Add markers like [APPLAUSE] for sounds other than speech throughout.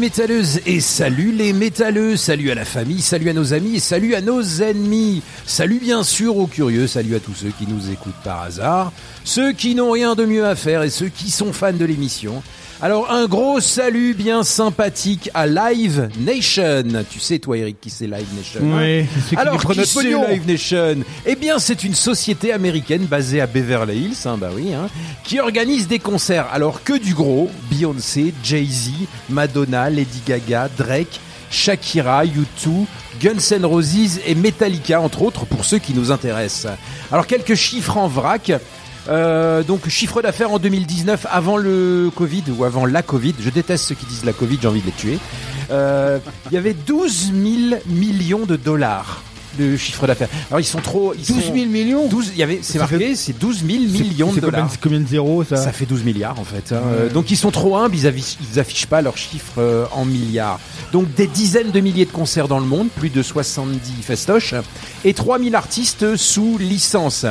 Métalleuses et salut les métalleux, salut à la famille, salut à nos amis et salut à nos ennemis. Salut bien sûr aux curieux, salut à tous ceux qui nous écoutent par hasard, ceux qui n'ont rien de mieux à faire et ceux qui sont fans de l'émission. Alors un gros salut bien sympathique à Live Nation. Tu sais toi Eric qui c'est Live Nation hein qui nous Alors qui c'est. Live Nation Eh bien c'est une société américaine basée à Beverly Hills, hein, bah oui, hein, qui organise des concerts. Alors que du gros, Beyoncé, Jay-Z, Madonna, Lady Gaga, Drake, Shakira, U2, Guns N' Roses et Metallica entre autres pour ceux qui nous intéressent. Alors quelques chiffres en vrac. Euh, donc chiffre d'affaires en 2019 avant le Covid ou avant la Covid. Je déteste ceux qui disent la Covid, j'ai envie de les tuer. Euh, Il y avait 12 000 millions de dollars de chiffre d'affaires. Alors ils sont trop. Ils 12 sont- 000 millions 12, il y avait, c'est marqué, c'est 12 000 millions de dollars. c'est combien de zéros ça, Ça fait 12 milliards en fait. hein. Euh, Donc ils sont trop humbles, ils affichent, ils affichent pas leurs chiffres euh, en milliards. Donc des dizaines de milliers de concerts dans le monde, plus de 70 festoches, et 3000 artistes sous licence.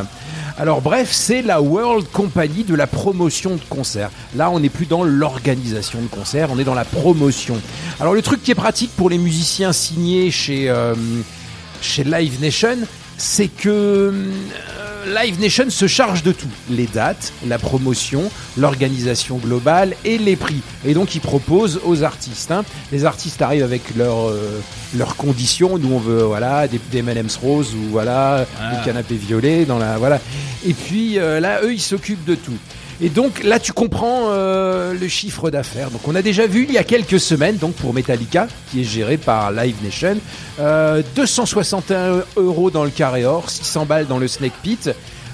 Alors bref, c'est la World Company de la promotion de concerts. Là, on n'est plus dans l'organisation de concerts, on est dans la promotion. Alors le truc qui est pratique pour les musiciens signés chez euh, chez Live Nation, c'est que euh, Live Nation se charge de tout. Les dates, la promotion, l'organisation globale et les prix. Et donc ils proposent aux artistes. hein. Les artistes arrivent avec leurs euh, leurs conditions. Nous on veut voilà des, des M&M's roses ou voilà des canapés violets dans la voilà. Et puis euh, là eux ils s'occupent de tout. Et donc là, tu comprends euh, le chiffre d'affaires. Donc on a déjà vu il y a quelques semaines, donc pour Metallica, qui est géré par Live Nation, euh, 261 euros dans le carré or, 600 balles dans le Snake Pit.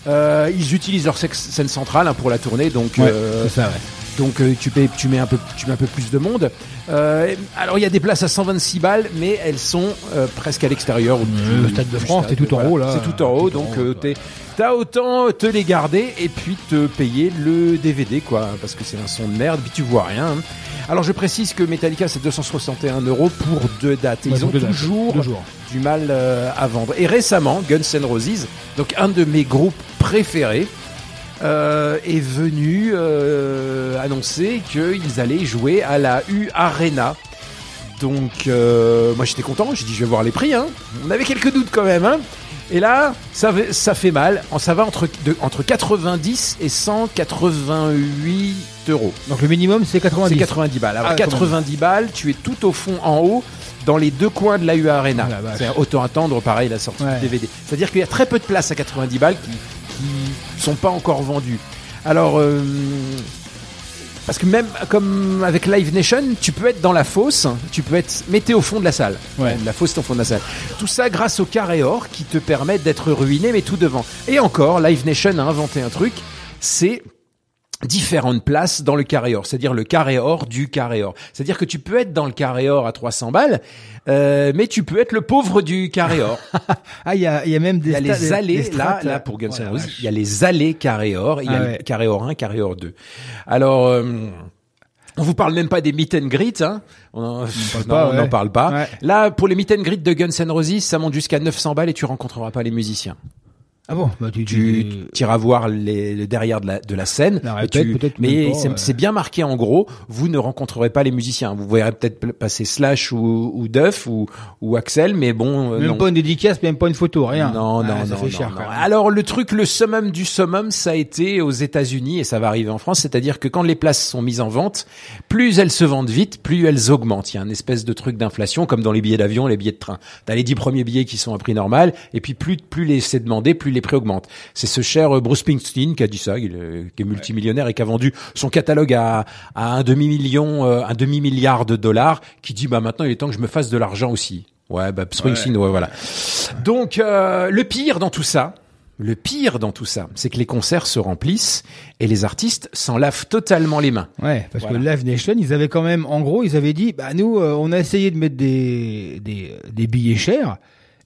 Euh, ils utilisent leur scène centrale hein, pour la tournée, donc Ouais, euh, ça, ouais. Donc euh, tu, payes- tu mets un peu tu mets un peu plus de monde. Euh, alors il y a des places à 126 balles, mais elles sont euh, presque à l'extérieur. le Stade de France, c'est tout en haut, là. C'est tout en haut, donc t'es- t'as autant te les garder et puis te payer le DVD quoi, parce que c'est un son de merde, puis tu vois rien. hein. Alors je précise que Metallica c'est 261 euros pour deux dates. Et ils ont dates. toujours du mal euh, à vendre. Et récemment, Guns N' Roses, donc un de mes groupes préférés, euh, est venu euh, annoncer qu'ils allaient jouer à la U Arena. Donc euh, moi j'étais content, j'ai dit je vais voir les prix. Hein. On avait quelques doutes quand même. Hein. Et là, ça, fait mal. Ça va entre, de- entre 90 et 188 euros. Donc le minimum c'est 90. C'est 90 balles. Alors Ah, quand 90 balles, tu es tout au fond en haut, dans les deux coins de la U Arena. Ah, autant attendre, pareil, la sortie Ouais. du DVD. C'est-à-dire qu'il y a très peu de places à 90 balles qui, qui sont pas encore vendues. Alors, euh, parce que même comme avec Live Nation, tu peux être dans la fosse, tu peux être mettez au fond de la salle. Ouais. La fosse est au fond de la salle. Tout ça grâce au carré or qui te permet d'être ruiné mais tout devant. Et encore, Live Nation a inventé un truc, c'est différentes places dans le carré or, c'est-à-dire le carré or du carré or. C'est-à-dire que tu peux être dans le carré or à 300 balles, euh, mais tu peux être le pauvre du carré or. [LAUGHS] Ah, il y a, y a même des Il y a les des- allées, des là, strates, là pour Guns N' Roses, il y a les allées carré or, il y a Ah le carré or 1, carré or 2. Alors, euh, on vous parle même pas des meet and greet, hein. On n'en [LAUGHS] ouais. parle pas. Ouais. Là, pour les meet and greet de Guns N' Roses, ça monte jusqu'à 900 balles et tu rencontreras pas les musiciens. Ah bon, bah, tu, Tu iras voir les, le derrière de la, de la scène. La répète, tu- peut-être mais pas, c'est bien marqué en gros. Vous ne rencontrerez pas les musiciens. Vous verrez peut-être passer Slash ou, ou Duff ou, ou Axel, mais bon, euh, même non. pas une dédicace, même pas une photo, rien. Non, non, Ah, ça non, fait non, cher. Alors le truc, le summum du summum, ça a été aux États-Unis et ça va arriver en France, c'est-à-dire que quand les places sont mises en vente, plus elles se vendent vite, plus elles augmentent. Il y a un espèce de truc d'inflation, comme dans les billets d'avion, les billets de train. T'as les dix premiers billets qui sont à prix normal, et puis plus plus les c'est demandé, plus les prix augmentent. C'est ce cher euh, Bruce Springsteen qui a dit ça, est, qui est multimillionnaire et qui a vendu son catalogue à, à un demi million, un demi milliard de dollars, qui dit bah maintenant il est temps que je me fasse de l'argent aussi. Ouais, bah Springsteen, ouais, voilà. Donc euh, le pire dans tout ça, le pire dans tout ça, c'est que les concerts se remplissent et les artistes s'en lavent totalement les mains. Ouais, parce Voilà. que Live Nation, ils avaient quand même, en gros, ils avaient dit, bah nous, euh, on a essayé de mettre des, des, des billets chers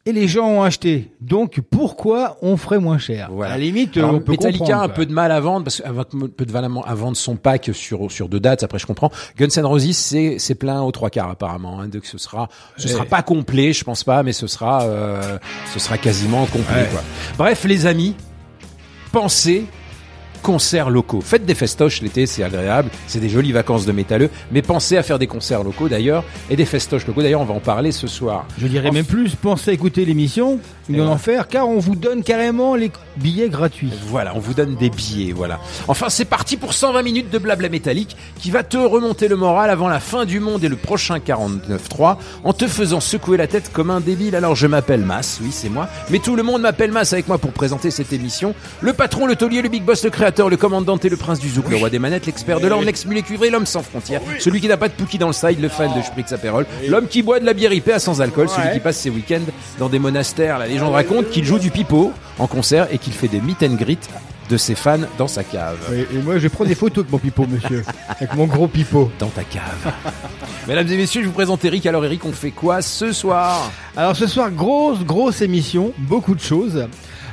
et les gens ont acheté. Donc pourquoi on ferait moins cher? Voilà. À la limite, Alors, on peut Metallica a un peu de mal à vendre parce qu'avec un peu de mal à vendre son pack sur sur deux dates. Après, je comprends. Guns N' Roses, c'est c'est plein aux trois quarts apparemment. Hein, donc ce sera ce sera pas complet, je pense pas, mais ce sera euh, ce sera quasiment complet. Quoi. Bref, les amis, pensez concerts locaux. Faites des festoches l'été, c'est agréable, c'est des jolies vacances de métalleux, mais pensez à faire des concerts locaux d'ailleurs et des festoches locaux. D'ailleurs, on va en parler ce soir. Je dirais même plus, pensez à écouter l'émission, Faire, car on vous donne carrément les billets gratuits. Voilà, on vous donne des billets, voilà. Enfin, c'est parti pour 120 minutes de blabla métallique qui va te remonter le moral avant la fin du monde et le prochain 49.3 en te faisant secouer la tête comme un débile. Alors, je m'appelle Mas, oui, c'est moi. Mais tout le monde m'appelle Mas avec moi pour présenter cette émission. Le patron, le taulier, le big boss, le créateur, le commandant et le prince du zouk, le roi des manettes, l'expert de l'or, l'ex-mulet cuivré, l'homme sans frontières, celui qui n'a pas de pouki dans le side, le fan de Spritz Aperol, l'homme qui boit de la bière IPA sans alcool, celui qui passe ses week-ends dans des monastères. La légende raconte qu'il joue du pipeau en concert et qu'il fait des meet and greet de ses fans dans sa cave. Et, et moi, je prends des photos de mon pipeau, monsieur, avec mon gros pipeau. Dans ta cave. [LAUGHS] Mesdames et messieurs, je vous présente Eric. Alors Eric, on fait quoi ce soir? Alors ce soir, grosse, grosse émission, beaucoup de choses.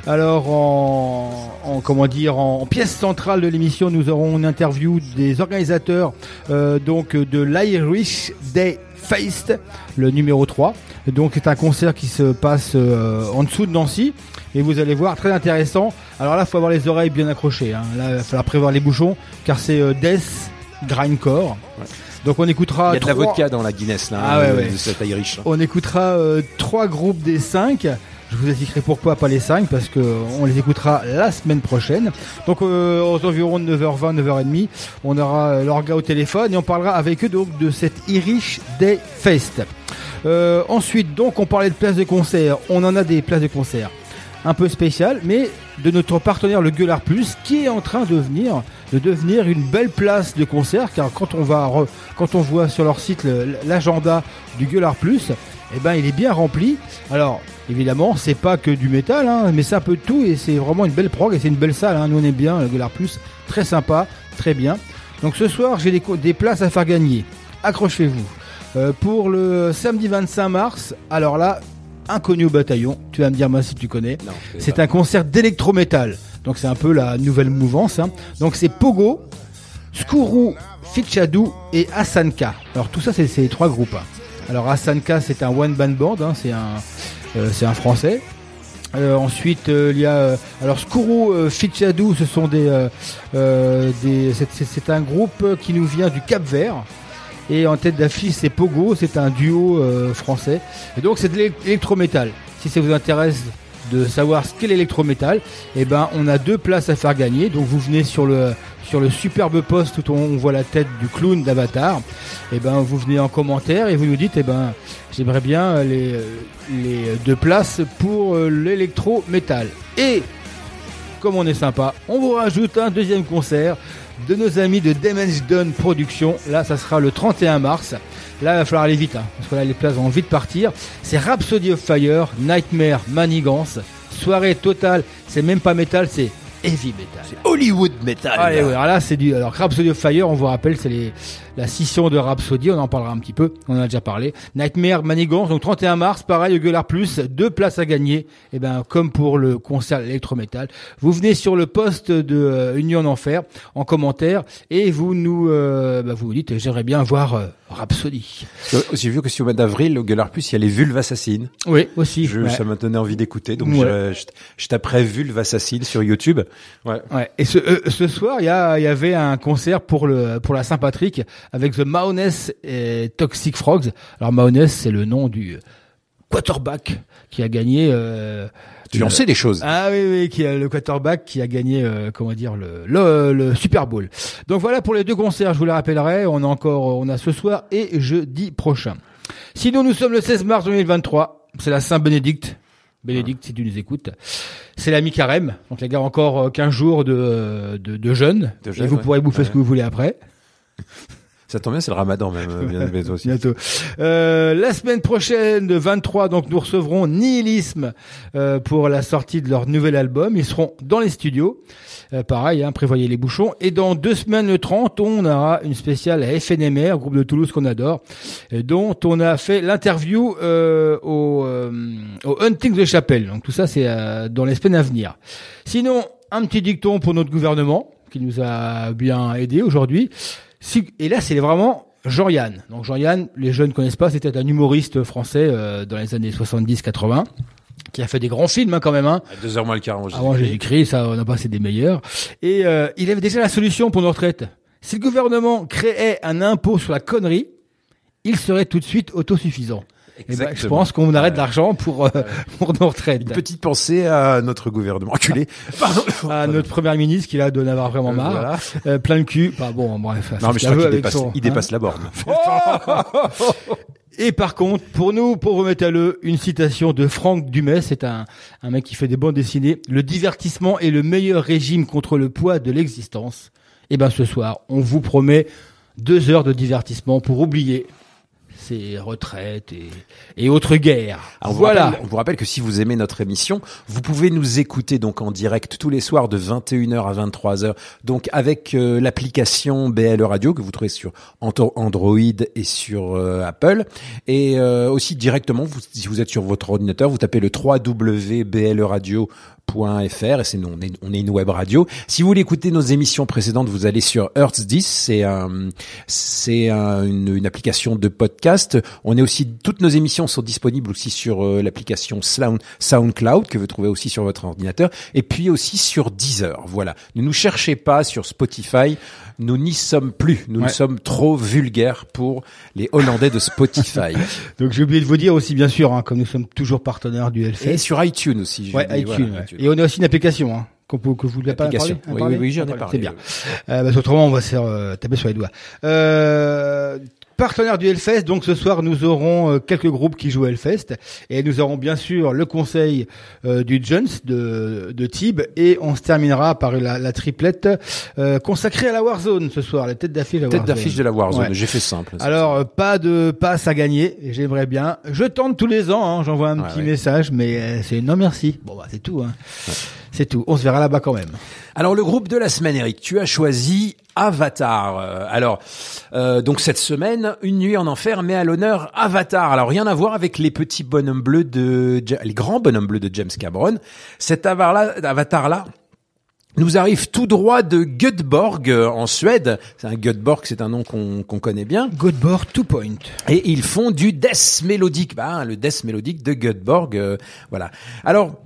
Alors en, en- comment dire en pièce centrale de l'émission, nous aurons une interview des organisateurs euh, donc de l'Irish Day Feast, le numéro 3. Donc c'est un concert qui se passe euh, en dessous de Nancy et vous allez voir très intéressant. Alors là, faut avoir les oreilles bien accrochées. Hein. Là, il va falloir prévoir les bouchons car c'est euh, Death Grindcore. Donc on écoutera Il y a de la vodka dans la Guinness là, Ah ouais, euh, ouais. de cet Irish. on écoutera euh, trois groupes des cinq. Je vous expliquerai pourquoi pas les cinq, parce que on les écoutera la semaine prochaine. Donc euh, aux environs de 9h20, 9h30, on aura leur gars au téléphone et on parlera avec eux donc de cette Irish Day Fest. Euh, ensuite, donc, on parlait de places de concert. On en a des places de concert un peu spéciales, mais de notre partenaire le Gueulard Plus, qui est en train de venir, de devenir une belle place de concert, car quand on va, re- quand on voit sur leur site l'agenda du Gueulard Plus, eh ben, il est bien rempli. Alors, évidemment, c'est pas que du métal, hein, mais c'est un peu de tout, et c'est vraiment une belle prog, et c'est une belle salle, hein. nous on aime bien, le Gueulard Plus, très sympa, très bien. Donc ce soir, j'ai des, des places à faire gagner. Accrochez-vous. Euh, pour le samedi 25 mars, alors là, inconnu au bataillon, tu vas me dire moi si tu connais. C'est un concert d'électrométal. Donc c'est un peu la nouvelle mouvance. hein. Donc c'est Pogo, Skuru, Fichadou et Asanka. Alors tout ça c'est c'est les trois groupes. Alors Asanka c'est un one band band, hein, c'est un euh, c'est un français. Euh, ensuite euh, il y a alors Skuru, euh, Fichadou, ce sont des c'est- un groupe qui nous vient du Cap Vert. Et en tête d'affiche, c'est Pogo, c'est un duo français. Et donc, c'est de l'é- l'électrométal. Si ça vous intéresse de savoir ce qu'est l'électrométal, eh ben, on a deux places à faire gagner. Donc, vous venez sur le, sur le superbe poste où on voit la tête du clown d'Avatar. Et ben, vous venez en commentaire et vous nous dites, eh ben, j'aimerais bien les, les deux places pour euh, l'électrométal. Et, comme on est sympa, on vous rajoute un deuxième concert de nos amis de Damage Done Productions. Là, ça sera le 31 mars. Là, il va falloir aller vite, hein, parce que là, les places vont vite partir. C'est Rhapsody of Fire, Nightmare, Manigance. Soirée totale, c'est même pas métal, c'est heavy metal. Hollywood Metal. Allez, ouais, alors là, c'est du. Alors, Rhapsody of Fire, on vous rappelle, c'est les, la scission de Rhapsody, on en parlera un petit peu, on en a déjà parlé. Nightmare Manigance, donc 31 mars, pareil, au Gueulard Plus, deux places à gagner, et ben, comme pour le concert électrométal. Vous venez sur le poste de euh, Union d'Enfer, en commentaire, et vous nous, euh, bah, vous dites, j'aimerais bien voir euh, Rhapsody. J'ai vu que si au mois d'avril, au Gueulard Plus, il y a les Vulves Assassines. Oui, aussi. Je, ouais. Ça m'a donné envie d'écouter, donc Ouais. je, je, je taperai Vulves Assassines sur YouTube. Ouais. Ouais. Et ce, ce soir, il y, a, y avait un concert pour le pour la Saint-Patrick avec The Maoness et Toxic Frogs. Alors Maoness, c'est le nom du quarterback qui a gagné. Euh, Tu en sais des choses. Ah oui, oui, qui a le quarterback qui a gagné, euh, comment dire, le, le, le Super Bowl. Donc voilà pour les deux concerts, je vous le rappellerai. On a encore, on a ce soir et jeudi prochain. Sinon, nous sommes le 16 mars 2023. C'est la Saint-Bénédicte. Bénédicte, si tu nous écoutes. C'est la mi-carême. Donc les gars, encore euh, 15 jours de, de, de jeûne. De et vous ouais. pourrez bouffer ce Ouais. que vous voulez après. Ça tombe bien, c'est le ramadan même, euh, bien- bientôt aussi. Bientôt. Euh, la semaine prochaine, le 23, donc nous recevrons Nihilisme euh, pour la sortie de leur nouvel album. Ils seront dans les studios. Euh, pareil, hein, prévoyez les bouchons. Et dans deux semaines, le 30, on aura une spéciale à FNMR, groupe de Toulouse qu'on adore, et dont on a fait l'interview euh, au, euh, au Hunting de Chapelle. Donc tout ça, c'est euh, dans les semaines à venir. Sinon, un petit dicton pour notre gouvernement, qui nous a bien aidé aujourd'hui. Et là, c'est vraiment Jean-Yann. Donc Jean-Yann, les jeunes connaissent pas, c'était un humoriste français euh, dans les années 70-80 qui a fait des grands films hein, quand même. Hein. À deux heures moins le quart avant Avant Jésus-Christ, ça on a passé des meilleurs. Et euh, il avait déjà la solution pour nos retraites. Si le gouvernement créait un impôt sur la connerie, il serait tout de suite autosuffisant. Et ben, je pense qu'on arrête de l'argent pour euh, [LAUGHS] pour nos retraites. Une petite pensée à notre gouvernement enculé. Pardon. [LAUGHS] À notre premier ministre qui a d'en avoir vraiment marre, Voilà. euh, plein de cul. Bah bon, bref. Non, mais je crois qu'il dépasse, son- il hein. dépasse la borne. [LAUGHS] Et par contre, pour nous, pauvres métalleux, une citation de Franck Dumais, c'est un, un mec qui fait des bandes dessinées. Le divertissement est le meilleur régime contre le poids de l'existence. Et ben ce soir, on vous promet deux heures de divertissement pour oublier ces retraites et, et autres guerres. Alors, vous voilà. rappelle- on vous rappelle que si vous aimez notre émission, vous pouvez nous écouter donc en direct tous les soirs de 21h à 23h, donc avec euh, l'application BLE Radio que vous trouvez sur Android et sur euh, Apple, et euh, aussi directement, vous, si vous êtes sur votre ordinateur, vous tapez le www.bleradio.fr et c'est nous, on est, on est une web radio. Si vous voulez écouter nos émissions précédentes, vous allez sur Earth 10, c'est un, c'est un- une, une application de podcast. On est aussi toutes nos émissions sont disponibles aussi sur euh, l'application Sound, SoundCloud que vous trouvez aussi sur votre ordinateur et puis aussi sur Deezer. Voilà. Ne nous cherchez pas sur Spotify. Nous n'y sommes plus. Nous Ouais. sommes trop vulgaires pour les Hollandais de Spotify. [LAUGHS] Donc j'ai oublié de vous dire aussi, bien sûr, hein, comme nous sommes toujours partenaires du et Hellfest. sur iTunes aussi. Ouais, dis, iTunes. voilà, ouais. Et on a aussi une application. Hein. qu'on peut- que vous voulez pas Application. parler Oui, oui, oui, j'en ai parlé. C'est bien. Euh, parce qu'autrement, on va se faire euh, taper sur les doigts. Euh, partenaire du Hellfest, donc ce soir, nous aurons euh, quelques groupes qui jouent Hellfest. Et nous aurons bien sûr le conseil euh, du Jones de, de Tib. Et on se terminera par la, la triplette euh, consacrée à la Warzone ce soir, la tête d'affiche de la Tête Warzone. d'affiche de la Warzone. Ouais. J'ai fait simple. Alors, pas de passe à gagner, j'aimerais bien. Je tente tous les ans, hein, j'envoie un Ouais, petit ouais. message, mais euh, c'est non merci. Bon, bah, c'est tout. Hein. C'est tout. On se verra là-bas quand même. Alors le groupe de la semaine, Eric, tu as choisi Avatar. Alors euh, donc cette semaine, une nuit en enfer met à l'honneur Avatar. Alors rien à voir avec les petits bonhommes bleus de les grands bonhommes bleus de James Cameron. Cet Avatar-là, Avatar-là nous arrive tout droit de Göteborg euh, en Suède. C'est un Göteborg, c'est un nom qu'on qu'on connaît bien. Godbord, two point. Et ils font du death mélodique, bah, hein, le death mélodique de Göteborg, euh, voilà. Alors,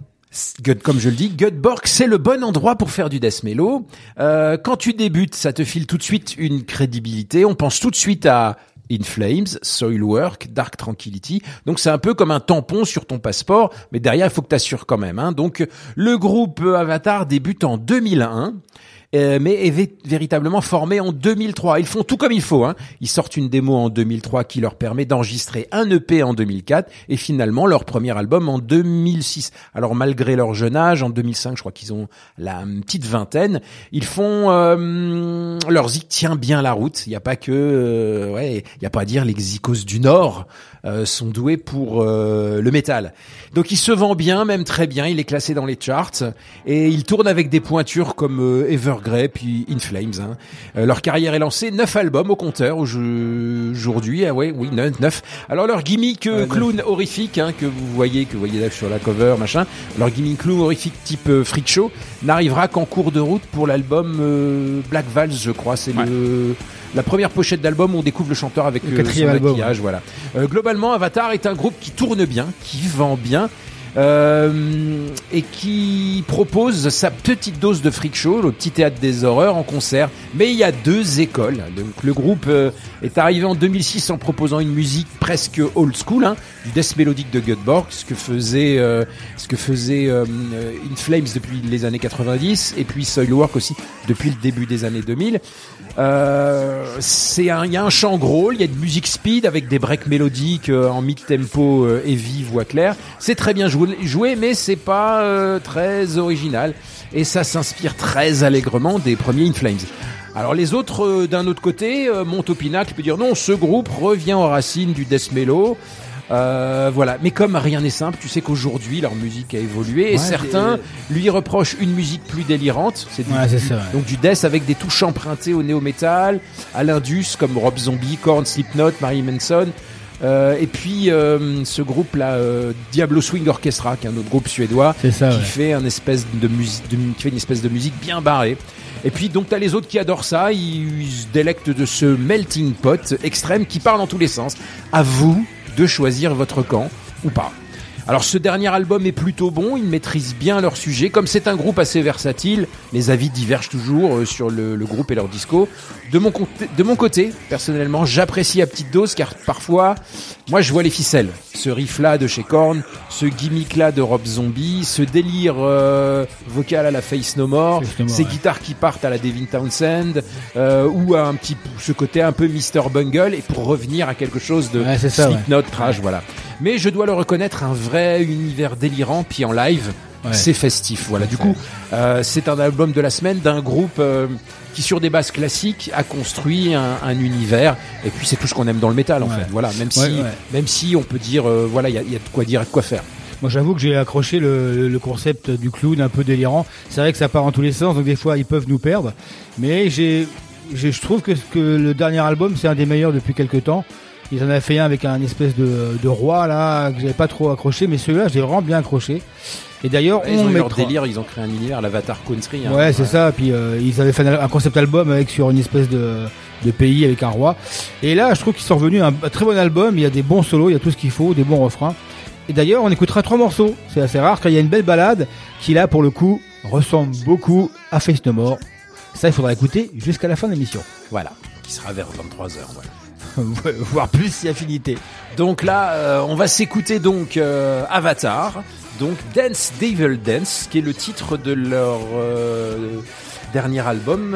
comme je le dis, Göteborg, c'est le bon endroit pour faire du death mélo. Euh, quand tu débutes, ça te file tout de suite une crédibilité. On pense tout de suite à In Flames, Soilwork, Dark Tranquility. Donc c'est un peu comme un tampon sur ton passeport, mais derrière il faut que tu assures quand même. Hein. Donc le groupe Avatar débute en 2001 euh, mais est vé- véritablement formé en 2003. Ils font tout comme il faut. Hein. Ils sortent une démo en 2003 qui leur permet d'enregistrer un EP en 2004 et finalement leur premier album en 2006. Alors malgré leur jeune âge, en 2005, je crois qu'ils ont la petite vingtaine, ils font euh, leur zik tient bien la route. Il n'y a pas que, euh, ouais, il y a pas à dire les zikos du Nord euh, sont doués pour euh, le métal. Donc il se vend bien, même très bien. Il est classé dans les charts et il tourne avec des pointures comme euh, Evergrey puis In Flames. hein. Euh, leur carrière est lancée, neuf albums au compteur aujourd'hui. Ah ouais, oui, neuf. neuf. Alors leur gimmick euh, clown horrifique hein, que vous voyez, que vous voyez là sur la cover, machin. Leur gimmick clown horrifique type euh, freak show n'arrivera qu'en cours de route pour l'album euh, Black Vals, je crois. C'est le la première pochette d'album où on découvre le chanteur avec Le euh, quatrième son album, maquillage, voilà. Euh, globalement, Avatar est un groupe qui tourne bien, qui vend bien. euh, et qui propose sa petite dose de freak show, le petit théâtre des horreurs en concert. Mais il y a deux écoles. Donc le groupe euh, est arrivé en 2006 en proposant une musique presque old school, hein, du death mélodique de Göteborg, ce que faisait euh, ce que faisait In Flames depuis les années 90 et puis Soilwork aussi depuis le début des années 2000. Euh, c'est un, il y a un chant gros, il y a de musique speed avec des breaks mélodiques euh, en mid tempo euh, heavy, voix claire. C'est très bien joué, joué mais c'est pas euh, très original et ça s'inspire très allègrement des premiers In Flames. Alors les autres, d'un autre côté, montent au pinacle, peut dire non, ce groupe revient aux racines du death mellow. Euh, voilà, mais comme rien n'est simple, tu sais qu'aujourd'hui leur musique a évolué et Ouais, certains lui reprochent une musique plus délirante, c'est du, Ouais, c'est du- ça, ouais. donc du death avec des touches empruntées au néo-metal, à l'indus comme Rob Zombie, Korn, Slipknot, Marilyn Manson. Euh, et puis euh, ce groupe là, euh, Diablo Swing Orchestra, qui est un autre groupe suédois, ça, qui ouais. fait un espèce de musique, de- qui fait une espèce de musique bien barrée. Et puis donc t'as les autres qui adorent ça, ils, ils se délectent de ce melting pot extrême qui part dans tous les sens. À vous de choisir votre camp ou pas. Alors ce dernier album est plutôt bon, ils maîtrisent bien leur sujet. Comme c'est un groupe assez versatile, les avis divergent toujours euh, sur le, le groupe et leur disco. De mon, côté, de mon côté, personnellement, j'apprécie à petite dose car parfois, moi je vois les ficelles. Ce riff-là de chez Korn, ce gimmick-là de Rob Zombie, ce délire euh, vocal à la Face No More, ces ouais. guitares qui partent à la Devin Townsend, euh, ou à un petit ce côté un peu Mr. Bungle, et pour revenir à quelque chose de ouais. Slipknot, trash, voilà. Mais je dois le reconnaître, un vrai univers délirant, puis en live, Ouais. c'est festif. Voilà. Du coup, euh, c'est un album de la semaine d'un groupe euh, qui, sur des bases classiques, a construit un, un univers. Et puis, c'est tout ce qu'on aime dans le métal, en Ouais. fait. Voilà. Même Ouais, si, même si on peut dire, euh, voilà, il y a, y a de quoi dire et de quoi faire. Moi, j'avoue que j'ai accroché le, le concept du clown un peu délirant. C'est vrai que ça part en tous les sens, donc des fois ils peuvent nous perdre. Mais j'ai, j'ai- je trouve que, que le dernier album c'est un des meilleurs depuis quelques temps. Ils en avaient fait un avec un espèce de, de roi là que j'avais pas trop accroché, mais celui-là j'ai vraiment bien accroché. Et d'ailleurs, Ils on ont eu leur mettra- délire, ils ont créé un univers, l'Avatar Country. hein. Ouais, c'est ça. Puis euh, ils avaient fait un, concept album avec sur une espèce de, de pays avec un roi. Et là, je trouve qu'ils sont revenus un, un très bon album. Il y a des bons solos, il y a tout ce qu'il faut, des bons refrains. Et d'ailleurs, on écoutera trois morceaux. C'est assez rare car il y a une belle balade qui là, pour le coup, ressemble beaucoup à Face No More. Ça, il faudra écouter jusqu'à la fin de l'émission. Voilà. Qui sera vers 23h. Voilà. [LAUGHS] Voir plus si affinité. Donc là, euh, on va s'écouter donc euh, Avatar, donc Dance Devil Dance, qui est le titre de leur euh, dernier album,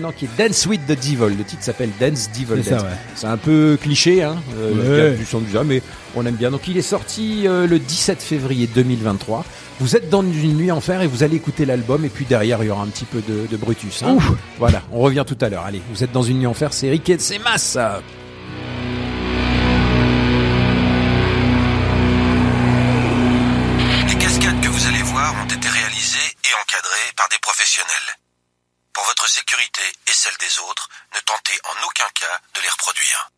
non, qui est Dance with the Devil. Le titre s'appelle Dance Devil Dance. ouais. C'est un peu cliché, hein, Ouais. du son du mais on aime bien. Donc il est sorti le 17 février 2023. Vous êtes dans une nuit en fer et vous allez écouter l'album et puis derrière il y aura un petit peu de, de Brutus. hein. Ouf. Voilà, on revient tout à l'heure. Allez, vous êtes dans une nuit en fer, c'est Rick et c'est Mass. Professionnels. Pour votre sécurité et celle des autres, ne tentez en aucun cas de les reproduire.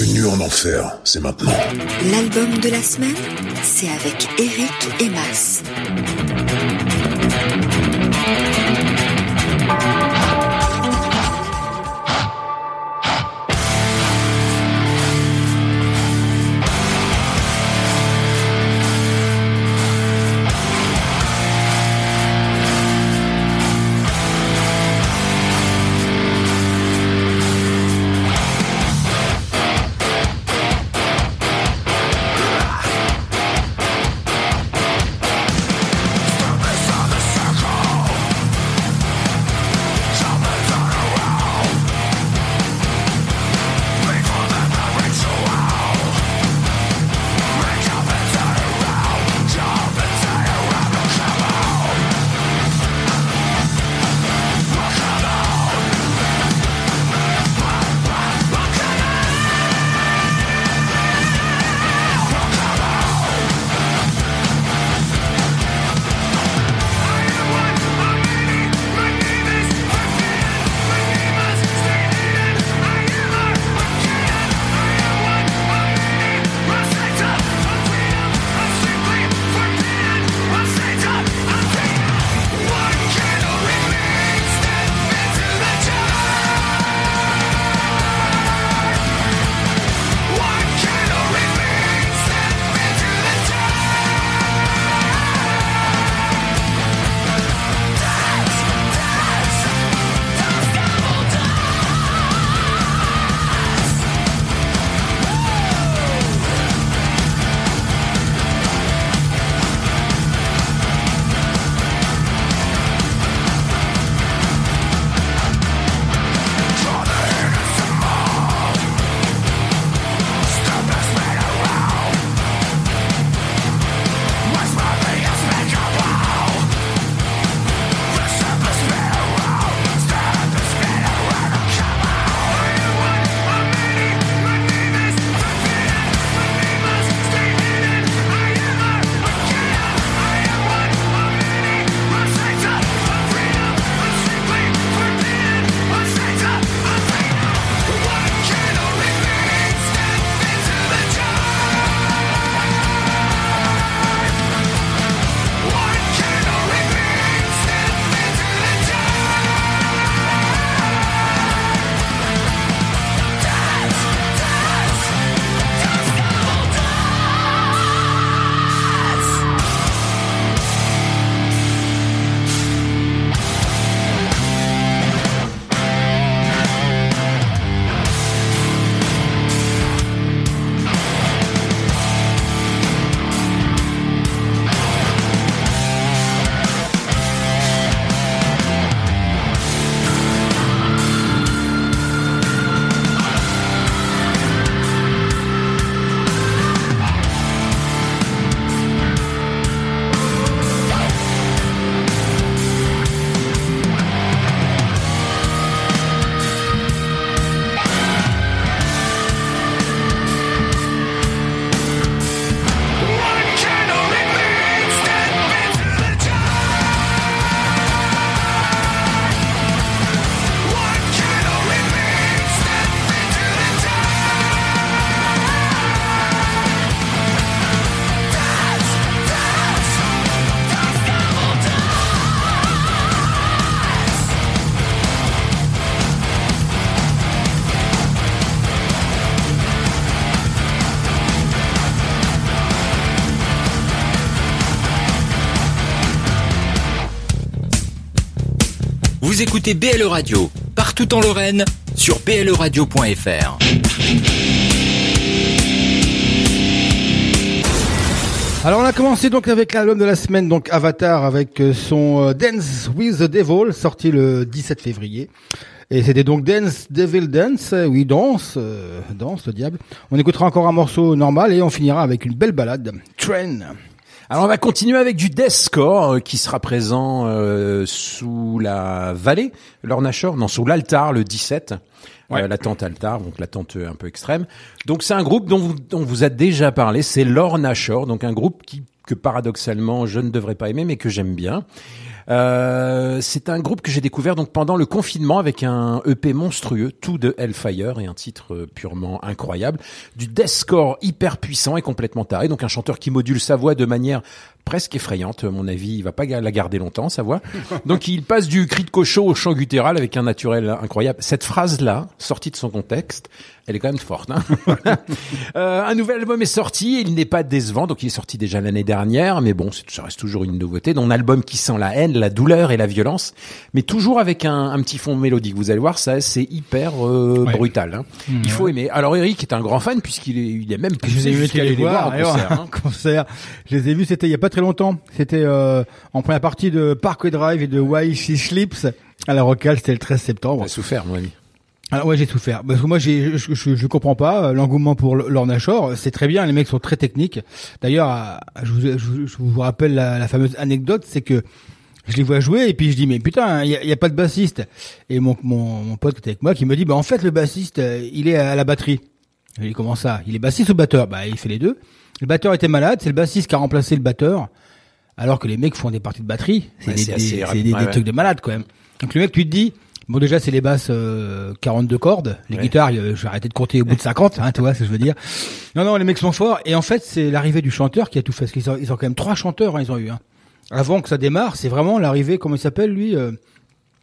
Une nuit en enfer, c'est maintenant. L'album de la semaine, c'est avec Eric et écoutez BLE Radio, partout en Lorraine, sur bleradio.fr. Alors on a commencé donc avec l'album de la semaine, donc Avatar, avec euh, son euh, Dance with the Devil, sorti le 17 février. Et c'était donc Dance Devil Dance, euh, oui danse, danse le diable. On écoutera encore un morceau normal et on finira avec une belle balade, Train. Alors on va continuer avec du deathcore euh, qui sera présent euh, sous la vallée, Lorna Shore, non sous l'altar le 17. Euh, la tente altar, donc la tente euh, un peu extrême. Donc c'est un groupe dont vous, dont vous a déjà parlé, c'est Lorna Shore, donc un groupe qui que paradoxalement je ne devrais pas aimer mais que j'aime bien. Euh, c'est un groupe que j'ai découvert donc pendant le confinement avec un EP monstrueux, tout de Hellfire et un titre euh, purement incroyable, du deathcore hyper puissant et complètement taré, donc un chanteur qui module sa voix de manière presque effrayante. À mon avis, il va pas la garder longtemps sa voix. Donc il passe du cri de cochon au chant guttural avec un naturel incroyable. Cette phrase là, sortie de son contexte, elle est quand même forte. Hein [LAUGHS] Euh, un nouvel album est sorti, il n'est pas décevant, donc il est sorti déjà l'année dernière, mais bon, ça reste toujours une nouveauté. Donc un album qui sent la haine, la douleur et la violence, mais toujours avec un, un petit fond mélodique. Vous allez voir, ça c'est hyper euh, Ouais. brutal. hein. il faut aimer. Alors Eric est un grand fan puisqu'il est, il est même Je les ai vus les voir en d'ailleurs, concert. hein. [LAUGHS] concert. Je les ai vus, c'était il y a pas très longtemps. C'était euh, en première partie de Parkway Drive et de Why She Sleeps. À la Rocale, c'était le 13 septembre. A souffert, mon ami. Alors ouais, j'ai souffert. Parce que moi, j'ai, je, je, je comprends pas euh, l'engouement pour Lorna Shore. C'est très bien, les mecs sont très techniques. D'ailleurs, je vous, je, vous- je vous rappelle la, la fameuse anecdote, c'est que je les vois jouer et puis je dis mais putain, il y a, il y a pas de bassiste. Et mon, mon, mon pote qui était avec moi qui me dit bah en fait le bassiste euh, il est à la batterie. Je lui dis comment ça? Il est bassiste ou batteur? Bah il fait les deux. Le batteur était malade, c'est le bassiste qui a remplacé le batteur. Alors que les mecs font des parties de batterie, c'est Ouais, des, des- ouais. trucs de malade quand même. Donc le mec tu te dis Bon déjà c'est les basses euh, 42 cordes, les Ouais. guitares euh, je vais arrêter de compter au bout de 50, hein, tu vois ce que je veux dire. Non non les mecs sont forts et en fait c'est l'arrivée du chanteur qui a tout fait. Parce qu'ils ont, ils ont quand même trois chanteurs hein, ils ont eu. Hein. Avant que ça démarre c'est vraiment l'arrivée comment il s'appelle lui euh,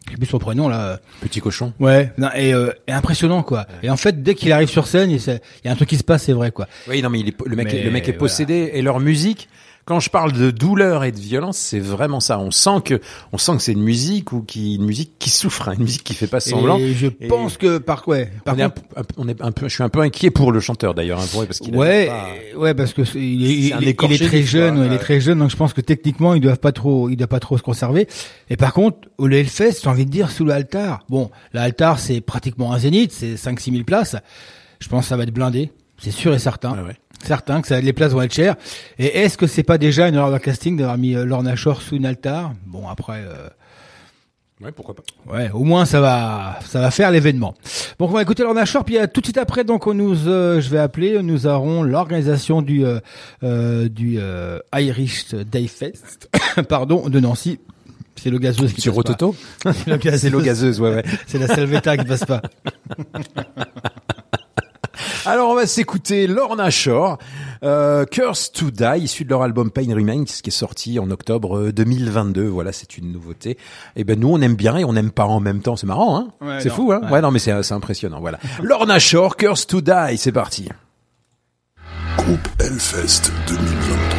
Je sais plus son prénom là. Petit cochon. Ouais non, et, euh, et impressionnant quoi. Et en fait dès qu'il arrive sur scène il y a un truc qui se passe c'est vrai quoi. Oui, non, mais il est, le mec, Mais le mec est voilà. possédé et leur musique. Quand je parle de douleur et de violence, c'est vraiment ça. On sent que, on sent que c'est une musique ou qui, une musique qui souffre, hein, une musique qui fait pas semblant. Et je Et pense que par ouais par on, est contre peu- un on est un peu, je suis un peu inquiet pour le chanteur d'ailleurs, hein, parce qu'il a Ouais, pas- ouais, parce que il est, il est- il est très jeune, ouais, il est très jeune, donc je pense que techniquement il doit pas trop, il doit pas trop se conserver. Et par contre, au Hellfest, j'ai envie de dire sous l'altar. Bon, l'altar c'est pratiquement un zénith, c'est 5-6 000 places. Je pense que ça va être blindé, c'est sûr et certain. Ouais, ouais. Certain que ça, les places vont être chères. Et est-ce que c'est pas déjà une erreur de casting d'avoir mis euh, Lorna Shore sous une altar? Bon après. euh, Ouais, pourquoi pas. Ouais, au moins ça va, ça va faire l'événement. Donc on va écouter Lorna Shore, puis euh, tout de suite après, donc on nous, euh, je vais appeler, nous aurons l'organisation du euh, euh, du euh, Irish Day Fest, [COUGHS] pardon, de Nancy. C'est le gazeuse qui Sur passe. Rototo [LAUGHS] C'est le gazeuse. C'est l'eau gazeuse, ouais, ouais. [LAUGHS] C'est la Salvetta qui passe pas. [LAUGHS] Alors on va s'écouter Lorna Shore, euh, Curse to Die, issu de leur album Pain Remains, qui est sorti en octobre euh, 2022. Voilà, c'est une nouveauté. Et ben nous on aime bien et on n'aime pas en même temps. C'est marrant, hein? Ouais, C'est fou, hein? Ouais. ouais. non mais c'est c'est impressionnant. Voilà. [LAUGHS] Lorna Shore, Curse to Die, c'est parti. Groupe Hellfest 2023.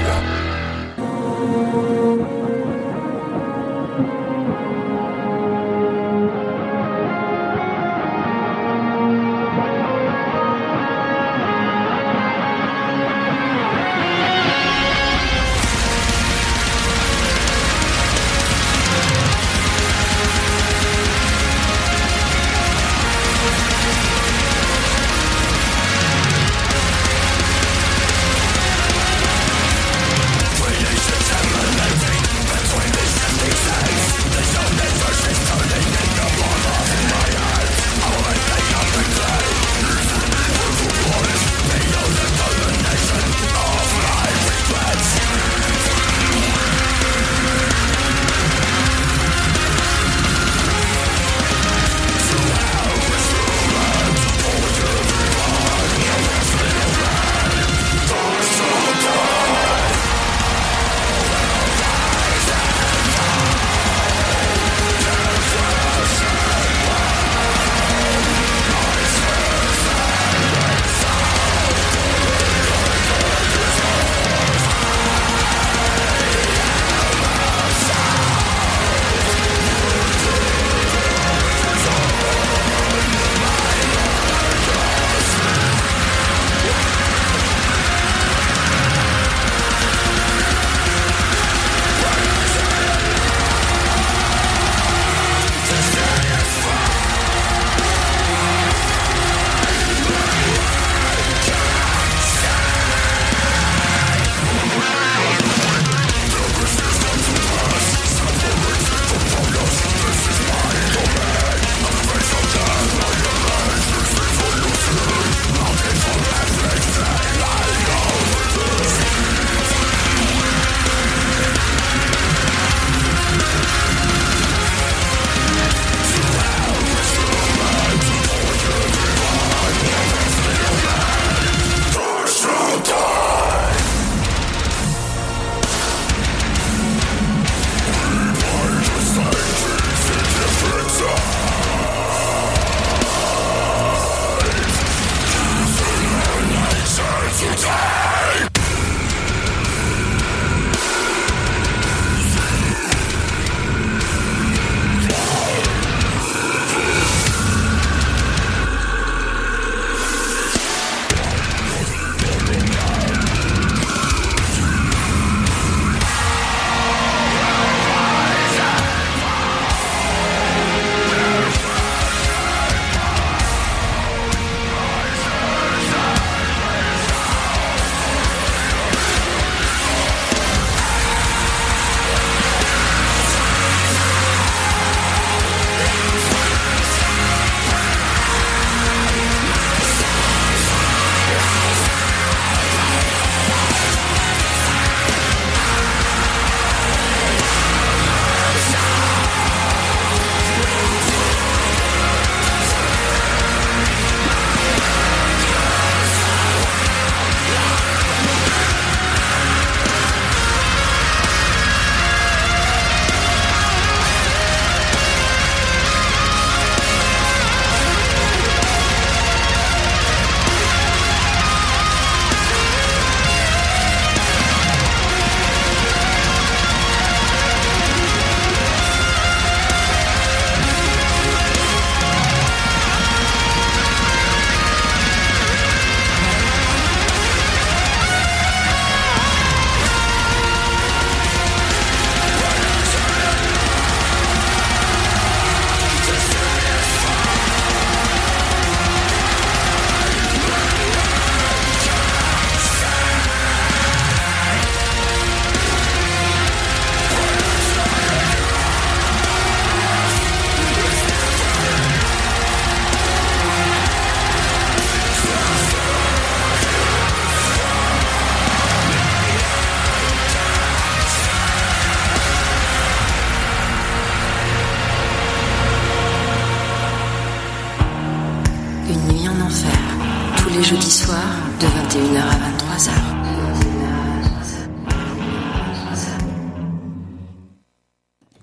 Jeudis soirs de 21h à 23h.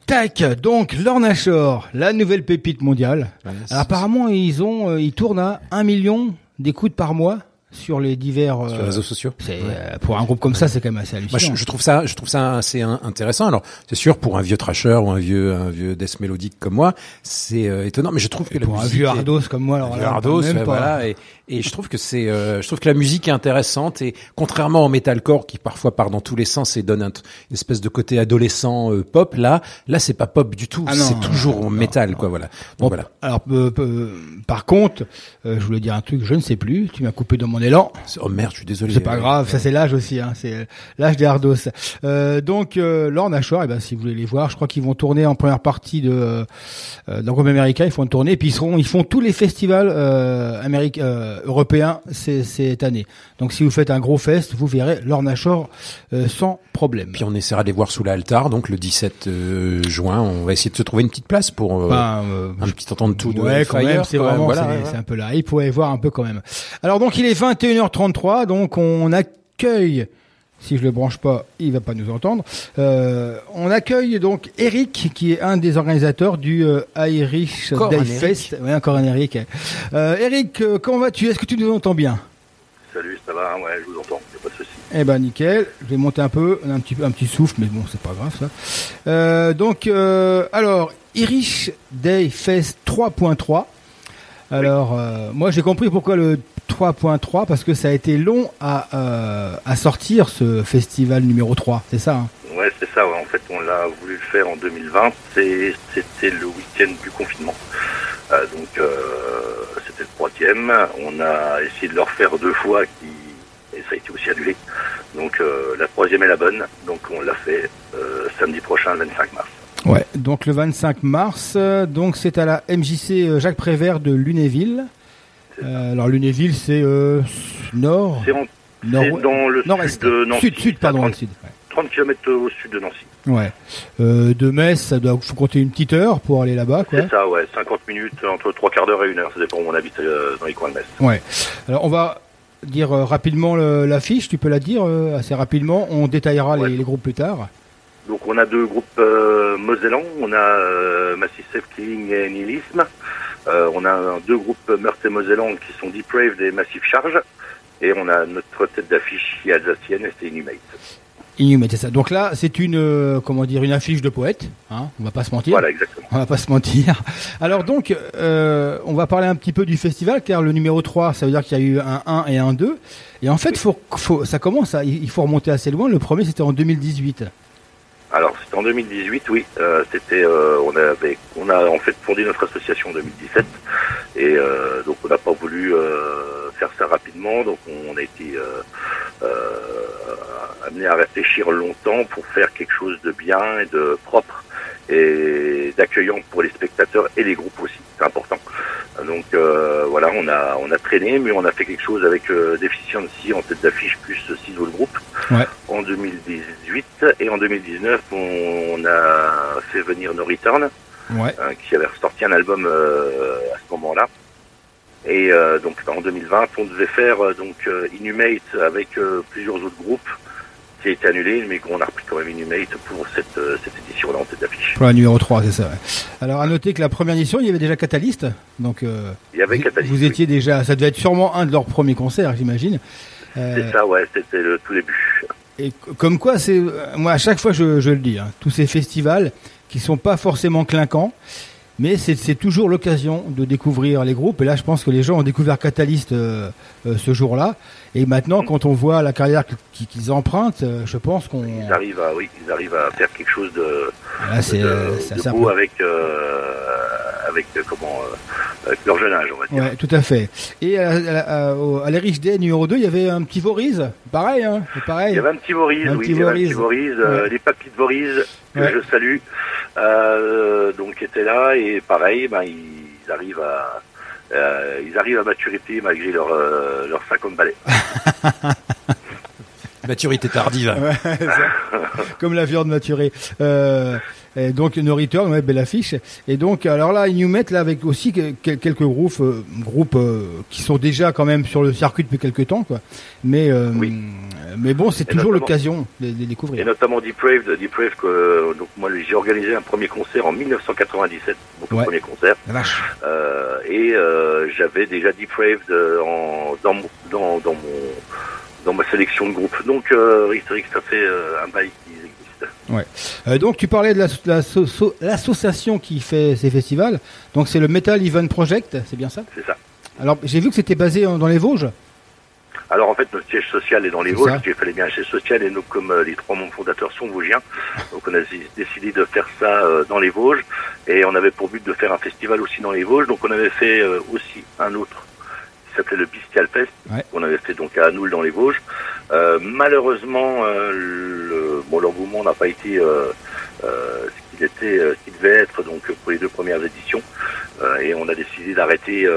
Tac, donc Lorna Shore, la nouvelle pépite mondiale. Alors, apparemment, ils ont, euh, ils tournent à un million d'écoutes par mois sur les divers. sur euh, les réseaux sociaux. c'est, euh, pour un groupe comme ça, c'est quand même assez Moi, hallucinant. je, je trouve ça, je trouve ça assez in- intéressant. Alors, c'est sûr pour un vieux trasher ou un vieux, un vieux death mélodique comme moi, c'est euh, étonnant. Mais je trouve que la pour un vieux est- hardos comme moi, alors un là, vieux hardos, même ouais, pas. voilà. Et, et je trouve que c'est, euh, je trouve que la musique est intéressante et contrairement au metalcore qui parfois part dans tous les sens et donne un une espèce de côté adolescent euh, pop, là, là c'est pas pop du tout. Ah c'est toujours métal, quoi. Voilà. Bon, voilà. Alors, euh, euh, par contre, euh, je voulais dire un truc, je ne sais plus. Tu m'as coupé dans mon élan. Oh merde, je suis désolé. C'est pas Euh, grave, ça c'est l'âge aussi, hein, c'est l'âge des hardos. Euh, donc euh, Lorna Shore, eh ben, si vous voulez les voir, je crois qu'ils vont tourner en première partie de euh, groupe américain, ils font une tournée, et puis ils seront, ils font tous les festivals euh, américains, euh, européens c'est- cette année. Donc si vous faites un gros fest, vous verrez Lorna Shore euh, sans problème. Puis on essaiera de les voir sous l'altar, donc le 17 euh, juin. On va essayer de se trouver une petite place pour euh, Ben, un petit entendre tout de ouais, quand Hellfire, même, c'est quand vraiment, Voilà, c'est, ouais, ouais. un peu là. Il pourrait voir un peu quand même. Alors donc il est 21h33, donc on accueille, si je le branche pas, il va pas nous entendre. Euh, on accueille donc Eric, qui est un des organisateurs du euh, Irish Encore Day un. Fest. Ouais, encore un Eric. Euh, Eric, euh, comment vas-tu? Est-ce que tu nous entends bien? Salut, ça va? Ouais, je vous entends, y a pas de souci. Eh ben nickel. Je vais monter un peu, on a un petit un petit souffle, mais bon, c'est pas grave ça. Euh, donc, euh, alors Irish Day Fest 3.3. Alors, euh, moi j'ai compris pourquoi le 3.3 parce que ça a été long à euh, à sortir ce festival numéro 3, c'est ça hein? Ouais, c'est ça, ouais. en fait, on l'a voulu le faire en 2020, c'est- c'était le week-end du confinement. Euh, donc, c'était le troisième. On a essayé de le refaire deux fois, qui... et ça a été aussi annulé. Donc, la troisième est la bonne, donc on l'a fait samedi prochain, le 25 mars. Ouais. Donc le 25 mars, euh, donc c'est à la MJC euh, Jacques Prévert de Lunéville. Euh, alors Lunéville, c'est euh, nord, C'est en- nord, dans le nord-est, sud de Nancy. sud, sud, pardon, à le 30, sud. ouais. 30 km au sud de Nancy. Ouais. Euh, de Metz, ça doit faut compter une petite heure pour aller là-bas, quoi. C'est ça, ouais, 50 minutes, entre trois quarts d'heure et une heure, ça dépend où on habite euh, dans les coins de Metz. Ouais. Alors on va dire euh, rapidement le- l'affiche. Tu peux la dire euh, assez rapidement. On détaillera Ouais. les, les groupes plus tard. Donc on a deux groupes euh, mosellans, on a euh, Massive Killing et Nihilisme. Euh, on a deux groupes meurtres et mosellans qui sont Depraved et Massive Charge. Et on a notre tête d'affiche qui est alsacienne et c'est Inhumate. Inhumate, c'est ça. Donc là, c'est une euh, comment dire une affiche de poète. Hein on va pas se mentir. Voilà, exactement. On va pas se mentir. Alors donc, euh, on va parler un petit peu du festival, car le numéro 3, ça veut dire qu'il y a eu un 1 et un 2. Et en fait, faut, faut, ça commence, à, il faut remonter assez loin. Le premier, c'était en 2018. Alors c'était en 2018, oui. Euh, c'était, euh, on avait, on a en fait fondé notre association en 2017 et euh, donc on n'a pas voulu euh, faire ça rapidement. Donc on a été euh, euh, amené à réfléchir longtemps pour faire quelque chose de bien et de propre et d'accueillant pour les spectateurs et les groupes aussi. C'est important. Donc euh, voilà, on a on a traîné, mais on a fait quelque chose avec euh, Deficiency en tête d'affiche plus six autres groupes Ouais. en 2018 et en 2019 on, a fait venir No Return Ouais. hein, qui avait ressorti un album euh, à ce moment-là et euh, donc en 2020 on devait faire donc Inhumate avec plusieurs autres groupes qui a été annulé mais qu'on a repris quand même Inhumate pour cette, euh, cette édition-là en tête d'affiche. Pour la numéro 3, c'est ça. ouais. Alors à noter que la première édition, il y avait déjà Catalyst. Donc euh, Il y avait vous, Catalyst, vous oui. étiez déjà, ça devait être sûrement un de leurs premiers concerts, j'imagine. Euh, C'est ça, ouais, c'était le tout début. Et comme quoi, c'est moi à chaque fois je, je le dis, hein, tous ces festivals qui sont pas forcément clinquants, mais c'est c'est toujours l'occasion de découvrir les groupes. Et là, je pense que les gens ont découvert Catalyst euh, euh, ce jour-là. Et maintenant, quand on voit la carrière qu- qu'ils empruntent, euh, je pense qu'on Ils arrivent à, oui, ils arrivent à faire quelque chose de, c'est de, euh, de beau avec, euh, avec comment, avec leur jeune âge, on va dire. Ouais, tout à fait. Et à, à, à, au- à l'Erich Day numéro 2, il y avait un petit Voriz, pareil, hein, pareil. Il y avait un petit Voriz, oui, il y avait un petit Voriz, euh, Ouais. les papis de Voriz, que Ouais. je salue, euh, donc étaient là, et pareil, ben, ils arrivent à, euh, ils arrivent à maturité malgré leurs euh, leurs 50 balais. [LAUGHS] Maturité tardive. Ouais. Comme la viande maturée. Euh, et donc No Return, ouais, belle affiche. Et donc alors là ils nous mettent là avec aussi que- que- quelques groupes, euh, groupes euh, qui sont déjà quand même sur le circuit depuis quelques temps quoi. Mais euh, Oui. mais bon c'est Et toujours l'occasion de de les Et découvrir. notamment Depraved, Depraved que, donc moi j'ai organisé un premier concert en 1997, mon Ouais. premier concert, La vache. euh, et euh, j'avais déjà Depraved euh, en, dans, dans, dans mon dans ma sélection de groupe. Donc euh, Rick Rick, ça fait euh, un bail qui Euh, donc tu parlais de la- la so- so- l'association qui fait ces festivals. Donc c'est le Metal Event Project, c'est bien ça C'est ça. Alors j'ai vu que c'était basé dans les Vosges. Alors en fait notre siège social est dans les Vosges, j'ai fallait bien un siège social et nous comme euh, les trois membres fondateurs sont vosgiens, [LAUGHS] donc on a dé- décidé de faire ça euh, dans les Vosges et on avait pour but de faire un festival aussi dans les Vosges, donc on avait fait aussi un autre qui s'appelait le Bestial Fest, Ouais. qu'on avait fait donc à Anoul dans les Vosges. Euh, malheureusement, euh, le, bon, l'engouement n'a pas été euh, ce qu'il était, ce qu'il devait être donc pour les deux premières éditions, et on a décidé d'arrêter,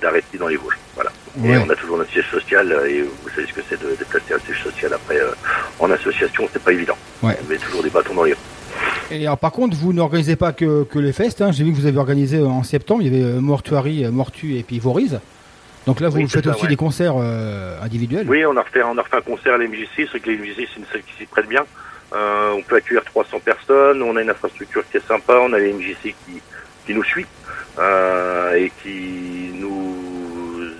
d'arrêter dans les Vosges. Voilà. Et Ouais. on a toujours notre siège social, et vous savez ce que c'est de déplacer un siège social après euh, en association, c'est pas évident. Ouais. On met toujours des bâtons dans les roues. Et alors par contre vous n'organisez pas que, que les fests. Hein. J'ai vu que vous avez organisé en septembre. Il y avait Mortuary, Mortu et puis Voriz. Donc là vous Oui, faites ça, aussi ouais. des concerts euh, individuels. Oui, on a refait, on a refait un concert à l'MJC. C'est vrai que l'MJC, c'est une salle qui s'y prête bien. Euh, on peut accueillir 300 personnes. On a une infrastructure qui est sympa. On a l'MJC qui, qui nous suit euh, et qui nous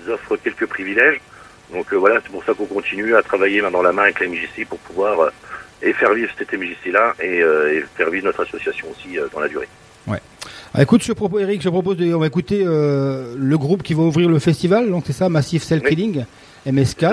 offre quelques privilèges. Donc voilà, c'est pour ça qu'on continue à travailler main dans la main avec la MJC pour pouvoir et faire vivre cette MJC-là et, et faire vivre notre association aussi dans la durée. Ah, écoute, je propose, Eric, je propose de, on va écouter euh, le groupe qui va ouvrir le festival. Donc c'est ça, Massive Cell Oui. Killing, MSK.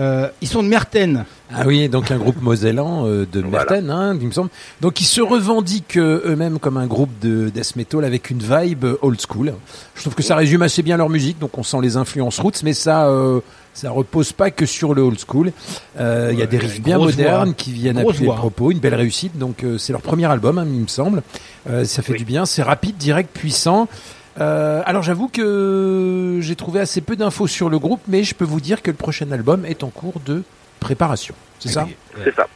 Euh, ils sont de Merten. Ah oui, donc un groupe mosellan euh, de Voilà. Merten, hein, il me semble. Donc ils se revendiquent euh, eux-mêmes comme un groupe de death metal avec une vibe old school. Je trouve que ça résume assez bien leur musique, donc on sent les influences roots, mais ça euh, ça repose pas que sur le old school. Euh, Il y a des Ouais, riffs bien modernes voix. qui viennent Grosse appuyer voix. le propos, une belle réussite. Donc euh, c'est leur premier album, hein, il me semble. Euh, ça fait Oui. du bien, c'est rapide, direct, puissant. Euh, alors j'avoue que j'ai trouvé assez peu d'infos sur le groupe, mais je peux vous dire que le prochain album est en cours de préparation. C'est ça? C'est ça.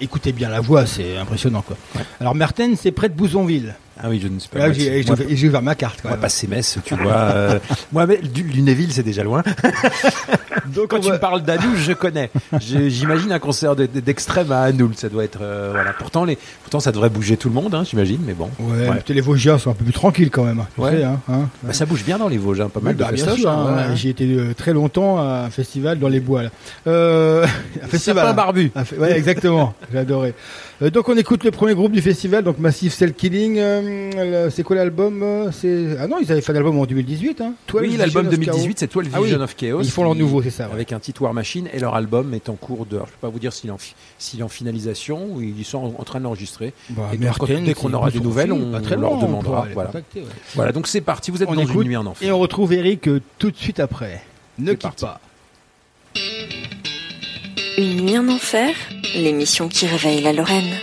Écoutez bien la voix, c'est impressionnant quoi. Alors Merten, c'est près de Bouzonville. Ah oui, je ne sais pas. Là, j'ai j'ai- j'ai ouvert ma carte. Quand moi, même. passer Metz, tu vois. euh, [LAUGHS] moi, mais, du- Lunéville, c'est déjà loin. [LAUGHS] Donc Quand on tu va- me parles d'Anoul, je connais. J'imagine un concert de- de- d'extrême à Anoul. Ça doit être, euh, voilà. Pourtant, les, pourtant, ça devrait bouger tout le monde, hein, j'imagine, mais bon. Ouais, les Vosgiens sont un peu plus tranquilles quand même. tu Ouais. sais, hein, hein. Bah, ça bouge bien dans les Vosges, pas mal Bah, de bien festoches, sûr, hein, ouais. J'y étais euh, très longtemps à un festival dans les bois. Là. Euh, [LAUGHS] un festival. Sapin barbu. Un fe- Ouais, exactement. J'ai adoré. Euh, donc on écoute le premier groupe du festival, donc Massive Cell Killing. Euh, c'est quoi l'album euh, C'est ah non, ils avaient fait un album en 2018. Hein. 12 Oui, l'album Vision of 2018, c'est 12 Ah oui. Vision of Chaos. Ils font leur nouveau, c'est ça. ouais. Avec un titre War Machine et leur album est en cours de. alors, Je peux pas vous dire s'il est en, fi- s'il est en finalisation ou ils sont en, en train de l'enregistrer. Bah, Et donc, dès qu'on aura des nouvelles, on très leur demandera, voilà. ouais. Voilà, donc c'est parti. Vous êtes On dans écoute une nuit en enfer. Et on retrouve Eric euh, tout de suite après. Ne quitte parti. pas. Une nuit en enfer, l'émission qui réveille la Lorraine.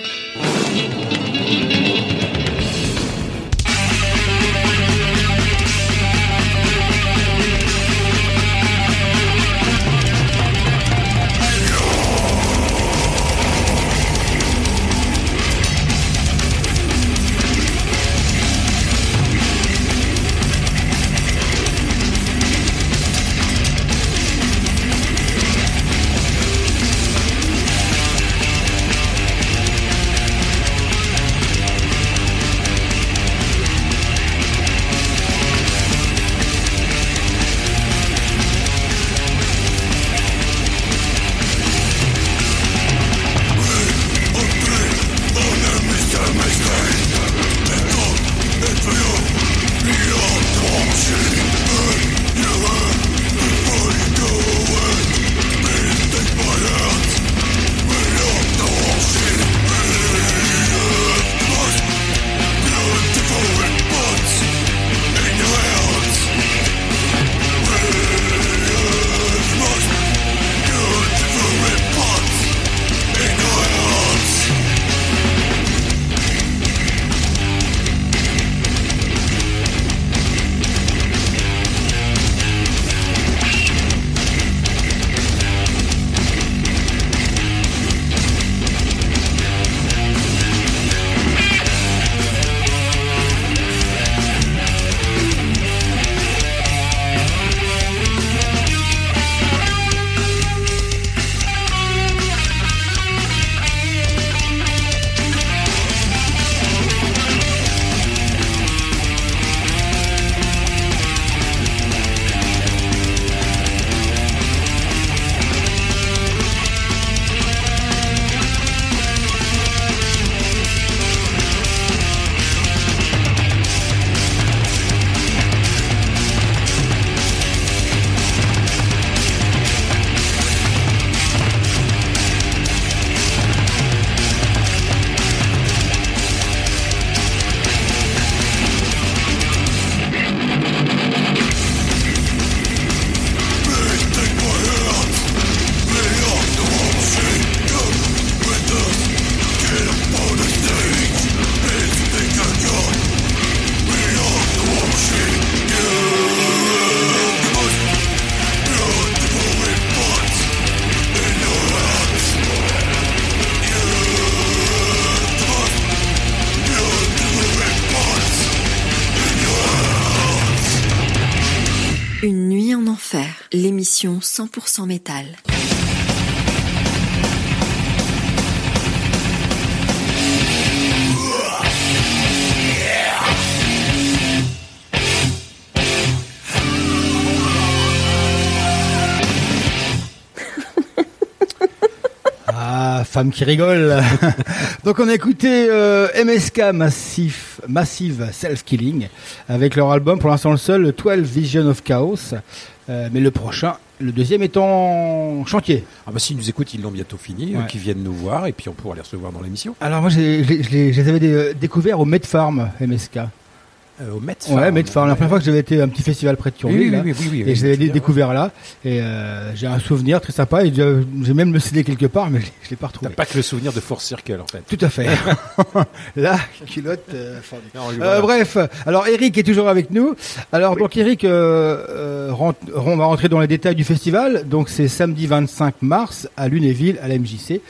L'émission 100% métal. [LAUGHS] Ah, femme qui rigole. [LAUGHS] Donc on a écouté euh, MSK Massive Self Killing avec leur album, pour l'instant le seul, le 12 Vision of Chaos. Euh, mais le prochain, le deuxième est en chantier. Ah bah s'ils nous écoutent, ils l'ont bientôt fini, euh, Ouais. qu'ils viennent nous voir et puis on pourra les recevoir dans l'émission. Alors moi, je les- avais dé- découverts au Med Farm MSK. Euh, au Met Ouais, Med Farm. La première fois que j'avais été à un petit festival près de Thionville. oui, oui, oui, oui, et oui, je l'avais découvert là. Et euh, j'ai un souvenir très sympa. Et j'ai j'ai même le CD quelque part, mais je, [LAUGHS] je l'ai pas T'as retrouvé. pas que le souvenir de Force Circle en fait. Tout à fait. [LAUGHS] [LAUGHS] Là, culotte euh. Non, Euh, voilà. bref, alors Eric est toujours avec nous. Alors donc Eric, euh, euh, rentre- on va rentrer dans les détails du festival. Donc c'est samedi 25 mars à Lunéville, à la MJC.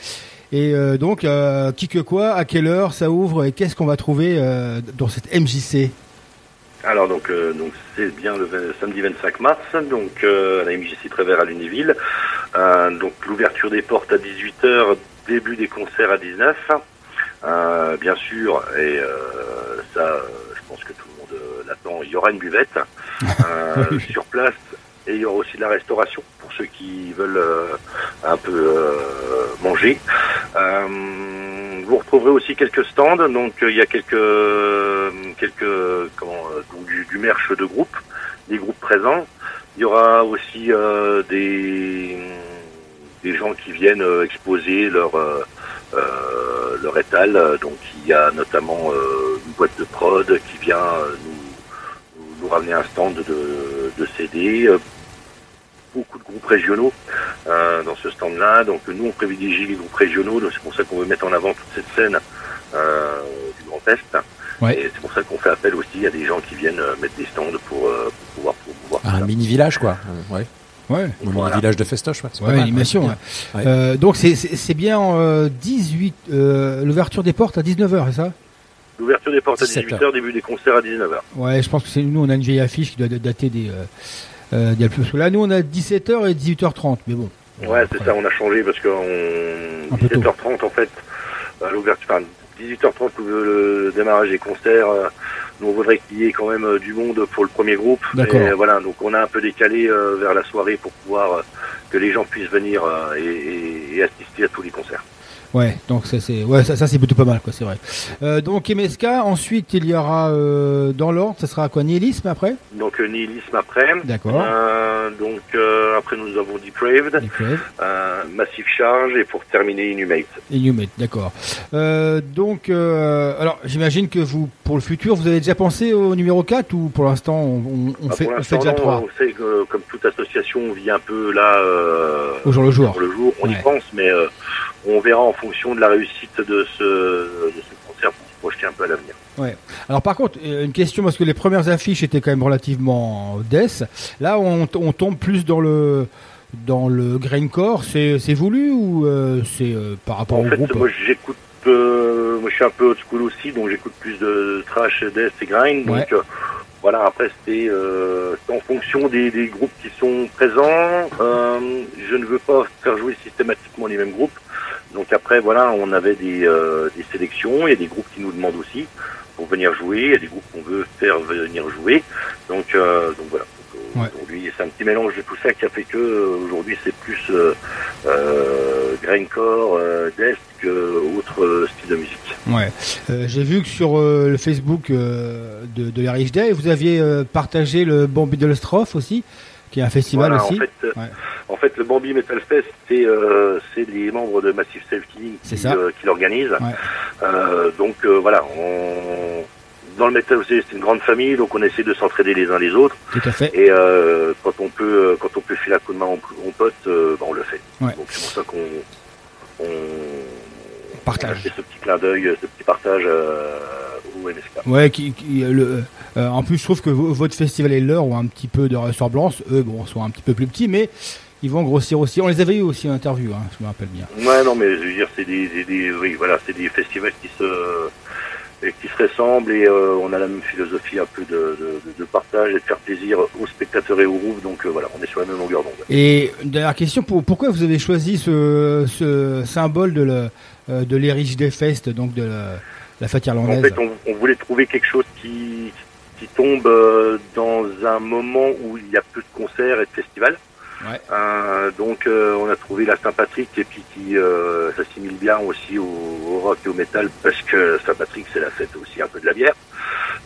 Et euh, donc euh, qui que quoi, à quelle heure ça ouvre et qu'est-ce qu'on va trouver euh, dans cette MJC Alors donc euh, donc c'est bien le vingt- samedi 25 mars donc euh, à la MJC Trévert à Lunéville. Euh, donc l'ouverture des portes à 18h, début des concerts à 19. Euh, bien sûr et ça je pense que tout le monde l'attend, il y aura une buvette [LAUGHS] sur place et il y aura aussi de la restauration pour ceux qui veulent euh, un peu euh, manger. Euh, vous retrouverez aussi quelques stands, donc euh, il y a quelques quelques comment euh, du, du merch de groupe, des groupes présents. Il y aura aussi euh, des des gens qui viennent euh, exposer leur euh, euh, leur étal. Donc il y a notamment euh, une boîte de prod qui vient euh, nous, nous, ramener un stand de, de CD. euh, beaucoup de groupes régionaux euh, dans ce stand-là. Donc nous, on privilégie les groupes régionaux. donc C'est pour ça qu'on veut mettre en avant toute cette scène euh, du Grand Est. Ouais. Et c'est pour ça qu'on fait appel aussi à des gens qui viennent mettre des stands pour, euh, pour pouvoir promouvoir Un ça. mini village quoi. Ouais. Ouais. Voilà. mini village de festoche. Ouais, c'est pas Ouais, mal, animation. ouais. ouais. Ouais. Euh, donc c'est- bien euh, 18 euh, l'ouverture des portes à 19h, c'est ça? L'ouverture des portes à 17 18h, début des concerts à 19h. Ouais, je pense que c'est nous on a une vieille affiche qui doit dater des euh, euh, des plus. Là nous on a 17h et 18h30, mais bon. Ouais, c'est ça, on a changé parce qu'on Un peu tôt. 17h30 en fait, l'ouverture, enfin 18h30 le, le démarrage des concerts. euh, nous on voudrait qu'il y ait quand même euh, du monde pour le premier groupe. D'accord. Et voilà, donc on a un peu décalé euh, vers la soirée pour pouvoir euh, que les gens puissent venir et, et- et assister à tous les concerts. Ouais, donc ça c'est ouais ça, ça c'est plutôt pas mal quoi, c'est vrai. Euh, donc MSK, ensuite il y aura euh, dans l'ordre, ça sera quoi Nihilisme après? Donc euh, nihilisme après. D'accord. Euh, donc après nous avons Depraved, Depraved. Massive Charge et pour terminer Inhumate. Inhumate, d'accord. Donc, alors j'imagine que vous, pour le futur, vous avez déjà pensé au numéro 4 ou pour l'instant on, Bah, fait, on fait déjà non, 3 on sait que comme toute association, on vit un peu là au jour le jour le jour, on Ouais. y pense, mais on verra en fonction de la réussite de ce, de ce concert pour se projeter un peu à l'avenir. Alors par contre, euh, une question parce que les premières affiches étaient quand même relativement death. Là, on, on tombe plus dans le dans le grindcore. C'est c'est voulu ou euh, c'est euh, par rapport En au fait, groupe moi j'écoute, euh, moi je suis un peu old school aussi, donc j'écoute plus de trash, death et grind. Ouais. Donc euh, voilà, après c'était euh, en fonction des, des groupes qui sont présents. Euh, je ne veux pas faire jouer systématiquement les mêmes groupes. Donc après voilà, on avait des, euh, des sélections, il y a des groupes qui nous demandent aussi pour venir jouer, il y a des groupes qu'on veut faire venir jouer. Donc euh, donc voilà. Donc, euh, Ouais. Aujourd'hui, c'est un petit mélange de tout ça qui a fait que euh, aujourd'hui c'est plus euh, euh, grindcore, euh, death que autre euh, style de musique. Ouais. Euh, J'ai vu que sur euh, le Facebook euh, de, de Day, vous aviez euh, partagé le de l'Ostrophe aussi, qui est un festival Voilà, aussi. En fait, euh, Ouais. en fait, le Bambi Metal Fest, c'est euh, c'est les membres de Massive C'est qui, euh, qui l'organisent. Ouais. Euh, donc euh, voilà, on... dans le metal aussi, c'est une grande famille, donc on essaie de s'entraider les uns les autres. Tout à fait. Et euh, quand on peut, quand on peut filer un coup de main en, en pote, bah, on le fait. Ouais. Donc c'est pour ça qu'on on, Partage. on fait ce petit clin d'œil, ce petit partage euh, au MSK. Ouais, qui, qui, le, euh, en plus, je trouve que vo- votre festival et le leur ont un petit peu de ressemblance. Eux, bon, sont un petit peu plus petits, mais ils vont grossir aussi. On les avait eu aussi en interview, hein, je me rappelle bien. Ouais, non, mais je veux dire, c'est des, des, des- oui, voilà, c'est des festivals qui se, et qui se ressemblent et euh, on a la même philosophie un peu de, de, de partage et de faire plaisir aux spectateurs et aux groupes. Donc euh, voilà, on est sur la même longueur d'onde. Et dernière question, pour, pourquoi vous avez choisi ce, ce symbole de le, de l'Erich des Fest, donc de la, la fête irlandaise En fait, on, on voulait trouver quelque chose qui, qui tombe euh, dans un moment où il y a peu de concerts et de festivals. Ouais. Euh, donc euh, on a trouvé la Saint-Patrick et puis qui euh, s'assimile bien aussi au, au rock et au métal parce que Saint-Patrick c'est la fête aussi un peu de la bière.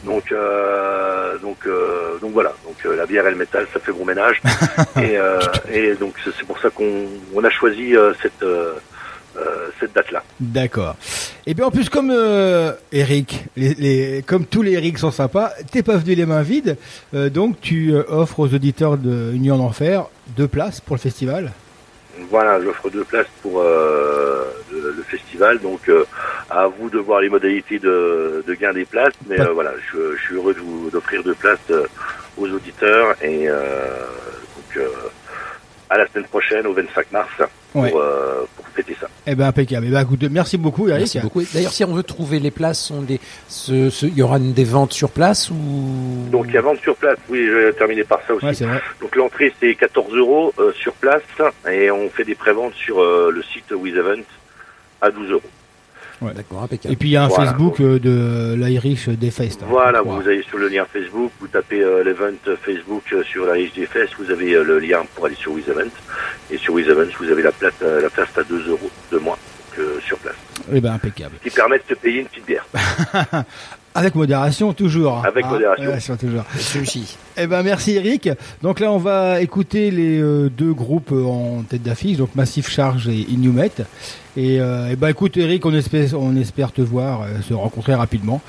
Donc euh, donc euh, donc voilà donc euh, la bière et le métal ça fait bon ménage [LAUGHS] et, euh, et donc c'est pour ça qu'on on a choisi euh, cette euh, cette date là. D'accord. Et bien en plus comme euh, Eric, les, les- comme tous les Eric sont sympas, t'es pas venu les mains vides, euh, donc tu euh, offres aux auditeurs de Union d'Enfer deux places pour le festival? Voilà, j'offre deux places pour euh, le, le festival, donc euh, à vous de voir les modalités de, de gain des places, mais euh, voilà, je, je suis heureux de vous d'offrir deux places euh, aux auditeurs et euh, donc euh, à la semaine prochaine, au 25 mars, pour, Ouais. euh, pour fêter ça. Eh ben impeccable. Eh ben écoute, merci beaucoup Eric. Merci beaucoup. D'ailleurs, si on veut trouver les places, on les, ce- ce- il y aura des ventes sur place ou? Donc il y a vente sur place, oui, je vais terminer par ça aussi. Ouais, c'est vrai. Donc l'entrée c'est 14 euros euh, sur place et on fait des préventes sur euh, le site With Event à 12 euros. D'accord, impeccable. Et puis il y a un Voilà. Facebook euh, de l'Irish des Fest. hein, Voilà, vous allez sur le lien Facebook, vous tapez euh, l'event Facebook euh, sur la HDFS, vous avez euh, le lien pour aller sur WizEvent. Et sur WizEvent, vous avez la place, euh, la place à 2 euros de moins que sur place. Eh ben impeccable. Qui permet de se payer une petite bière. [LAUGHS] Avec modération toujours. Avec Ah, modération. toujours. Celui-ci. Eh ben merci Eric. Donc là on va écouter les euh, deux groupes euh, en tête d'affiche, donc Massive Charge et Inumet. Et, euh, eh ben écoute Eric, on espère, on espère te voir, euh, se rencontrer rapidement.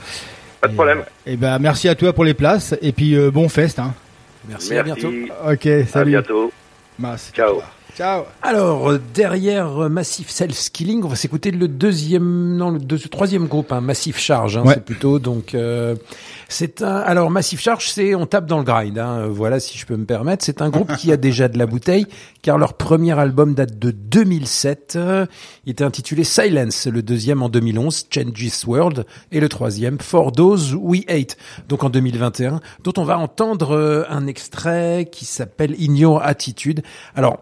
Pas de Et, problème. euh, Eh ben merci à toi pour les places et puis euh, bon fest. Hein. Merci, à bientôt. Ok, À salut. bientôt. Mas, Ciao. Ciao. Alors, derrière euh, Massive Self-Skilling, on va s'écouter le deuxième, non, le deux- troisième groupe, hein, Massive Charge, hein, Ouais. c'est plutôt, donc, euh, c'est un, alors Massive Charge, c'est, on tape dans le grind, hein, euh, voilà, si je peux me permettre. C'est un groupe qui a déjà de la bouteille, car leur premier album date de 2007. euh, il était intitulé Silence, le deuxième en 2011, Changes World, et le troisième, For Those We Hate, donc en 2021, dont on va entendre euh, un extrait qui s'appelle In Your Attitude. Alors,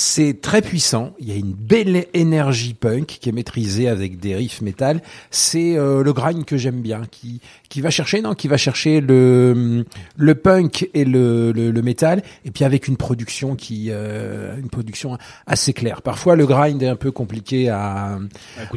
c'est très puissant. Il y a une belle énergie punk qui est maîtrisée avec des riffs métal. C'est euh, le grind que j'aime bien, qui qui va chercher non, qui va chercher le le punk et le le, le métal, et puis avec une production qui euh, une production assez claire. Parfois le grind est un peu compliqué à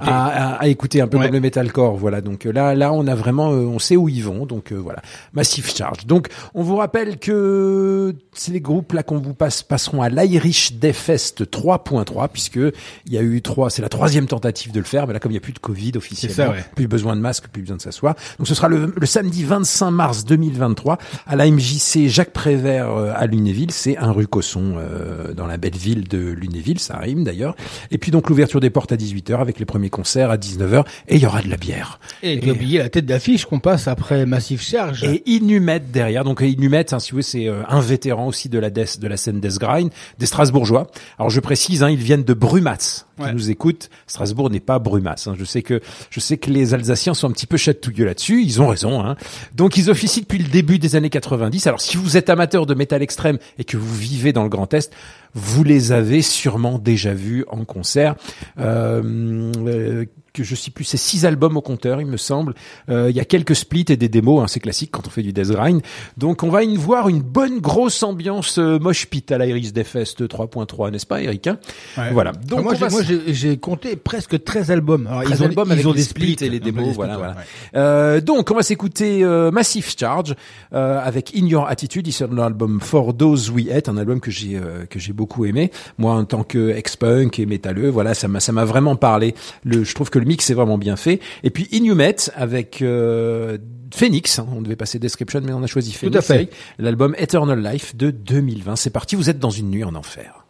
à, à- à écouter, un peu Ouais. comme le metalcore. Voilà. Donc euh, là là on a vraiment euh, on sait où ils vont. Donc euh, voilà, Massive Charge. Donc on vous rappelle que c'est les groupes là qu'on vous passe passeront à l'Irish Death Fest 3.3 puisque il y a eu trois, c'est la troisième tentative de le faire, mais là comme il n'y a plus de Covid officiellement, C'est ça, ouais. plus besoin de masque, plus besoin de s'asseoir. Donc ce sera le, le samedi 25 mars 2023 à la MJC Jacques Prévert euh, à Lunéville, c'est un rue Cosson euh, dans la belle ville de Lunéville, ça rime d'ailleurs. Et puis donc l'ouverture des portes à 18h avec les premiers concerts à 19h et il y aura de la bière. Et j'ai oublié la tête d'affiche qu'on passe après Massive Charge. Et Inumet derrière. Donc Inumet, hein, si vous voulez, c'est euh, un vétéran aussi de la death, de la scène Death Grind, des Strasbourgeois. Alors je précise, hein, ils viennent de Brumas. Qui Ouais. nous écoutent. Strasbourg n'est pas Brumas. hein. Je sais que je sais que les Alsaciens sont un petit peu chatouilleux là-dessus. Ils ont raison. Hein. Donc ils officient depuis le début des années 90. Alors si vous êtes amateur de métal extrême et que vous vivez dans le Grand Est, vous les avez sûrement déjà vus en concert. Euh, euh, que je sais plus, c'est six albums au compteur, il me semble. Euh, Il y a quelques splits et des démos, hein, c'est classique quand on fait du death grind. Donc on va y voir une bonne grosse ambiance euh, mosh pit à l'Iris Death Fest 3.3, n'est-ce pas, Eric hein? Ouais. Voilà. Donc Ah, moi, j'ai, va moi, j'ai, j'ai compté presque 13 albums. Alors, 13 ils ont, albums ils avec ont des splits splits et les démos, des voilà, splits, voilà. ouais. Euh, donc, on va s'écouter euh, Massive Charge euh, avec In Your Attitude, issu de l'album For Those We Hate, un album que j'ai euh, que j'ai beaucoup aimé. Moi, en tant que ex-punk et métalleux, voilà, ça m'a ça m'a vraiment parlé. Le, je trouve que le mix est vraiment bien fait. Et puis Inumet avec euh, Phoenix, hein, on devait passer Description, mais on a choisi Phoenix. à fait. L'album Eternal Life de 2020. C'est parti, vous êtes dans une nuit en enfer.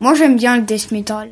Moi j'aime bien le death metal.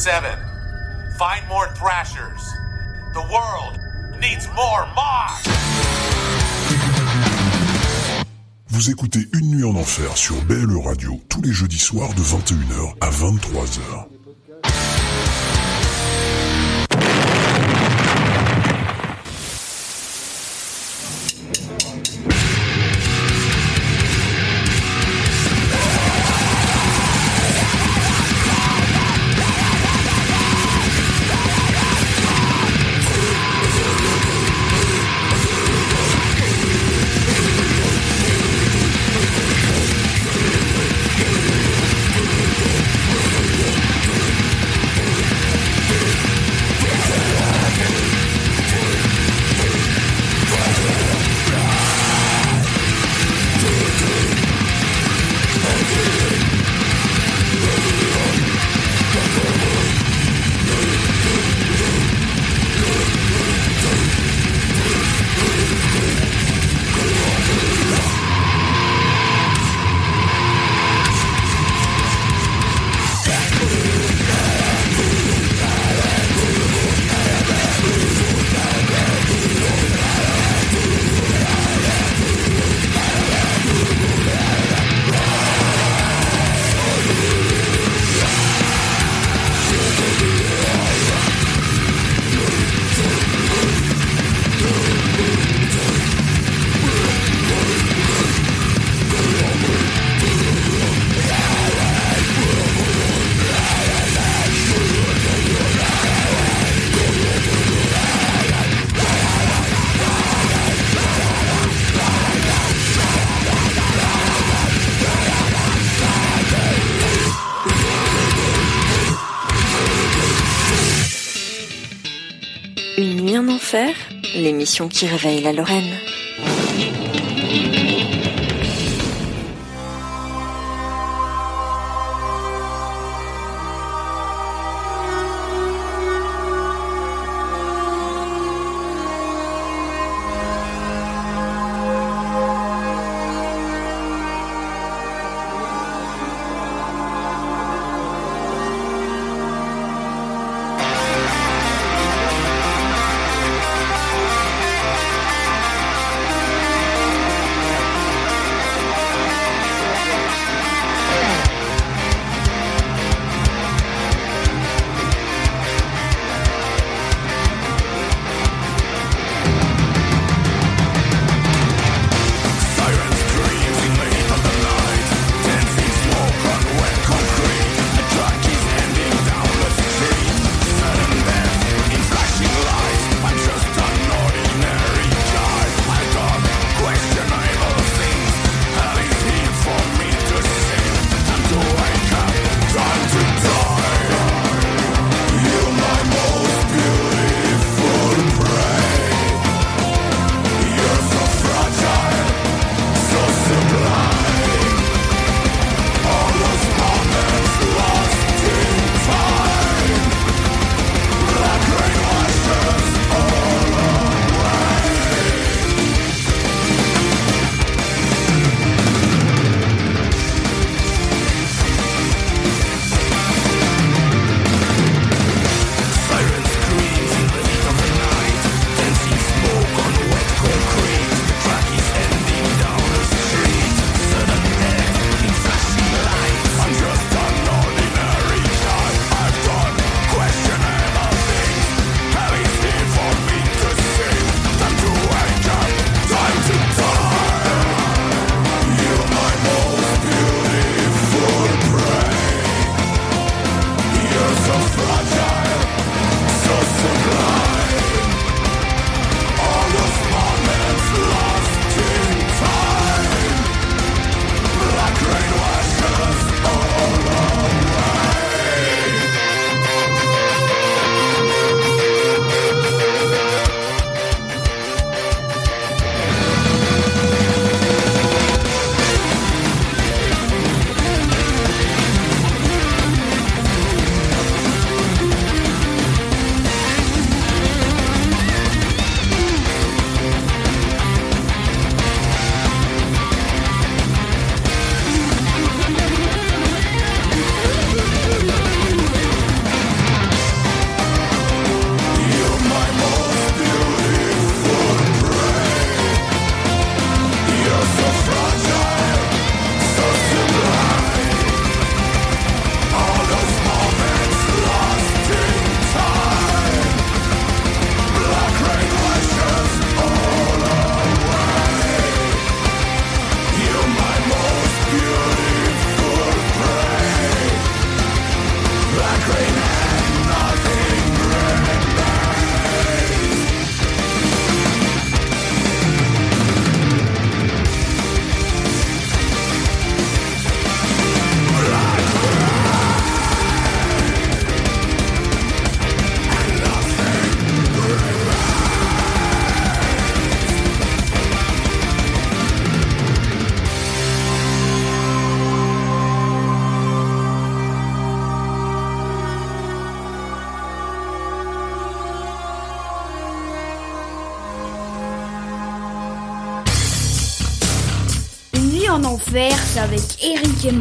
57. Find more Thrashers. The world needs more Mosh! Vous écoutez Une nuit en enfer sur BLE Radio tous les jeudis soirs de 21h à 23h. Qui réveille la Lorraine. Eric et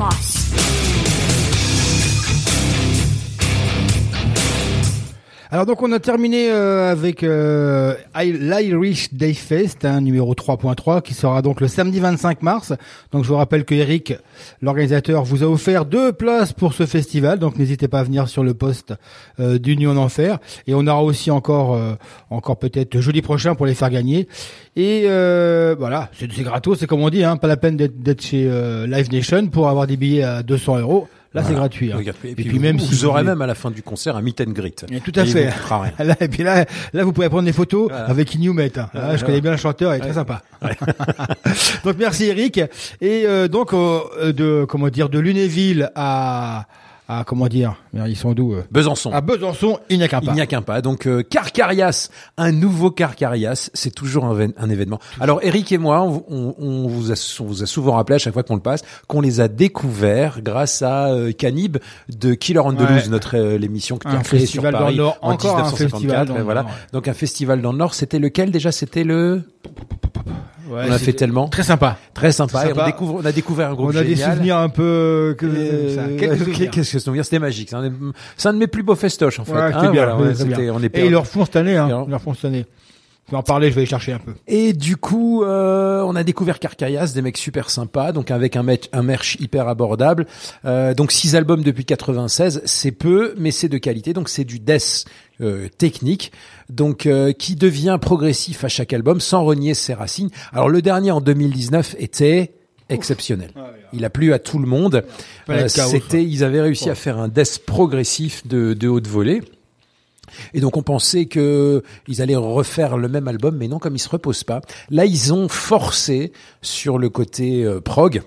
donc on a terminé euh, avec euh, l'Irish Day Fest, hein, numéro 3.3, qui sera donc le samedi 25 mars. Donc je vous rappelle que Eric, l'organisateur, vous a offert deux places pour ce festival, donc n'hésitez pas à venir sur le poste euh, d'Union d'Enfer. Et on aura aussi encore, euh, encore peut-être jeudi prochain pour les faire gagner. Et euh, voilà, c'est gratos, c'est comme on dit, hein, pas la peine d'être d'être chez euh, Live Nation pour avoir des billets à 200 euros. Là c'est gratuit. hein. Regarde, Et, Et puis, même vous si vous aurez même à la fin du concert un meet and greet. Et tout à Et fait. [LAUGHS] Là, et puis là, là, vous pouvez prendre des photos Voilà. avec Inumet. Hein. Là, je connais bien le chanteur, il est très sympa. [LAUGHS] donc merci Eric. Et euh, donc euh, de comment dire de Lunéville à à comment dire, ils sont d'où euh Besançon. À Besançon, il n'y a qu'un Il pas. n'y a qu'un pas. Donc euh, Carcarias, un nouveau Carcarias, c'est toujours un, événement. Alors Eric et moi, on, on- on vous a, on vous a souvent rappelé à chaque fois qu'on le passe qu'on les a découverts grâce à euh, Canib de Killer on the Ouais. Loose, notre euh, l'émission qui Un a créé sur festival dans Paris le Nord, en encore un 1954. festival dans et le voilà. Donc un festival dans le Nord, c'était lequel déjà? C'était le. Ouais, on a fait tellement, Très sympa. très sympa. Très Et on sympa. découvre, on a découvert un groupe On a des génial. souvenirs un peu que Euh, ça, quelques ok, souvenirs. Qu'est-ce que souvenirs C'était magique. C'est un, des- de mes plus beaux festoches en fait. Ouais, hein, c'était bien, voilà, ouais, bien. on est Et ils leur font cette année, hein. Ils leur font cette année. Je vais en parler, je vais les chercher un peu. Et du coup, euh, on a découvert Carcayas, des mecs super sympas, donc avec un, mec- un merch hyper abordable. Euh, donc six albums depuis 96, c'est peu, mais c'est de qualité. Donc c'est du death euh, technique, donc euh, qui devient progressif à chaque album, sans renier ses racines. Alors le dernier en 2019 était exceptionnel. Il a plu à tout le monde. Euh, C'était, ils avaient réussi à faire un death progressif de, de haute volée. Et donc on pensait que ils allaient refaire le même album, mais non, comme ils se reposent pas. Là, ils ont forcé sur le côté euh, prog.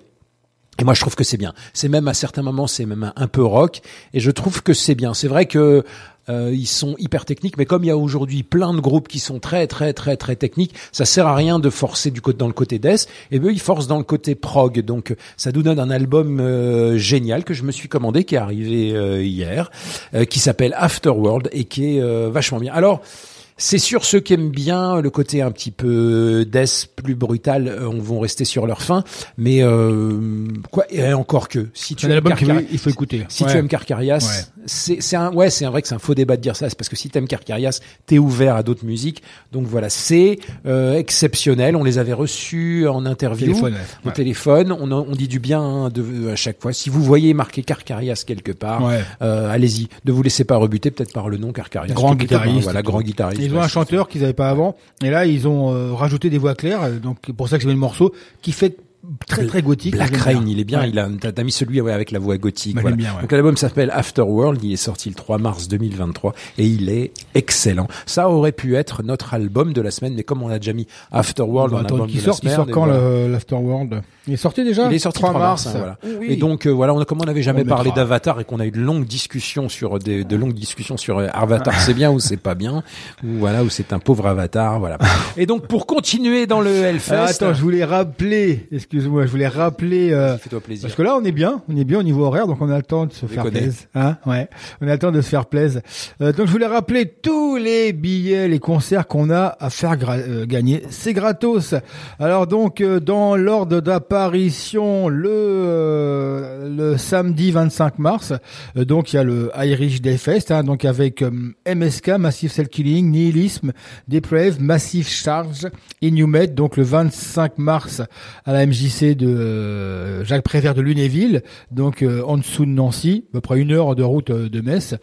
Et moi, je trouve que c'est bien. C'est même à certains moments, c'est même un, peu rock. Et je trouve que c'est bien. C'est vrai que euh, ils sont hyper techniques, mais comme il y a aujourd'hui plein de groupes qui sont très, très, très, très techniques, ça sert à rien de forcer du côté dans le côté death. Et eux, ils forcent dans le côté prog. Donc, ça nous donne un album euh, génial que je me suis commandé, qui est arrivé euh, hier, euh, qui s'appelle Afterworld et qui est euh, vachement bien. Alors. C'est sûr, ceux qui aiment bien le côté un petit peu death, plus brutal, euh, on vont rester sur leur fin. Mais euh, quoi, et encore que si tu aimes album qu'il Carcar- faut- il faut écouter. si Ouais. tu aimes Carcarias, Ouais. c'est un ouais, c'est un vrai que c'est un faux débat de dire ça. C'est parce que si t'aimes Carcarias, t'es ouvert à d'autres musiques. Donc voilà, c'est euh, exceptionnel. On les avait reçus en interview, Téléphone, ouais. au téléphone. On, on dit du bien hein, de, à chaque fois. Si vous voyez marqué Carcarias quelque part, Ouais. euh, allez-y. Ne vous laissez pas rebuter peut-être par le nom Carcarias. Grand guitariste. voilà, grand guitariste. Ils ont un chanteur qu'ils n'avaient pas avant, et là ils ont euh, rajouté des voix claires, euh, donc pour ça que j'ai mis le morceau qui fait très très gothique. Black. Rain, il est bien. Ouais. Il a, t'as mis celui ouais, avec la voix gothique. Voilà. j'aime bien, ouais. Donc l'album s'appelle Afterworld. Il est sorti le 3 mars 2023 et il est excellent. Ça aurait pu être notre album de la semaine, mais comme on a déjà mis On Afterworld va en album qu'il de sorte. Il sort semaine, quand voilà. l'Afterworld? Il est sorti déjà? Il est sorti le 3 mars, hein, voilà. Oui. Et donc euh, voilà, on a, comme on n'avait jamais On parlé d'Avatar et qu'on a eu de longues discussions sur des de longues discussions sur euh, Avatar, c'est bien ou c'est pas bien, ou voilà, ou c'est un pauvre Avatar, voilà. [LAUGHS] Et donc pour continuer dans le Hellfest, Ah, attends, je voulais rappeler, excuse-moi, je voulais rappeler, euh, fais-toi plaisir. parce que là on est bien, on est bien au niveau horaire, donc on a le temps de se faire plaisir. Hein ouais, on a le temps de se faire plaisir. Euh, donc je voulais rappeler tous les billets, les concerts qu'on a à faire euh, gagner. C'est gratos. Alors donc euh, dans l'ordre d'apparition le euh, le samedi 25 mars, euh, donc il y a le Irish Day Fest, hein, donc avec MSK, Massive Cell Killing, Nihilisme, Deprave, Massive Charge, Inhumet, donc le 25 mars à la De euh, Jacques Prévert de Lunéville, donc euh, en dessous de Nancy, à peu près une heure de route euh, de Metz.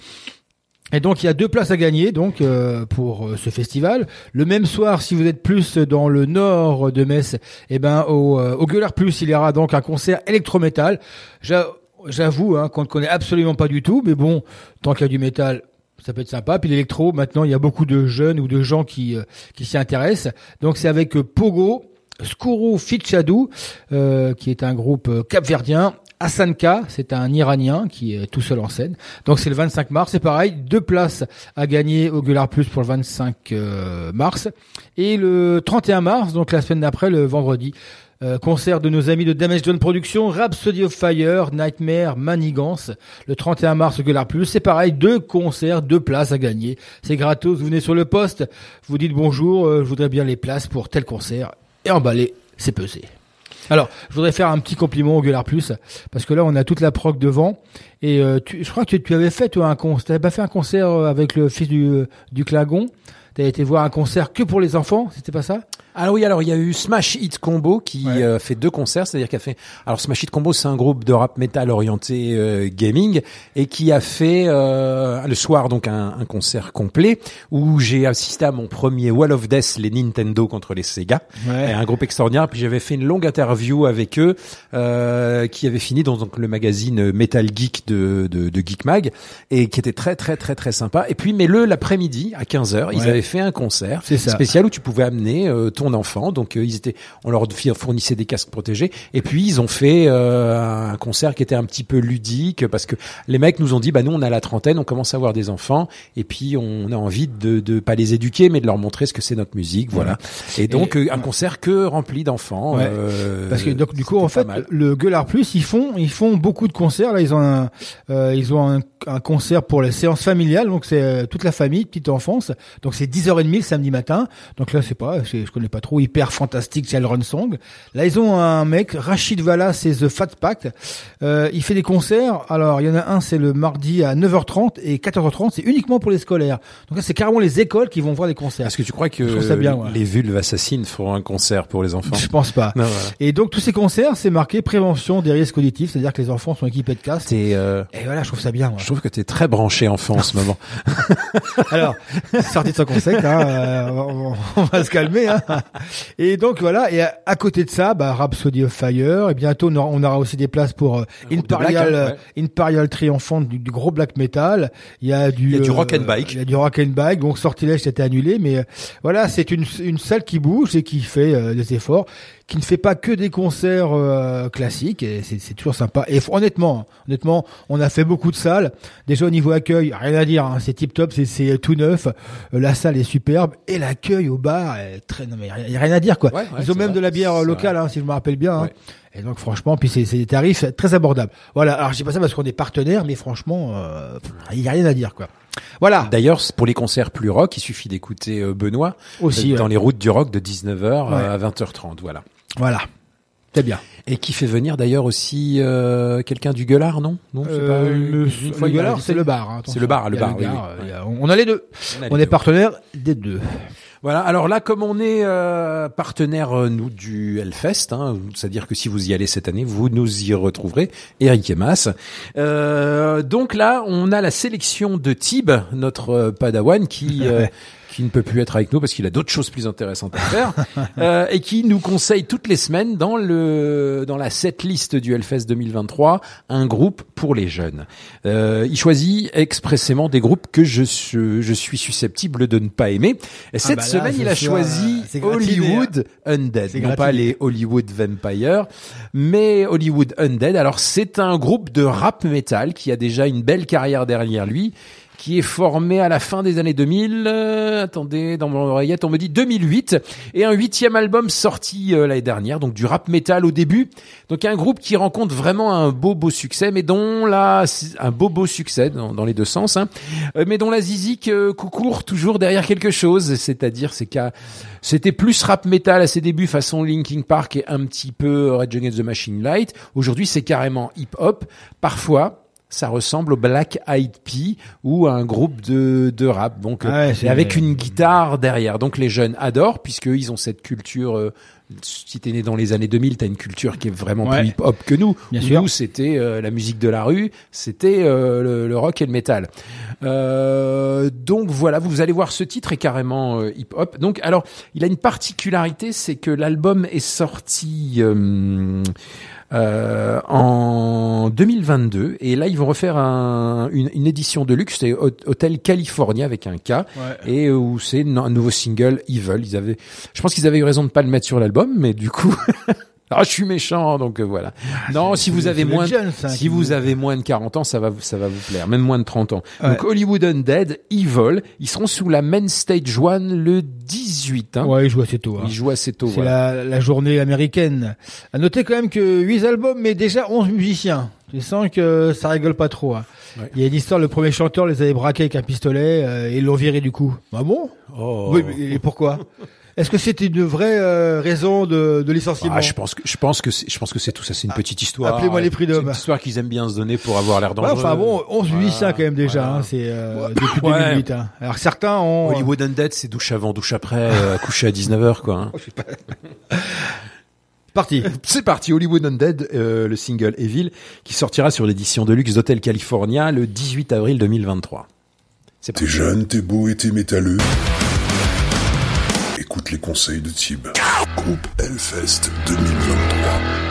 Et donc il y a deux places à gagner donc euh, pour ce festival. Le même soir, si vous êtes plus dans le nord de Metz, eh ben au, euh, au Gueulard Plus, il y aura donc un concert électrométal. J'a- J'avoue hein, qu'on ne connaît absolument pas du tout, mais bon, tant qu'il y a du métal, ça peut être sympa. Puis l'électro, maintenant, il y a beaucoup de jeunes ou de gens qui qui s'y intéressent. Donc c'est avec Pogo, Skuru Fitchadou, euh, qui est un groupe euh, capverdien. Asanka, c'est un Iranien qui est tout seul en scène. Donc c'est le 25 mars, c'est pareil, deux places à gagner au Gueulard Plus pour le 25 euh, mars. Et le 31 mars, donc la semaine d'après, le vendredi, concert de nos amis de Damage Done Productions, Rhapsody of Fire, Nightmare, Manigance, le 31 mars au Gueulard Plus. C'est pareil, deux concerts, deux places à gagner. C'est gratos, vous venez sur le poste, vous dites bonjour, je voudrais bien les places pour tel concert, et emballé, c'est pesé. Alors, je voudrais faire un petit compliment au Gueulard Plus parce que là, on a toute la proc devant et euh, tu, je crois que tu avais fait toi un concert. T'avais pas fait un concert euh, avec le fils du euh, du Clagon. T'avais été voir un concert que pour les enfants, c'était pas ça? Ah oui, alors il y a eu Smash Hit Combo qui Ouais. euh, fait deux concerts, c'est-à-dire qu'il a fait. Alors Smash Hit Combo, c'est un groupe de rap metal orienté euh, gaming et qui a fait euh, le soir donc un, un concert complet où j'ai assisté à mon premier Wall of Death, les Nintendo contre les Sega, Ouais. et un groupe extraordinaire. Puis j'avais fait une longue interview avec eux euh, qui avait fini dans donc, le magazine Metal Geek de, de, de Geek Mag et qui était très très très très sympa. Et puis mais le l'après-midi à 15 h ils avaient fait un concert spécial où tu pouvais amener euh, enfant. Donc euh, ils étaient, on leur fournissait des casques protégés. Et puis ils ont fait euh, un concert qui était un petit peu ludique parce que les mecs nous ont dit, bah nous on a la trentaine, on commence à avoir des enfants et puis on a envie de de pas les éduquer mais de leur montrer ce que c'est notre musique, voilà. Et donc Et- euh, un concert que rempli d'enfants. Ouais. euh, Parce que donc du coup en fait le Gueulard Plus ils font ils font beaucoup de concerts là ils ont un euh, ils ont un, un concert pour les séances familiales donc c'est toute la famille petite enfance donc c'est 10h30 le samedi matin donc là c'est pas je connais pas trop hyper fantastique c'est le Run Song là ils ont un mec Rachid Valla c'est The Fat Pack euh, il fait des concerts alors il y en a un c'est le mardi à 9h30 et 14h30 c'est uniquement pour les scolaires donc là c'est carrément les écoles qui vont voir des concerts Est-ce que tu crois que Je trouve ça bien, ouais. les vulves assassines feront un concert pour les enfants? Je pense pas Non, voilà. et donc tous ces concerts, c'est marqué prévention des risques auditifs, c'est-à-dire que les enfants sont équipés de casques. Euh, Et voilà, je trouve ça bien. moi. je trouve que t'es très branché enfant en ce moment. [LAUGHS] Alors, sorti de son concept, hein, euh, on, on va se calmer. Hein. [LAUGHS] Et donc voilà, et à, à côté de ça, bah, Rhapsody of Fire, et bientôt on aura, on aura aussi des places pour euh, Imperial, black, hein, euh, Imperial Triomphant du, du gros black metal. Il y a du, Il y a du euh, rock and bike. Il y a du rock and bike. Donc Sortilège c'était annulé, mais euh, voilà, c'est une, une salle qui bouge et qui fait euh, des efforts, qui ne fait pas que des concerts euh, classiques. Et c'est toujours sympa. Et honnêtement, honnêtement, on a fait beaucoup de salles. Déjà au niveau accueil, rien à dire. hein, c'est tip top, c'est tout neuf. Euh, la salle est superbe et l'accueil au bar est très. Non mais il y a rien à dire quoi. Ouais, ouais, Ils ont même vrai. de la bière euh, locale, hein, si je me rappelle bien. hein. Et donc franchement, puis c'est des tarifs très abordables. Voilà. Alors je dis pas ça parce qu'on est partenaire, mais franchement, euh, il y a rien à dire quoi. Voilà. D'ailleurs, pour les concerts plus rock, il suffit d'écouter euh, Benoît Aussi, euh, dans ouais. les routes du rock de 19h Ouais. à 20h30, voilà. Voilà. C'est bien. Et qui fait venir d'ailleurs aussi euh, quelqu'un du Gueulard, non? Non, c'est Euh, pas le, fois le Gueulard, c'est le bar. hein, C'est le bar, attention. le bar, oui, oui, a- on a les deux. On a les On est partenaire des deux. Voilà. Alors là, comme on est euh, partenaire euh, nous du Hellfest, hein, c'est-à-dire que si vous y allez cette année, vous nous y retrouverez, Eric et Mas. Euh, donc là, on a la sélection de Tib, notre euh, Padawan, qui euh, [LAUGHS] qui ne peut plus être avec nous parce qu'il a d'autres choses plus intéressantes à faire, [LAUGHS] euh, et qui nous conseille toutes les semaines dans le dans la setlist du Hellfest 2023 un groupe pour les jeunes. Euh, il choisit expressément des groupes que je suis, je suis susceptible de ne pas aimer. Et cette bah là, semaine, il a choisi euh, Hollywood Undead, non pas les Hollywood Vampire, mais Hollywood Undead. Alors c'est un groupe de rap metal qui a déjà une belle carrière derrière lui qui est formé à la fin des années 2000. euh, attendez, dans mon oreillette, on me dit 2008 et un huitième album sorti euh, l'année dernière, donc du rap metal au début. Donc un groupe qui rencontre vraiment un beau beau succès, mais dont la un beau beau succès dans, dans les deux sens, hein, euh, mais dont la zizik euh, coucourt toujours derrière quelque chose. C'est-à-dire c'est qu'à c'était plus rap metal à ses débuts façon Linkin Park et un petit peu Rage Against the Machine Light. Aujourd'hui c'est carrément hip hop. Parfois ça ressemble au Black Eyed Peas ou à un groupe de, de rap. Donc, Ah ouais, euh, et avec une guitare derrière. Donc, les jeunes adorent puisqu'ils ont cette culture. euh, si t'es né dans les années 2000, t'as une culture qui est vraiment Ouais. plus hip-hop que nous. Bien. Nous, c'était euh, la musique de la rue, c'était euh, le, le rock et le métal. Euh, donc voilà, vous allez voir, ce titre est carrément hip-hop. Donc, alors, il a une particularité, c'est que l'album est sorti. Euh, en 2022 et là ils vont refaire un, une, une édition de luxe c'est Hot- Hotel California avec un K et où c'est un un nouveau single Evil. Ils avaient je pense qu'ils avaient eu raison de pas le mettre sur l'album mais du coup [LAUGHS] ah je suis méchant donc euh, voilà non si vous avez moins de- si vous avez moins de 40 ans ça va vous- ça va vous plaire même moins de 30 ans Ouais. donc Hollywood Undead Evil ils seront sous la main stage one le 18 hein. Ouais, il joue assez tôt. hein. ils jouent assez tôt C'est voilà. la, la journée américaine. À noter quand même que 8 albums, mais déjà 11 musiciens. Tu sens que ça rigole pas trop. hein. Ouais. Il y a une histoire, le premier chanteur les avait braqués avec un pistolet euh, et ils l'ont viré du coup. Ah bon? Oh. Oui, mais et pourquoi? Est-ce que c'était une vraie euh, raison de, de licenciement Ah, je pense que je pense que c'est, je pense que c'est tout ça. C'est une petite histoire. appelez-moi les prix C'est d'hommes. une histoire qu'ils aiment bien se donner pour avoir l'air Ouais, dangereux. enfin bon, on se dit ça Voilà. quand même déjà. Voilà. hein, c'est euh, depuis Ouais. 2008. hein. Alors certains ont. Hollywood Undead, c'est douche avant, douche après, euh, [LAUGHS] coucher à 19h, quoi. hein. Parti. [LAUGHS] C'est parti, Hollywood Undead, euh, le single Evil, qui sortira sur l'édition de luxe d'Hotel California le 18 avril 2023. C'est T'es jeune, t'es beau et t'es métalleux. Les conseils de Tib. Groupe Hellfest 2023.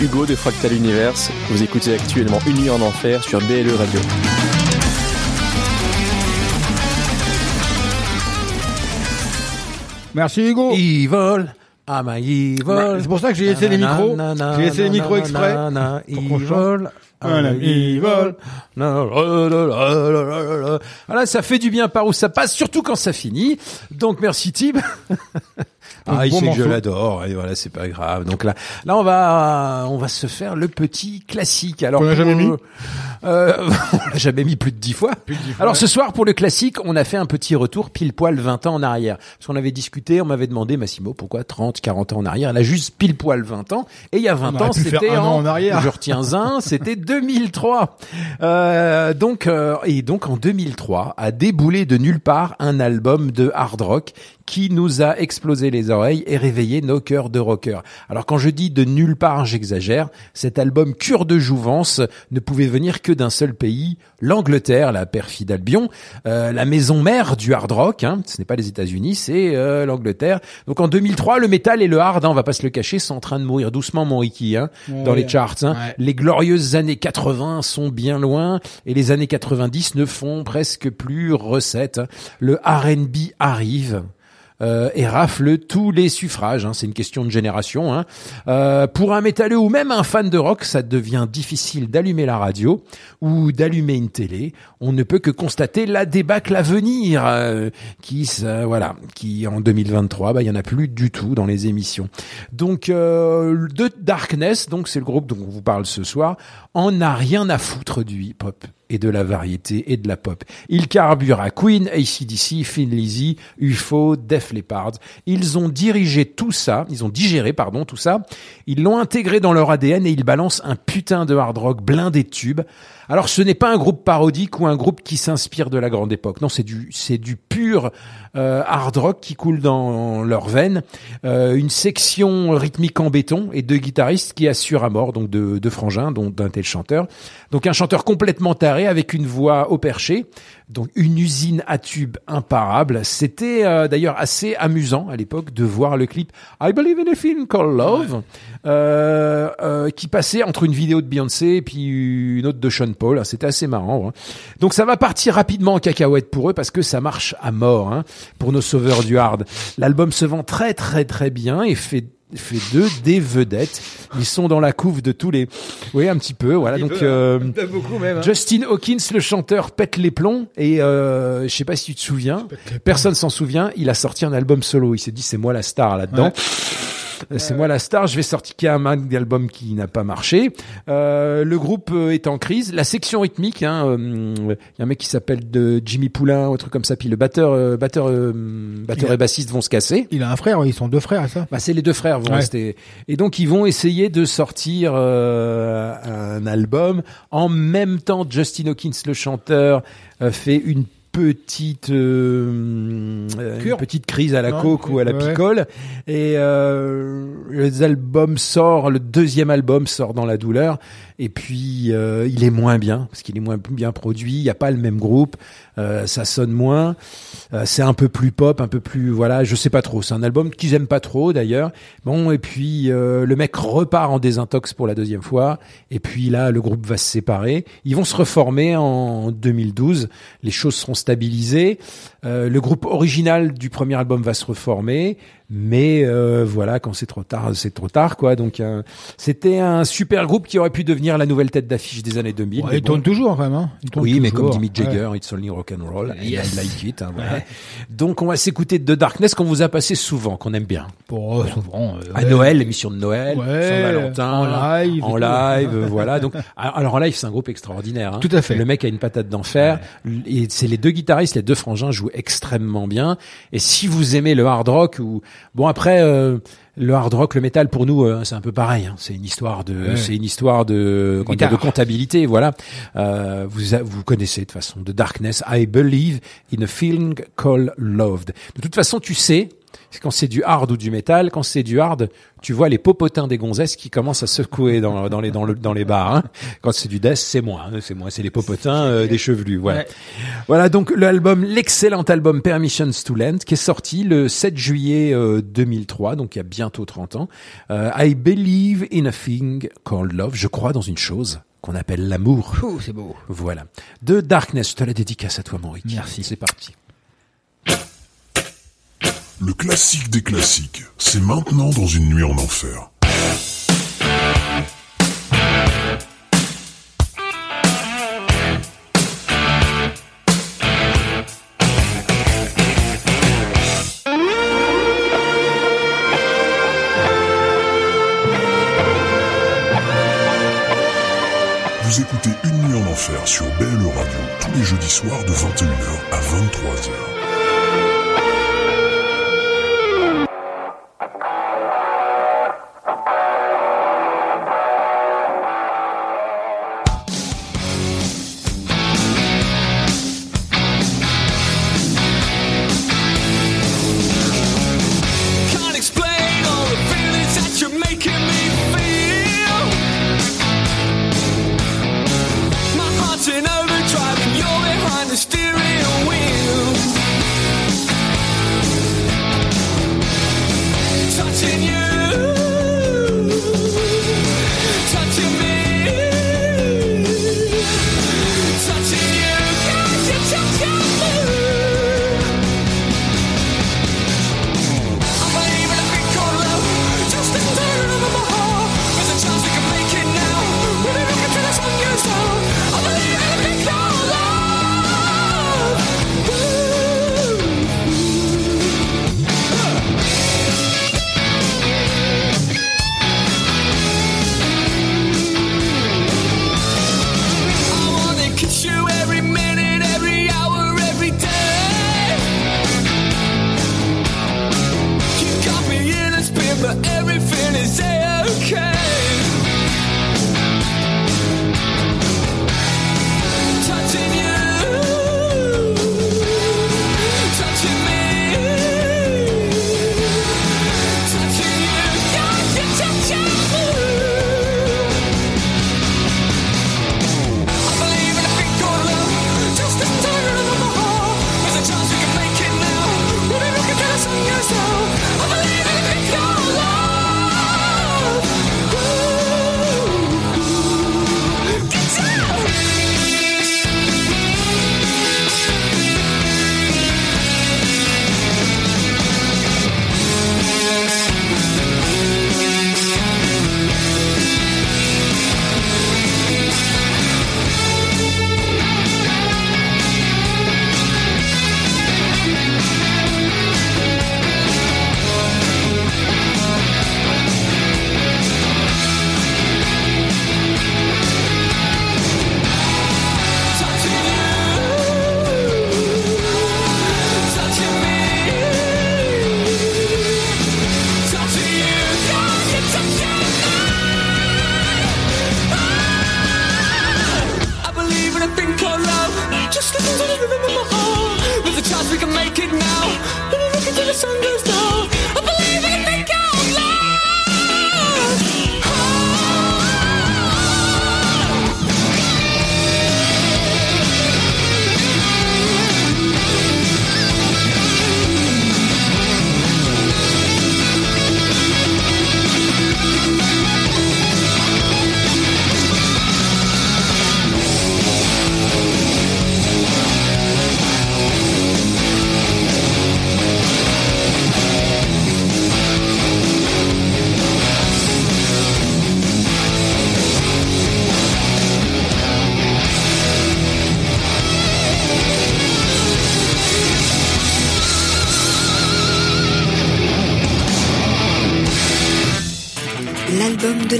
Hugo de Fractal Universe. Vous écoutez actuellement Une nuit en enfer sur BLE Radio. Merci Hugo. Evil. Ah my evil. Bah, c'est pour ça que j'ai laissé les micros. J'ai laissé les micros exprès. Qu'on chante. Evil. Ah, Voilà. Voilà, ça fait du bien par où ça passe, surtout quand ça finit. Donc merci Tib. [LAUGHS] Ah, il bon sait que je l'adore et voilà, c'est pas grave. Donc là, là on va, on va se faire le petit classique. Alors Qu'on a pour- jamais mis? Euh, [LAUGHS] on l'a jamais mis plus de dix fois. de dix fois, Alors ouais. ce soir pour le classique, on a fait un petit retour pile poil 20 ans en arrière. Parce qu'on avait discuté, on m'avait demandé Massimo pourquoi 30, 40 ans en arrière? Elle a juste pile poil 20 ans et il y a 20 On aurait ans c'était en, en arrière. je retiens [LAUGHS] un, c'était 2003. Euh, donc euh, et donc en 2003 a déboulé de nulle part un album de hard rock qui nous a explosé les oreilles et réveillé nos cœurs de rockers. Alors quand je dis de nulle part, j'exagère. Cet album cure de jouvence ne pouvait venir que d'un seul pays, l'Angleterre, la perfide Albion, euh, la maison mère du hard rock. Hein, ce n'est pas les États-Unis, c'est euh, l'Angleterre. Donc en 2003, le métal et le hard, hein, on va pas se le cacher, sont en train de mourir doucement, mon Ricky, hein, dans les charts. Hein. Ouais. Les glorieuses années 80 sont bien loin et les années 90 ne font presque plus recette. Le R&B arrive. Euh, et rafle tous les suffrages. hein. C'est une question de génération. hein. Euh, pour un métalleux ou même un fan de rock, ça devient difficile d'allumer la radio ou d'allumer une télé. On ne peut que constater la débâcle à venir, euh, qui, ça, voilà, qui en 2023, bah, il y en a plus du tout dans les émissions. Donc, euh, de Darkness, donc c'est le groupe dont on vous parle ce soir, en a rien à foutre du hip-hop et de la variété et de la pop. Il carbure à Queen, ACDC, Thin Lizzy, UFO, Def Leppard. Ils ont dirigé tout ça, ils ont digéré, pardon, tout ça. Ils l'ont intégré dans leur ADN et ils balancent un putain de hard rock blindé de tubes. Alors ce n'est pas un groupe parodique ou un groupe qui s'inspire de la grande époque. Non, c'est du c'est du pur hard rock qui coule dans leurs veines. Euh, une section rythmique en béton et deux guitaristes qui assurent à mort, donc deux, frangins, dont d'un tel chanteur. Donc un chanteur complètement taré avec une voix au perché. Donc une usine à tubes imparable. C'était euh, d'ailleurs assez amusant à l'époque de voir le clip I Believe in a Film Called Love euh, euh, qui passait entre une vidéo de Beyoncé et puis une autre de Sean Paul. C'était assez marrant. hein. Donc ça va partir rapidement en cacahuète pour eux parce que ça marche à mort hein, pour nos sauveurs du hard. L'album se vend très très très bien et fait fait d'eux des vedettes. Ils sont dans la couve de tous les, oui un petit peu, voilà. Donc peu, euh, hein. Pas beaucoup même. hein. Justin Hawkins, le chanteur, pète les plombs et euh, je sais pas si tu te souviens, personne s'en souvient. Il a sorti un album solo. Il s'est dit c'est moi la star là-dedans. Ouais. Euh, C'est moi la star, je vais sortir un mag d'album qui n'a pas marché. Euh, le groupe euh, est en crise. La section rythmique, hein, il y a un mec qui s'appelle de Jimmy Poulain, un truc comme ça. Puis le batteur, batteur, batteur a- et bassiste vont se casser. Il a un frère, ils sont deux frères, ça? Bah, c'est les deux frères vont Ouais. rester. Et donc ils vont essayer de sortir un album en même temps. Justin Hawkins, le chanteur, fait une petite euh, euh, une petite crise à la coke ou à la ouais. picole. Et euh, les albums sort le deuxième album sort dans la douleur et puis euh, il est moins bien parce qu'il est moins bien produit il n'y a pas le même groupe euh, ça sonne moins euh, c'est un peu plus pop un peu plus voilà je sais pas trop. C'est un album qu'ils aiment pas trop d'ailleurs. Bon et puis euh, le mec repart en désintox pour la deuxième fois et puis là le groupe va se séparer. Ils vont se reformer en 2012 les choses seront stabilisées Euh, le groupe original du premier album va se reformer mais euh, voilà quand c'est trop tard c'est trop tard quoi donc euh, c'était un super groupe qui aurait pu devenir la nouvelle tête d'affiche des années 2000 Ouais, mais il bon. tourne toujours quand même. Hein. Il tourne Oui, mais comme toujours. dit Mick Ouais. Jagger, it's only rock and roll. and Yes. I like it. hein, voilà. Ouais. Donc, on va s'écouter de Darkness qu'on vous a passé souvent, qu'on aime bien. Pour euh, souvent. euh, À. Noël, l'émission de Noël, Ouais, Saint-Valentin, en live en live, [LAUGHS] voilà. Donc, alors en live, c'est un groupe extraordinaire. hein. Tout à fait. Le mec a une patate d'enfer. Et c'est les deux guitaristes, les deux frangins jouent extrêmement bien. Et si vous aimez le hard rock ou bon après. euh, le hard rock, le métal, pour nous, euh, c'est un peu pareil. hein. C'est une histoire de, Ouais. c'est une histoire de, de comptabilité, voilà. Euh, vous, vous connaissez de toute façon de Darkness. I believe in a feeling called loved. De toute façon, tu sais, quand c'est du hard ou du métal, quand c'est du hard, tu vois les popotins des gonzesses qui commencent à secouer dans, dans les dans, le, dans les bars. hein. Quand c'est du death, c'est moi, hein, c'est moi, c'est les popotins euh, des chevelus. Voilà. Ouais. Voilà donc l'album, l'excellent album Permissions to Land, qui est sorti le 7 juillet euh, 2003, donc il y a bientôt 30 ans. Euh, I believe in a thing called love. Je crois dans une chose qu'on appelle l'amour. C'est beau. Voilà. De Darkness, je te la dédicace à toi, Maurice. Merci. C'est parti. Le classique des classiques, c'est maintenant dans une nuit en enfer. Vous écoutez Une nuit en enfer sur BLE Radio tous les jeudis soirs de 21h à 23h.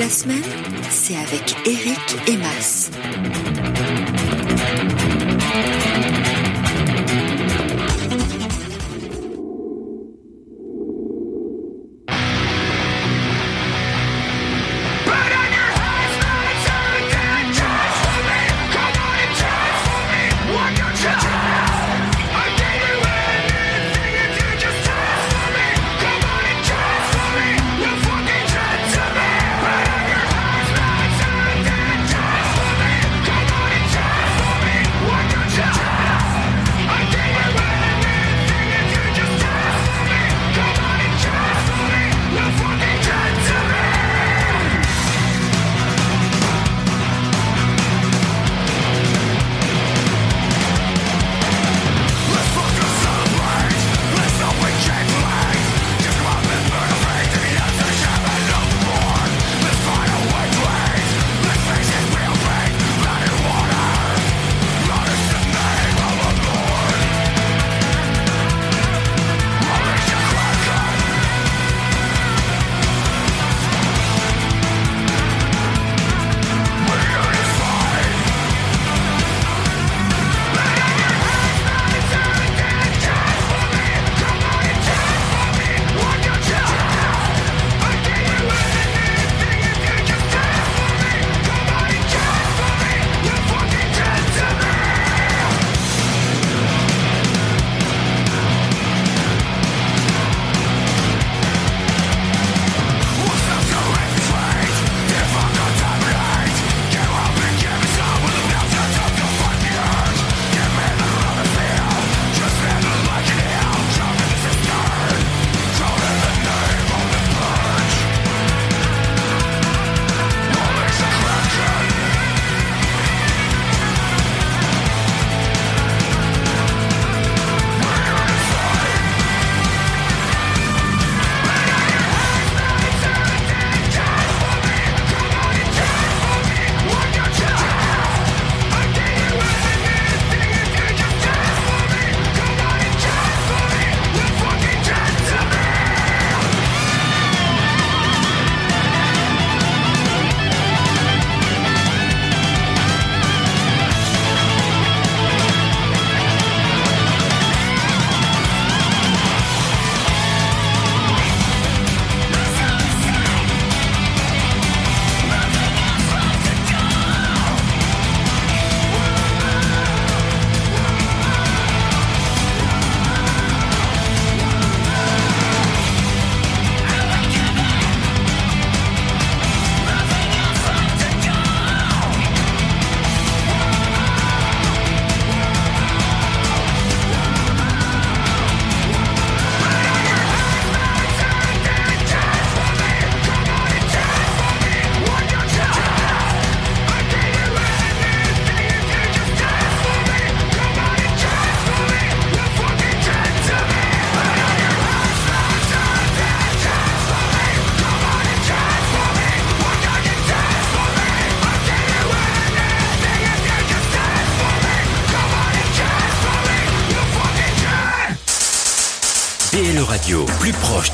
L'album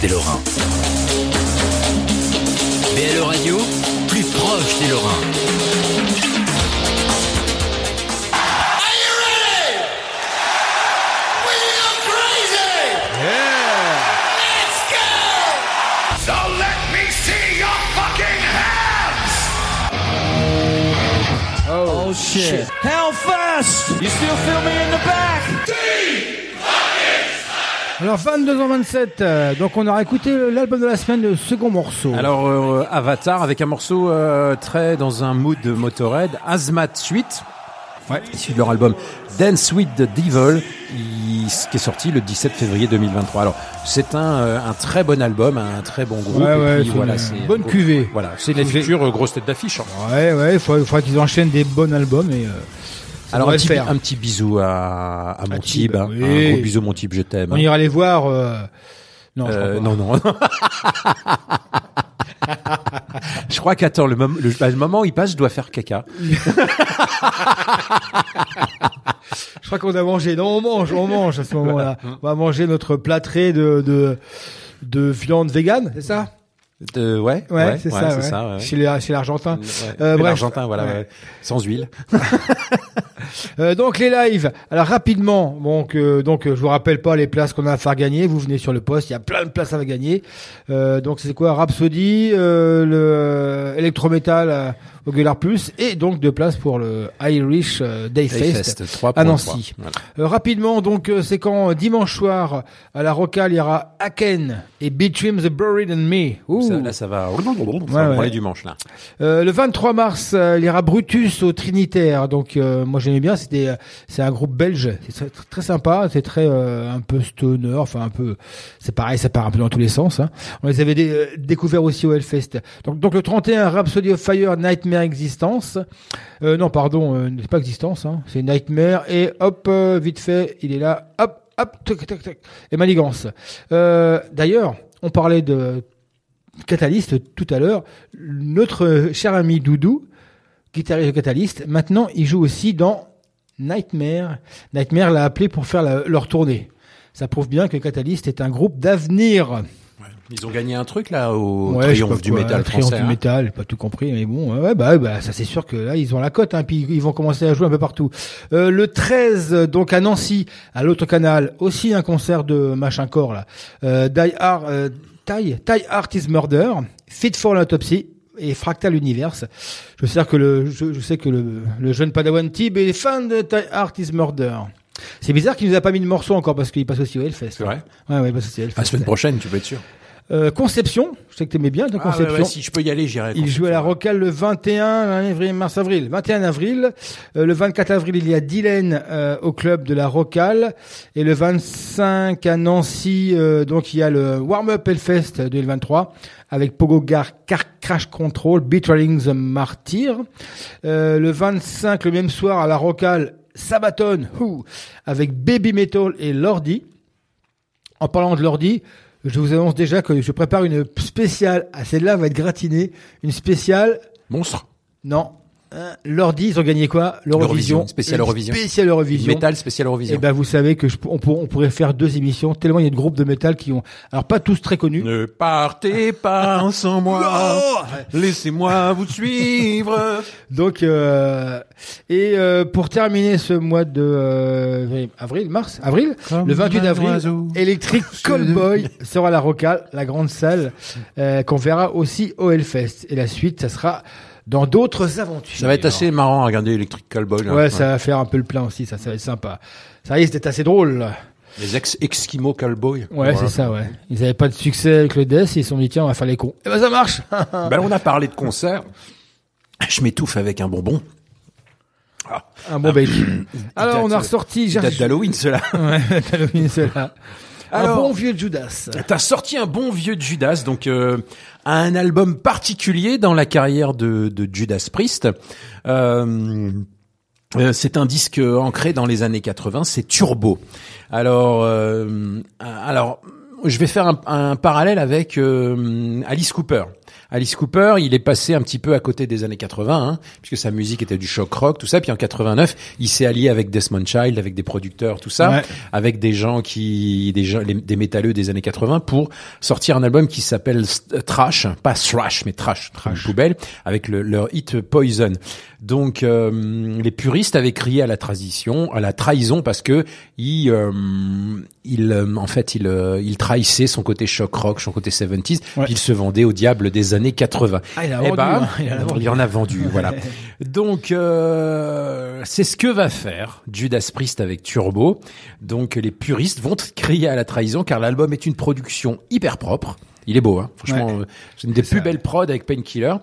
des Lorrains. BLE Radio, plus proche des Lorrains. So let me see your fucking hands! Oh, shit. How fast? You still feel me in the back? Alors 22h27, euh, donc on aura écouté l'album de la semaine, le second morceau. Alors euh, Avatar avec un morceau euh, très dans un mood de Motorhead, Azmat Suite, ouais. issu de leur album Dance with the Devil, il- qui est sorti le 17 février 2023. Alors c'est un, euh, un très bon album, un très bon groupe. Ouais, ouais, puis, voilà, une bonne cuvée. Voilà, c'est la J'ai- future euh, grosse tête d'affiche. hein. Ouais, ouais, il faudrait qu'ils enchaînent des bons albums et. Alors un petit, faire. un petit bisou à, à mon type, hein. oui. un gros bisou mon type, je t'aime. On ira les voir. euh, Non, Euh, pas. non, non. [LAUGHS] je crois qu'attends, le, mom- le, bah, le moment où il passe, je dois faire caca. [LAUGHS] Je crois qu'on a mangé. Non, on mange, on mange à ce moment-là. On va manger notre plâtré de de, de viande végane, c'est ça? De, ouais, Ouais, c'est ça, ouais. ça, ouais. Chez l'Argentin. Euh, bref. L'Argentin, voilà, sans huile. [LAUGHS] [LAUGHS] Euh, donc les lives. Alors rapidement, donc euh, donc euh, je vous rappelle pas les places qu'on a à faire gagner. Vous venez sur le poste, il y a plein de places à gagner. Euh, donc c'est quoi? Rhapsody, euh, le Electrometal euh, au Gueulard Plus et donc deux places pour le Irish euh, Day Fest, Dayfest, 3.3. à Nancy. Voilà. Euh, rapidement, donc euh, c'est quand dimanche soir à la Rocale, il y aura Aken et Between the Buried and Me. Ouh. Ça, là, ça va. Ça Ouais, va ouais. branler du manche, là. Euh, le 23 mars, il y aura Brutus au Trinitaire. Donc euh, moi j'aimais bien. C'était euh, c'est un groupe belge. C'est très, très sympa. C'est très euh, un peu stoner. Enfin un peu. C'est pareil. Ça part un peu dans tous les sens. Hein. On les avait dé- euh, découverts aussi au Hellfest. Donc donc le 31 Rhapsody of Fire Nightmare Existence. Euh, non pardon, euh, c'est pas Existence. Hein. C'est Nightmare et hop euh, vite fait il est là. Hop hop tac tac tac. Et Manigance. Euh, D'ailleurs on parlait de Catalyst tout à l'heure. Notre cher ami Doudou, guitariste de Catalyst, maintenant il joue aussi dans Nightmare. Nightmare l'a appelé pour faire la- leur tournée. Ça prouve bien que Catalyst est un groupe d'avenir. Ils ont gagné un truc, là, au Ouais, triomphe du métal triomphe français. du hein. métal, j'ai pas tout compris, mais bon, ouais, bah, bah, ça c'est sûr que là ils ont la cote, hein, puis ils vont commencer à jouer un peu partout. Euh, le 13, donc à Nancy, à l'autre canal, aussi un concert de machin corps là. Euh, Die Hard, euh, Die, Die Art is Murder, Fit for l'Autopsy et Fractal Universe. Je sais que le, je, je sais que le, le jeune Padawan Tib est fan de Die Art is Murder. C'est bizarre qu'il nous a pas mis de morceau encore parce qu'il passe aussi au Hellfest. C'est vrai Ouais, ouais, il passe aussi au Hellfest. La semaine prochaine, tu peux être sûr. Euh, Conception, je sais que t'aimais bien de Ah, ouais, Conception. ouais, si je peux y aller, j'irai. Il joue à la Rocale le 21 avril, mars avril, 21 avril. Euh, le 24 avril, il y a Dylan euh, au club de la Rocale et le 25 à Nancy, donc il y a le Warm Up Hellfest 2023 avec Pogo Gar Car Crash Control, Betraying the Martyr. Le 25, le même soir à la Rocale, Sabaton, who, avec Baby Metal et Lordi. En parlant de l'ordi, je vous annonce déjà que je prépare une spéciale. Ah, celle-là va être gratinée. Une spéciale. Monstre. Non. Hein, L'ordi, ils ont gagné quoi? L'Eurovision, spécial Eurovision. Spécial Eurovision. Métal, spécial Eurovision. Et ben, vous savez que je, on, pour- on pourrait faire deux émissions tellement il y a de groupes de métal qui ont, alors pas tous très connus. Ne partez pas [LAUGHS] sans moi. Laissez-moi vous suivre. [LAUGHS] Donc, euh, et euh, pour terminer ce mois de euh, avril, mars, avril, Comme le 28 un avril, oiseau. Electric Callboy sera à la Rocale, la grande salle euh, qu'on verra aussi au Hellfest. Et la suite, ça sera dans d'autres aventures. Ça va être assez marrant à regarder Electric Callboy. là. Ouais, ça va faire un peu le plein aussi, ça, ça va être sympa. Ça risque d'être assez drôle. Les ex-Eskimo Callboy. Ouais, c'est ça, ouais. Ils avaient pas de succès avec le Death, ils se sont dit, tiens, on va faire les cons. Et ben, ça marche! [LAUGHS] Ben, on a parlé de concert. Je m'étouffe avec un bonbon. Ah. Un bon bec. [COUGHS] Alors, on a ressorti, date d'Halloween, cela. Ouais, [LAUGHS] d'Halloween, cela. Un bon vieux Judas. T'as sorti un bon vieux Judas, donc euh, un album particulier dans la carrière de, de Judas Priest. Euh, euh, c'est un disque ancré dans les années 80, c'est Turbo. Alors, euh, alors, je vais faire un, un parallèle avec euh, Alice Cooper. Alice Cooper, il est passé un petit peu à côté des années 80, hein, puisque sa musique était du shock rock, tout ça. Puis en 89, il s'est allié avec Desmond Child, avec des producteurs, tout ça, Ouais. avec des gens qui, des gens, les- des métalleux des années 80, pour sortir un album qui s'appelle Trash, pas Thrash, mais Trash, Trash poubelle, avec le- leur hit Poison. Donc euh, les puristes avaient crié à la transition, à la trahison, parce que il, euh, il, euh, en fait, il, euh, il trahissait son côté shock rock, son côté 70s, puis il se vendait au diable des années 80. Ah, il a Eh vendu, ben, hein, il en a vendu. il en a vendu, [LAUGHS] voilà. Donc euh, c'est ce que va faire Judas Priest avec Turbo. Donc les puristes vont crier à la trahison car l'album est une production hyper propre. Il est beau, hein. franchement, Ouais. euh, c'est une des plus belles prods avec Painkiller.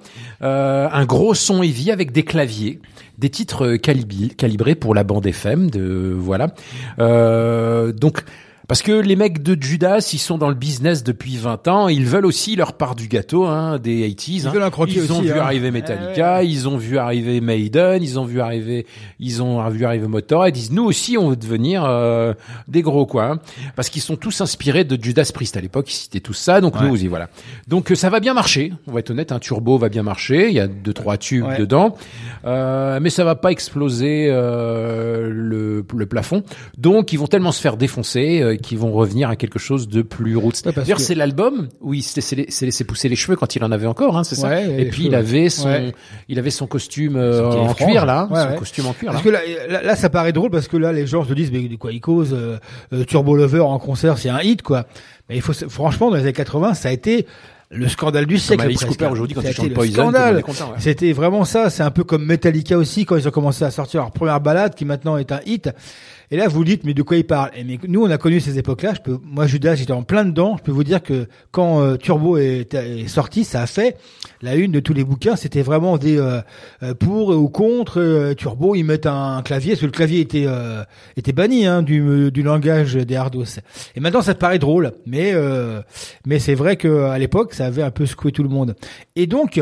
Euh, un gros son heavy avec des claviers, des titres euh, calibri- calibrés pour la bande FM. De voilà. Euh, donc parce que les mecs de Judas, ils sont dans le business depuis 20 ans, ils veulent aussi leur part du gâteau hein, des 80s. Ils hein. veulent un croquis Ils ont aussi, vu hein. arriver Metallica, ils ont vu arriver Maiden, ils ont vu arriver, ils ont vu arriver Motorhead. Ils disent nous aussi on veut devenir euh, des gros quoi, hein. parce qu'ils sont tous inspirés de Judas Priest à l'époque. Ils citaient tous ça, donc Ouais. nous aussi voilà. Donc euh, ça va bien marcher. On va être honnête, un turbo va bien marcher. Il y a deux trois tubes Ouais. dedans, Euh, mais ça va pas exploser euh, le, le plafond. Donc ils vont tellement se faire défoncer qu'ils vont revenir à quelque chose de plus roots. parce D'ailleurs que- c'est l'album où il s'est laissé pousser les cheveux quand il en avait encore, hein, c'est ça. Ouais, Et puis cheveux, il avait ouais. son, Ouais. il avait son costume euh, C'était en cuir là, Ouais, son ouais. costume en cuir. Parce là. que là, là, ça paraît drôle parce que là, les gens se disent, mais de quoi il cause euh, euh, Turbo Lover en concert, c'est un hit, quoi. Mais il faut, franchement, dans les années 80, ça a été le scandale du siècle. Alice. Cooper aujourd'hui, quand il chante Poison, content, ouais. C'était vraiment ça. C'est un peu comme Metallica aussi quand ils ont commencé à sortir leur première balade, qui maintenant est un hit. Et là, vous dites, mais de quoi il parle? Et mais nous, on a connu ces époques-là. Je peux, moi, Judas, j'étais en plein dedans. Je peux vous dire que quand euh, Turbo est, sorti, ça a fait la une de tous les bouquins. C'était vraiment des euh, euh, pour ou contre euh, Turbo. Ils mettent un clavier, parce que le clavier était était banni hein, du, du langage des hardos. Et maintenant, ça te paraît drôle, mais mais c'est vrai que à l'époque, ça avait un peu secoué tout le monde. Et donc.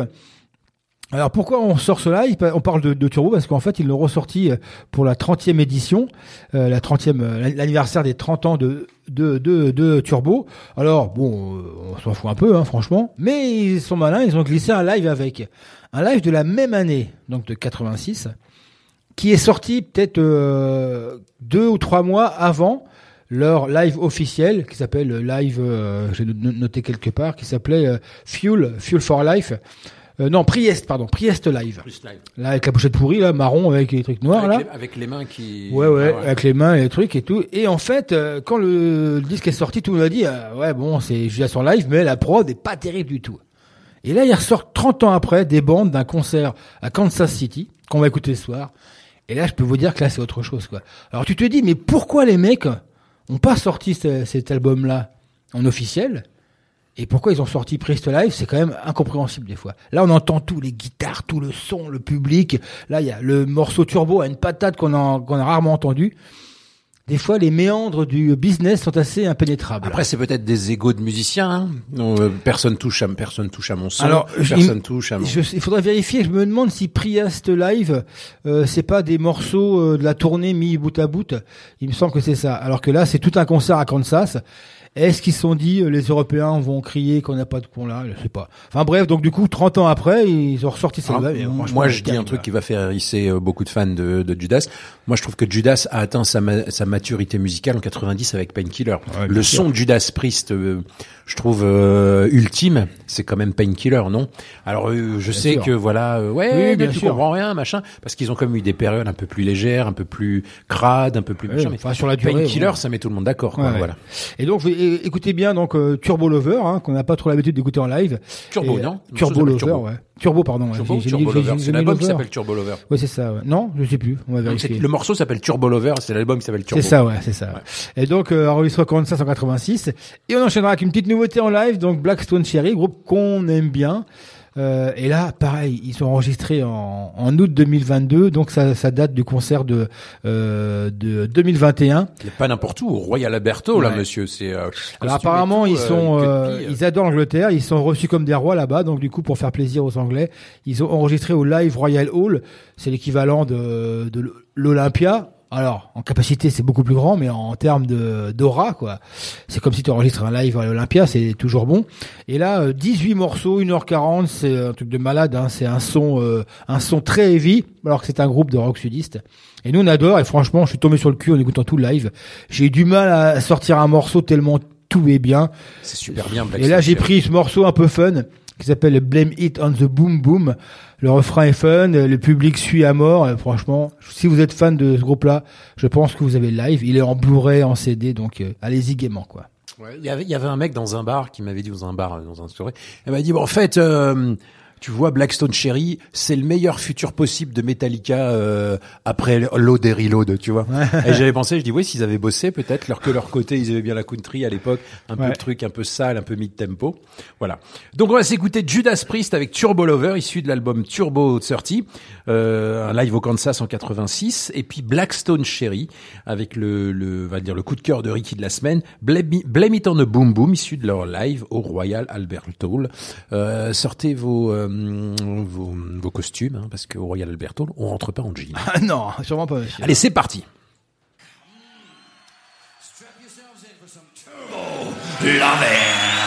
Alors pourquoi on sort cela? On parle de, Turbo parce qu'en fait ils l'ont ressorti euh, pour la 30e édition, euh, la 30e, euh, l'anniversaire des 30 ans de, de, de, de Turbo. Alors bon, euh, on s'en fout un peu hein, franchement, mais ils sont malins, ils ont glissé un live avec. Un live de la même année, donc de 86, qui est sorti peut-être euh, deux ou trois mois avant leur live officiel qui s'appelle le live, euh, j'ai no- noté quelque part, qui s'appelait Fuel, Fuel for Life. Euh, non, Priest, pardon, Priest Live. Là, avec la pochette pourrie, là, marron, avec les trucs noirs, avec, là. les, avec les mains qui. Ouais, ouais, Ah avec les mains et les trucs et tout. Et en fait, euh, quand le, le disque est sorti, tout le monde a dit, euh, ouais, bon, c'est Judas en live, mais la prod est pas terrible du tout. Et là, il ressort 30 ans après des bandes d'un concert à Kansas City, qu'on va écouter ce soir. Et là, je peux vous dire que là, c'est autre chose, quoi. Alors, tu te dis, mais pourquoi les mecs ont pas sorti ce- cet album-là en officiel? Et pourquoi ils ont sorti Priest Live, c'est quand même incompréhensible des fois. Là, on entend tout, les guitares, tout le son, le public. Là, il y a le morceau turbo à une patate qu'on a, rarement entendu. Des fois, les méandres du business sont assez impénétrables. Après, c'est peut-être des égos de musiciens. Hein. Euh, personne touche à personne touche à mon son. Alors, personne il- touche à mon. je- il faudrait vérifier. Je me demande si Priest Live, euh, c'est pas des morceaux euh, de la tournée mis bout à bout. Il me semble que c'est ça. Alors que là, c'est tout un concert à Kansas. Est-ce qu'ils se sont dit, euh, les Européens vont crier qu'on n'a pas de con là? Je sais pas. Enfin bref, donc du coup, 30 ans après, ils ont ressorti ça. Alors, moi, je dis un truc qui va faire hérisser euh, beaucoup de fans de, de Judas. Moi, je trouve que Judas a atteint sa, ma- sa maturité musicale en 90 avec Painkiller. le son sûr. de Judas Priest, euh, je trouve euh, ultime, c'est quand même Painkiller, non? Alors, euh, je sais sûr. que voilà, euh, ouais, Oui, mais bien tu sûr. comprends rien, machin, parce qu'ils ont comme eu des périodes un peu plus légères, un peu plus crades, un peu plus Ouais, machin. enfin, sur la durée, Painkiller, ça met tout le monde d'accord. quoi, Ouais. Voilà. Et donc, écoutez bien donc euh, Turbo Lover, hein, qu'on n'a pas trop l'habitude d'écouter en live. Turbo, Et, non? Turbo Lover, ouais. Turbo, pardon. ouais. Turbo, Turbo Lover. C'est l'album qui s'appelle Turbo Lover. Ouais, c'est ça. ouais. Non, je sais plus. On va Donc, vérifier. Le morceau s'appelle Turbo Lover, c'est l'album qui s'appelle Turbo. C'est ça, ouais, c'est ça. Et donc, euh, enregistré en 45 186. Et on enchaînera avec une petite nouveauté en live, donc Blackstone Cherry, groupe qu'on aime bien. Euh, et là, pareil, ils sont enregistrés en, en août 2022, donc ça, ça date du concert de, euh, de 2021. Il n'y a pas n'importe où, au Royal Alberto, là, monsieur. C'est. euh, Alors apparemment, tout, ils euh, sont, euh, ils adorent l'Angleterre, ils sont reçus comme des rois là-bas, donc du coup, pour faire plaisir aux Anglais, ils ont enregistré au Live Royal Hall, c'est l'équivalent de, de l'Olympia. Alors, en capacité, c'est beaucoup plus grand, mais en termes de d'aura, quoi. C'est comme si tu enregistres un live à l'Olympia, c'est toujours bon. Et là, euh, 18 morceaux, 1h40, c'est un truc de malade, hein. c'est un son, euh, un son très heavy, alors que c'est un groupe de rock sudiste. Et nous, on adore, et franchement, je suis tombé sur le cul en écoutant tout le live. J'ai eu du mal à sortir un morceau tellement tout est bien. C'est super bien. Black Et là, j'ai pris ce morceau un peu fun qui s'appelle Blame It on the Boom Boom. Le refrain est fun, le public suit à mort. Et franchement, si vous êtes fan de ce groupe-là, je pense que vous avez le live. Il est en Blu-ray, en CD, donc euh, allez-y gaiement, quoi. Il y, avait, un mec dans un bar qui m'avait dit dans un bar, euh, dans un soirée, il m'a dit bon en fait, euh, tu vois Blackstone Cherry, c'est le meilleur futur possible de Metallica euh, après Load et Reload, tu vois. et j'avais pensé, je dis oui, s'ils avaient bossé peut-être, leur que leur côté, ils avaient bien la country à l'époque, un peu le truc un peu sale, un peu mid tempo. Voilà. Donc on va s'écouter Judas Priest avec Turbo Lover, issu de l'album Turbo 30, euh, un live au Kansas en 86, et puis Blackstone Cherry avec le, le, va dire le coup de cœur de Ricky de la semaine, Blame, It- Blame It on a Boom Boom, issu de leur live au Royal Albert Hall. Euh, sortez vos, euh, vos, vos costumes, hein, parce qu'au Royal Albert Hall, on rentre pas en jean. Ah non, sûrement pas. monsieur. Allez, c'est parti. You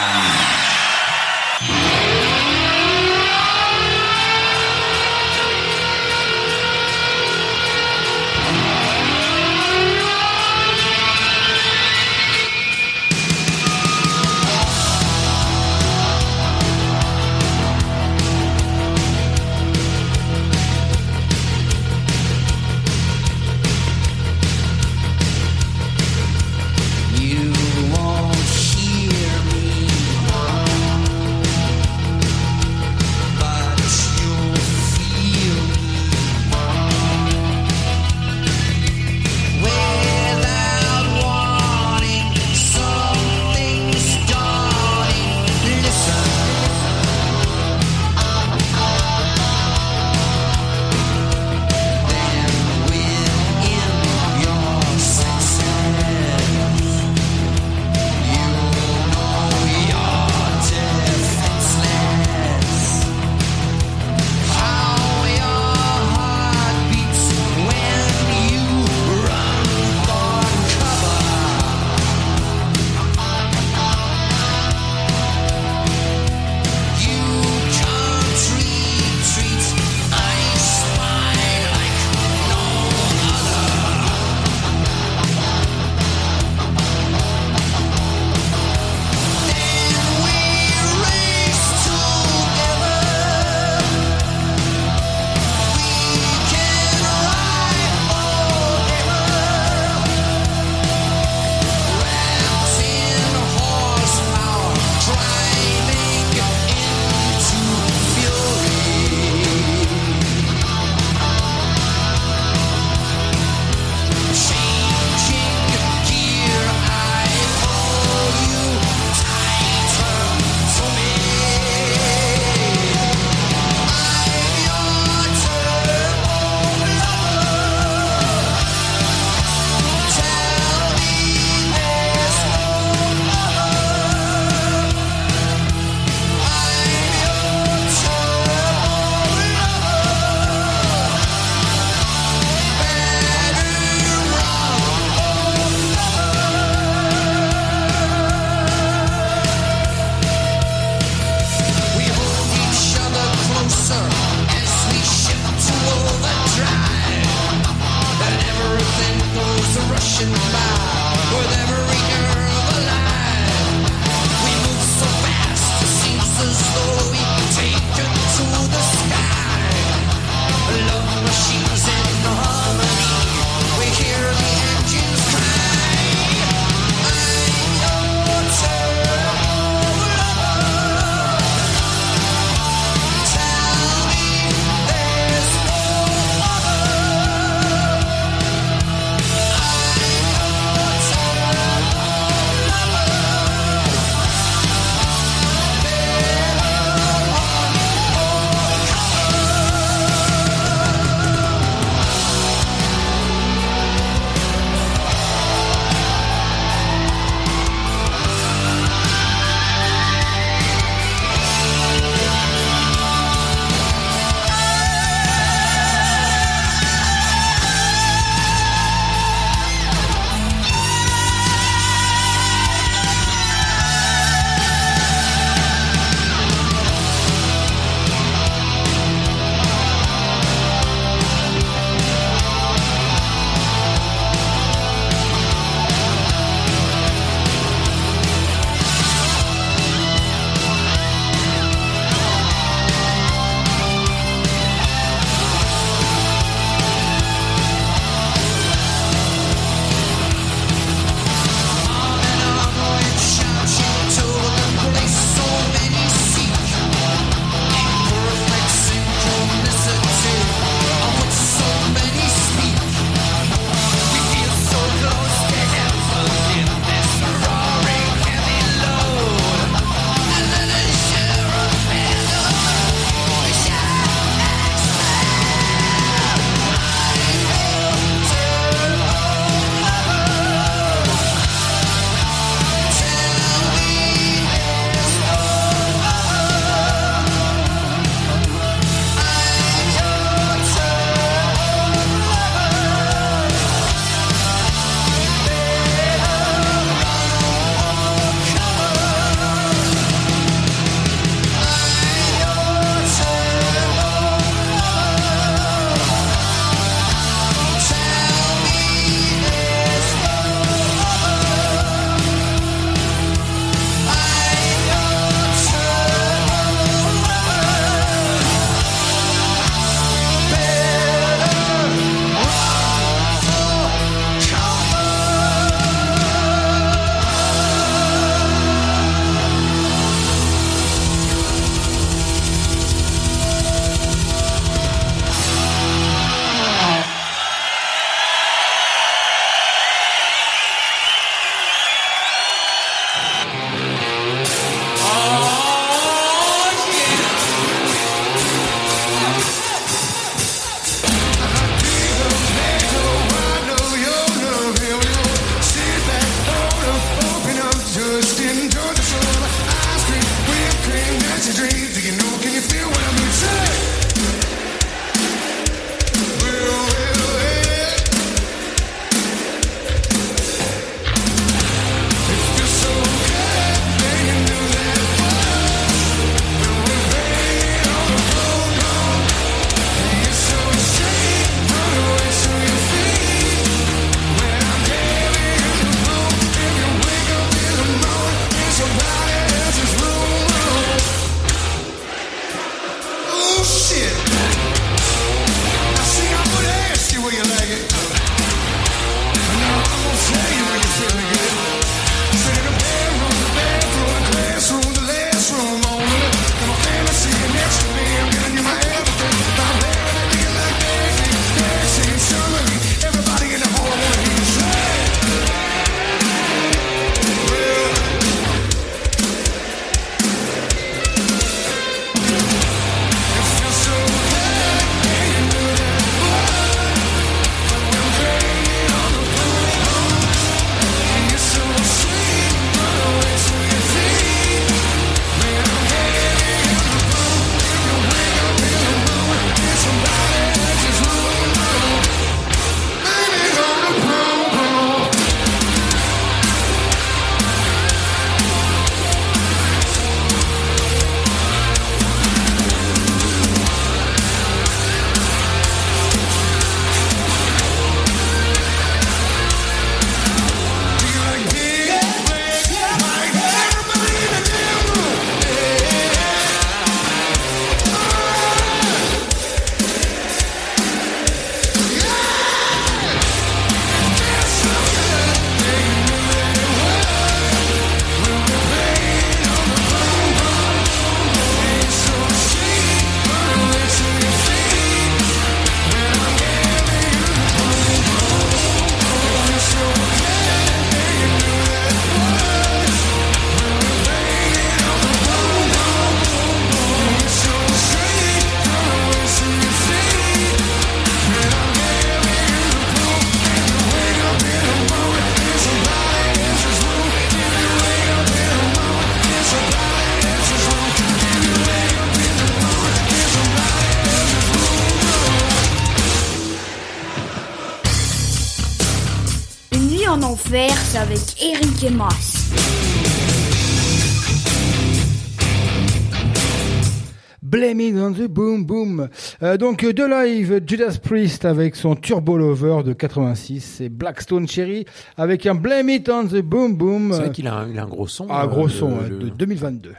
Euh, donc euh, de live, Judas Priest avec son Turbo Lover de 86 et Blackstone Cherry avec un Blame it on the boom boom. C'est vrai qu'il a, un- a un gros son. Ah, euh, gros le- son le- de 2022.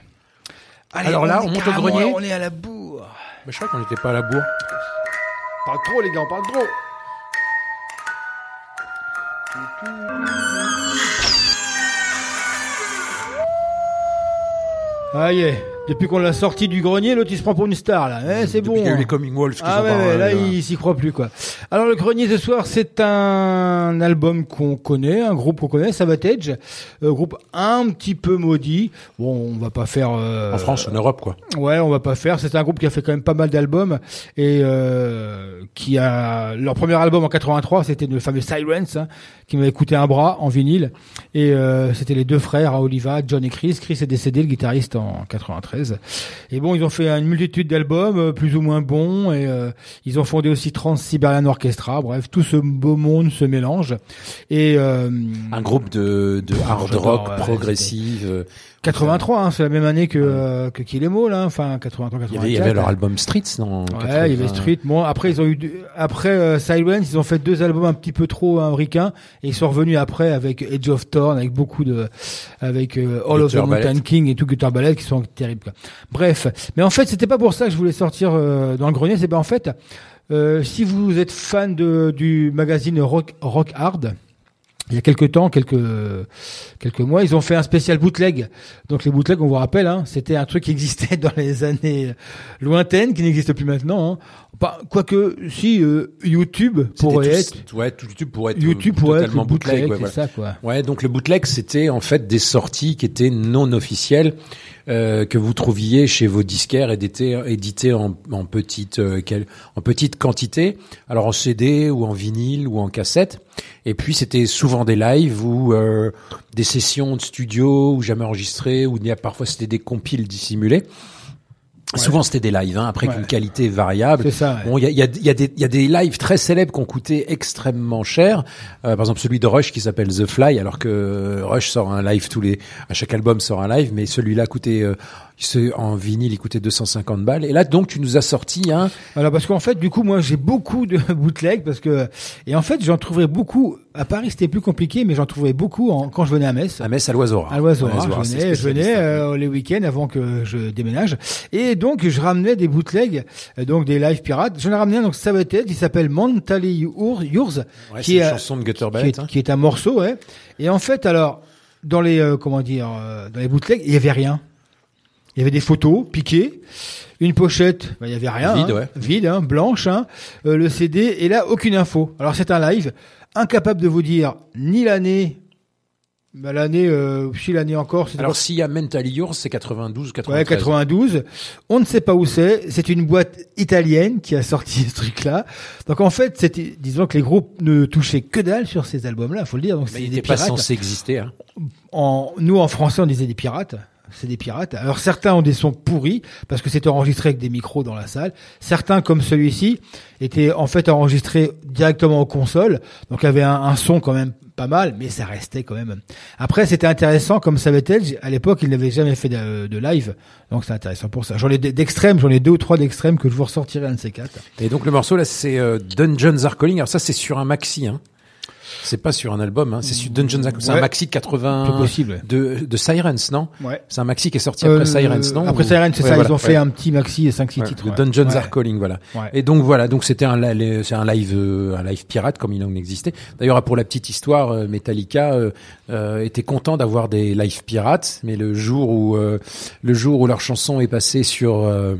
Allez, Alors là, on monte au grenier. On est à la bourre. Mais je crois qu'on n'était pas à la bourre. Parle trop les gars, on parle trop. Ah depuis qu'on l'a sorti du grenier, l'autre il se prend pour une star là. Eh, c'est bon. Qu'il y a eu hein. les Coming Wolves qui Ah sont ouais, pas, ouais, là euh, il s'y croit plus quoi. Alors le grenier ce soir c'est un album qu'on connaît, un groupe qu'on connaît, Savatage, euh, groupe un petit peu maudit. Bon, on va pas faire. euh, En France, en Europe, quoi. Ouais, on va pas faire. C'est un groupe qui a fait quand même pas mal d'albums et euh, qui a leur premier album en 83, c'était le fameux Silence, hein, qui m'avait coûté un bras en vinyle. Et euh, c'était les deux frères, à Oliva, John et Chris. Chris est décédé, le guitariste en 93. Et bon, ils ont fait une multitude d'albums euh, plus ou moins bons et euh, ils ont fondé aussi Trans Siberian Orchestra. Bref, tout ce beau monde se mélange. Et euh, Un groupe de, de hard j'adore, rock progressive. Euh, 83, hein, c'est la même année que euh, que Kill Em All, hein, enfin 83, 84. Il y avait, il y avait leur album Streets, non Ouais, il y avait Street. Bon, après ils ont eu deux- après euh, Silence, ils ont fait deux albums un petit peu trop américains et ils sont revenus après avec Edge of Thorn, avec beaucoup de, avec euh, All of the Ballet. Mountain King et tout Guitar Ballet qui sont terribles. quoi. Bref, mais en fait c'était pas pour ça que je voulais sortir euh, dans le grenier, c'est ben en fait euh, si vous êtes fan de du magazine Rock Rock Hard. Il y a quelques temps, quelques quelques mois, ils ont fait un spécial bootleg. Donc les bootlegs, on vous rappelle, hein, c'était un truc qui existait [LAUGHS] dans les années lointaines, qui n'existe plus maintenant. Hein. Quoique, si euh, YouTube pourrait être ouais, YouTube pourrait être YouTube pourrait être totalement le bootleg, bootleg. ouais, c'est voilà. ça quoi. Ouais, donc le bootleg, c'était en fait des sorties qui étaient non officielles euh, que vous trouviez chez vos disquaires éditées, éditées en, en petite euh, en petite quantité, alors en CD ou en vinyle ou en cassette. Et puis c'était souvent des lives ou euh, des sessions de studio ou jamais enregistrées ou parfois c'était des compiles dissimulés. Souvent c'était des lives, hein, après Ouais. qu'une qualité variable. C'est ça, ouais. Bon, il y a, il y, a, il y, a il y a des lives très célèbres qui ont coûté extrêmement cher. Euh, par exemple, celui de Rush qui s'appelle The Fly, alors que Rush sort un live tous les, à chaque album sort un live, mais celui-là coûtait, euh, ce- en vinyle, il coûtait 250 balles. Et là, donc, tu nous as sorti un. Voilà, parce qu'en fait, du coup, moi, j'ai beaucoup de [LAUGHS] bootlegs parce que et en fait, j'en trouverais beaucoup. À Paris, c'était plus compliqué, mais j'en trouverais beaucoup en- quand je venais à Metz. À Metz, à l'Oiseau. À l'Oiseau, l'Oiseau, je venais, je venais hein. euh, les week-ends avant que je déménage. Et donc, je ramenais des bootlegs, euh, donc des live pirates. J'en ai ramené un, donc ça va être, il s'appelle Mentally Yours, Ouais, qui c'est une est, chanson de Gutter qui est, hein. qui est un morceau, ouais. Et en fait, alors, dans les, euh, comment dire, euh, dans les bootlegs, il y avait rien. Il y avait des photos piquées, une pochette, bah, il y avait rien, Vide, hein. ouais. vide, hein, blanche, hein, euh, le CD, et là aucune info. Alors c'est un live, incapable de vous dire ni l'année, bah, l'année, euh, si l'année encore, c'est Alors, s'il y a Mentally Yours, c'est 92, 93. Ouais, 92. On ne sait pas où c'est. C'est une boîte italienne qui a sorti [LAUGHS] ce truc-là. Donc en fait, c'était, disons que les groupes ne touchaient que dalle sur ces albums-là, faut le dire. Donc Mais c'est des pas censé exister. Hein. En, nous, en français, on disait des pirates. C'est des pirates. Alors certains ont des sons pourris parce que c'était enregistré avec des micros dans la salle. Certains, comme celui-ci, étaient en fait enregistrés directement aux consoles, donc avait un, un son quand même pas mal, mais ça restait quand même. Après, c'était intéressant, comme savait-elle, à l'époque, il n'avait jamais fait de, de live, donc c'est intéressant pour ça. J'en ai d'extrêmes, j'en ai deux ou trois d'extrêmes que je vous ressortirai un de ces quatre. Et donc, le morceau, là, c'est euh, Dungeons Are Calling. Alors, ça, c'est sur un maxi, hein. C'est pas sur un album, hein. c'est sur Dungeons Are C'est un maxi de 80 C'est possible, ouais. de, de Sirens, non Ouais. C'est un maxi qui est sorti après Euh, Sirens, non Après Ou- Sirens, c'est Ouais, ça, voilà, ils ont fait un petit maxi et 5-6 Ouais, titres. ouais. Dungeons Ouais. Are Calling, voilà. Ouais. Et donc voilà, donc c'était un, li- c'est un live, euh, un live pirate comme il en existait. D'ailleurs, pour la petite histoire, euh, Metallica euh, euh, était content d'avoir des live pirates, mais le jour où euh, le jour où leur chanson est passée sur euh,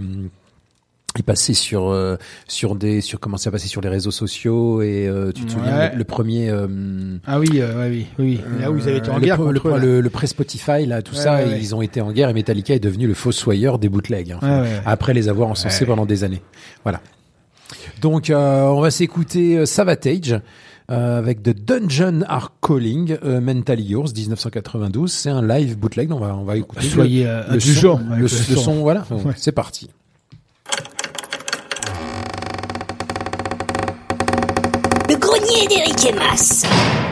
est passé sur euh, sur des sur comment ça passé sur les réseaux sociaux et euh, tu te souviens Ouais. le, le premier euh, Ah oui, euh, ouais, oui, oui. Là où ils avaient été en le, guerre le, eux, le, le pré-Spotify là tout Ouais, ça et ils ont été en guerre et Metallica est devenu le fossoyeur des bootlegs hein, ouais. après les avoir encensés pendant des années. Voilà. Donc euh, on va s'écouter euh, Savatage euh, avec The Dungeon Are Calling euh, Mentally Yours 1992 c'est un live bootleg. On va on va écouter Soyez, le, euh, le indulgents son, le, son. voilà. C'est parti Le grenier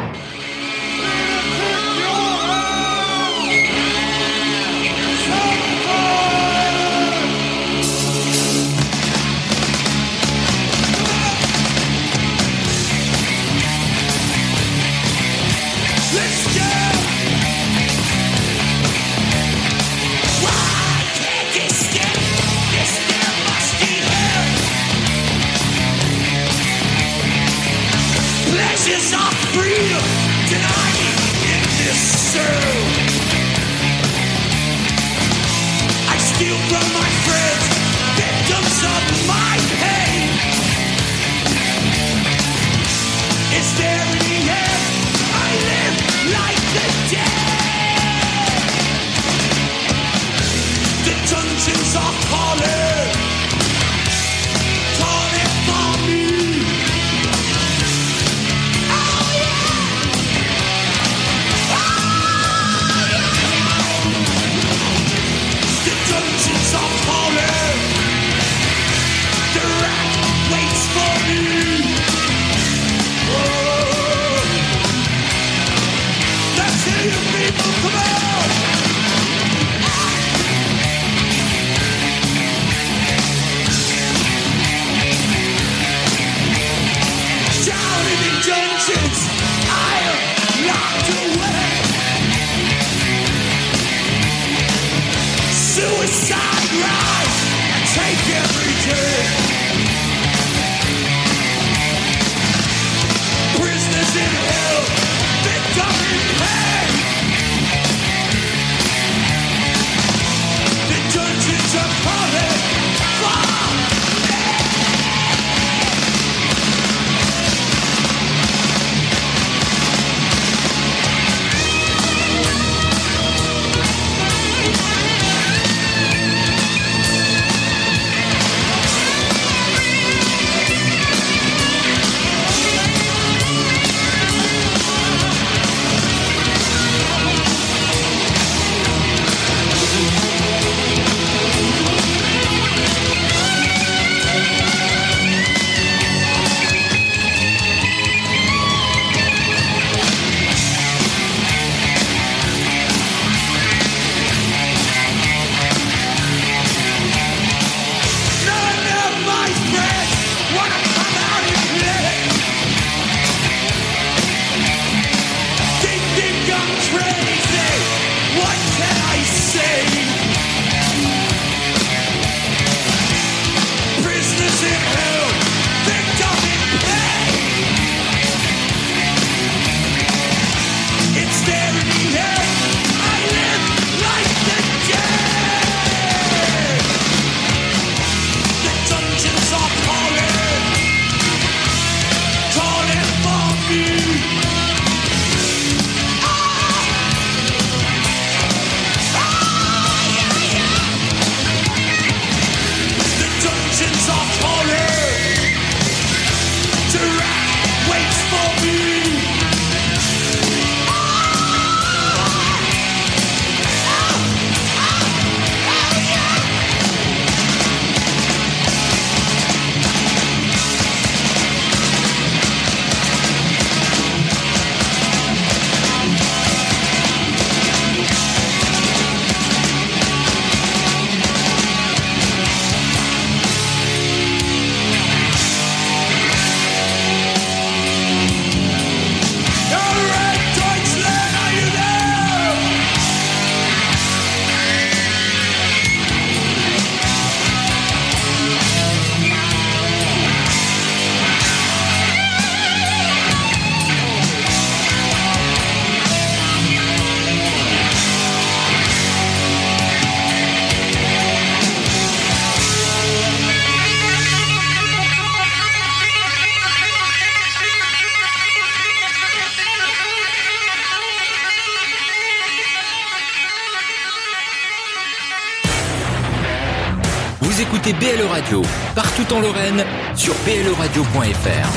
BLE Radio, partout en Lorraine, sur bleradio.fr.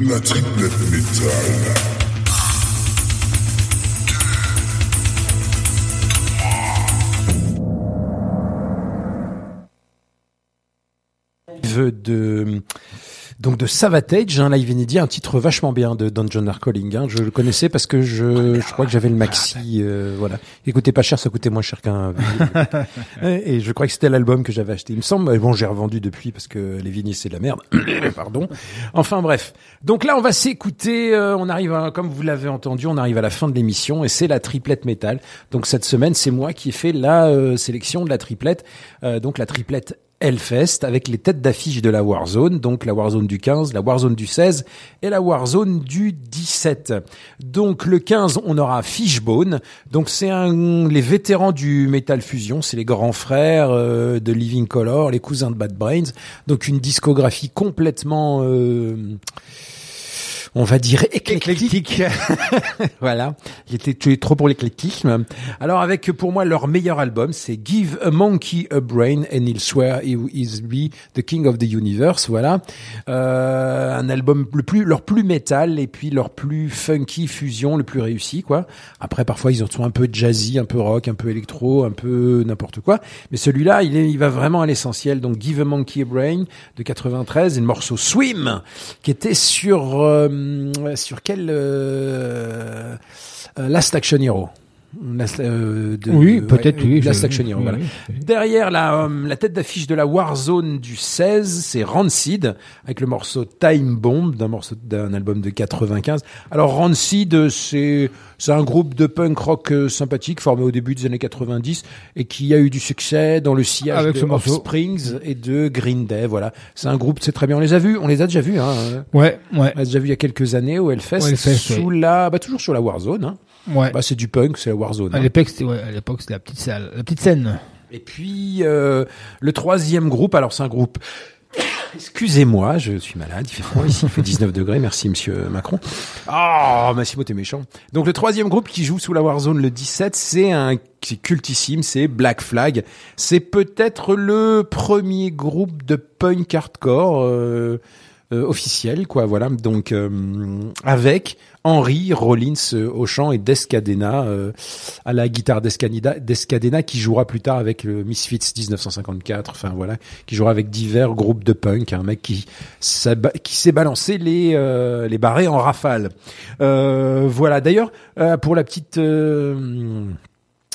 La triplette métal. de donc de Savatage, un live inédit, un titre vachement bien de Dungeon Are Calling. hein. Je le connaissais parce que je, je crois que j'avais le maxi. euh, voilà, il coûtait pas cher, ça coûtait moins cher qu'un. [LAUGHS] et je crois que c'était l'album que j'avais acheté. Il me semble. Bon, j'ai revendu depuis parce que les vinyles c'est de la merde. [COUGHS] Pardon. Enfin bref. Donc là, on va s'écouter. euh, on arrive, à- comme vous l'avez entendu, on arrive à la fin de l'émission et c'est la triplette métal. Donc cette semaine, c'est moi qui ai fait la euh, sélection de la triplette. Euh, donc la triplette Hellfest avec les têtes d'affiche de la Warzone, donc la Warzone du 15, la Warzone du 16 et la Warzone du 17. Donc le 15, on aura Fishbone. Donc c'est les vétérans du Metal Fusion, c'est les grands frères euh, de Living Color, les cousins de Bad Brains. Donc une discographie complètement euh, on va dire éclectique. [LAUGHS] voilà, il était tu es trop pour l'éclectisme. Alors avec pour moi leur meilleur album, c'est Give a Monkey a Brain and He'll Swear He Is Be the King of the Universe. Voilà, euh, un album le plus leur plus métal et puis leur plus funky fusion, le plus réussi quoi. Après parfois ils sont un peu jazzy, un peu rock, un peu électro, un peu n'importe quoi. Mais celui-là, il, est, il va vraiment à l'essentiel. Donc Give a Monkey a Brain de 93 et le morceau Swim qui était sur euh, sur quel euh, euh, Last Action Hero? Last, euh, de- Oui, peut-être, oui, Last oui, voilà. oui. Derrière la, euh, la tête d'affiche de la Warzone du 16, c'est Rancid avec le morceau Time Bomb d'un morceau d'un album de 95. Alors Rancid, c'est c'est un groupe de punk rock euh, sympathique formé au début des années 90 et qui a eu du succès dans le sillage Avec de ce morceau. Offsprings et de Green Day. Voilà, c'est un groupe, c'est très bien. On les a vus, on les a déjà vus. Hein. Ouais, ouais. On les a déjà vus il y a quelques années au Hellfest, Au Hellfest, sous la, bah toujours sur la Warzone. Hein. Ouais. Bah c'est du punk, c'est la Warzone. À hein. l'époque, c'était ouais, à l'époque, c'était la petite salle, la petite scène. Et puis euh, le troisième groupe, alors c'est un groupe. Excusez-moi, je suis malade, il fait froid ici, il fait 19 [LAUGHS] degrés, merci monsieur Macron. Ah, Massimo, t'es méchant. Donc le troisième groupe qui joue sous la Warzone le 17, c'est un c'est cultissime, c'est Black Flag. C'est peut-être le premier groupe de punk hardcore euh, euh, officiel, quoi. Voilà. Donc euh, avec Henry Rollins euh, au chant et Descadena à la guitare Descadena, qui jouera plus tard avec le Misfits 1954. Enfin voilà, qui jouera avec divers groupes de punk. Un mec qui s'est balancé les les barrés en rafale. Voilà. D'ailleurs, pour la petite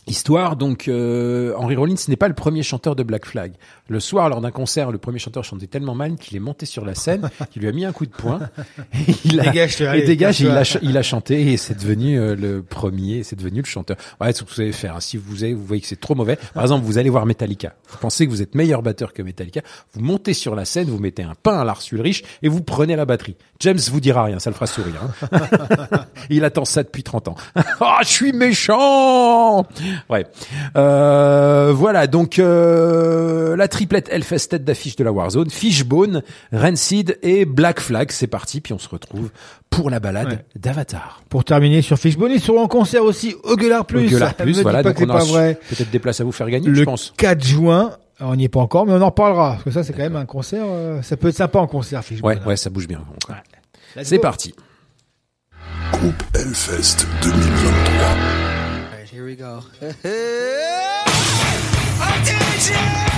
Histoire, donc Henry Rollins n'est pas le premier chanteur de Black Flag. Le soir, lors d'un concert, le premier chanteur chantait tellement mal qu'il est monté sur la scène, [LAUGHS] qu'il lui a mis un coup de poing. Et il a, et dégage, et il a, il a chanté et c'est devenu euh, le premier, c'est devenu le chanteur. Ouais, c'est ce que vous allez faire. hein. Si vous, avez, vous voyez que c'est trop mauvais, par exemple, vous allez voir Metallica. Vous pensez que vous êtes meilleur batteur que Metallica. Vous montez sur la scène, vous mettez un pain à Lars Ulrich et vous prenez la batterie. James vous dira rien, ça le fera sourire. hein. [LAUGHS] il attend ça depuis 30 ans. [LAUGHS] Ah, je suis méchant. Ouais. Euh, voilà, donc euh, la triplette Hellfest tête d'affiche de la Warzone, Fishbone, Rancid et Black Flag. C'est parti, puis on se retrouve pour la balade Ouais. d'Avatar. Pour terminer sur Fishbone, ils seront en concert aussi au Gueulard Plus. Au Gueulard Plus, voilà, donc on aura pas vrai. peut-être des places à vous faire gagner, Le je pense. 4 juin, on n'y est pas encore, mais on en reparlera. Parce que ça, c'est quand même un concert, euh, ça peut être sympa en concert, Fishbone. Ouais, ouais, ça bouge bien. C'est parti. Groupe Hellfest 2023. Here we go. Oh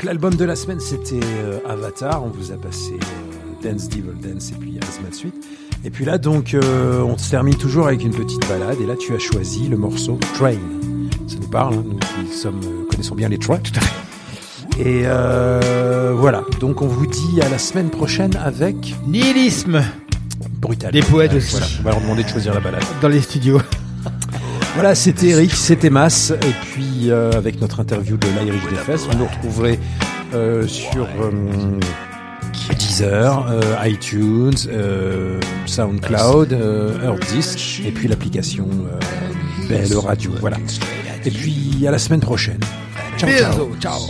Donc l'album de la semaine c'était euh, Avatar, on vous a passé euh, Dance Devil Dance et puis Asthma Suite. Et puis là donc euh, on se termine toujours avec une petite balade et là tu as choisi le morceau Train. Ça nous parle, hein, nous qui sommes, connaissons bien les trains. Tout à fait. Et voilà, donc on vous dit à la semaine prochaine avec Nihilisme Brutal. Des poètes aussi. voilà, on va leur demander de choisir la balade. dans les studios. Voilà, c'était Eric, c'était Mas, et puis euh, avec notre interview de l'Irish des Fesses, vous nous retrouverez euh, sur euh, Deezer, euh, iTunes, euh, SoundCloud, euh, Earthdisk, et puis l'application euh, BLE Radio. Voilà. Et puis à la semaine prochaine. Ciao, ciao. Ciao.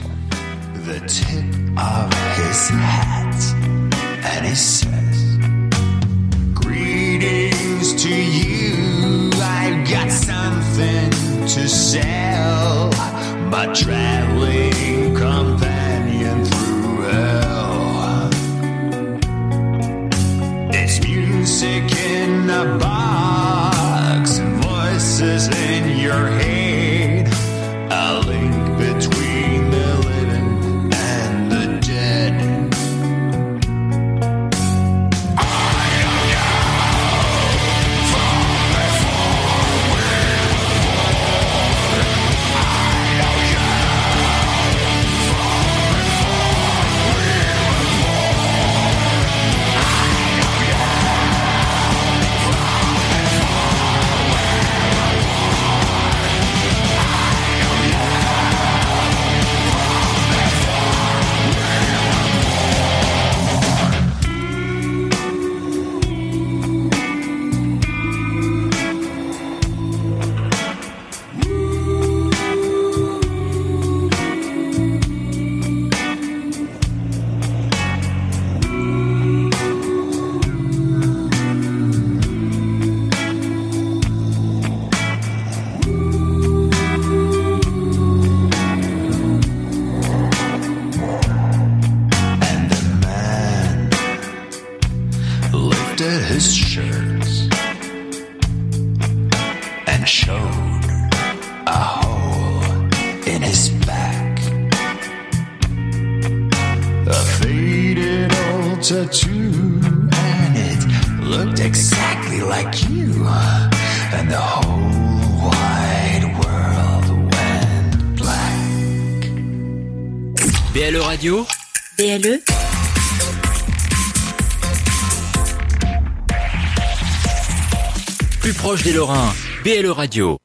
the tip of his hat, and he says, Greetings to you. Got something to sell. My traveling companion through hell. It's music in a box and voices in your head. BLE Radio.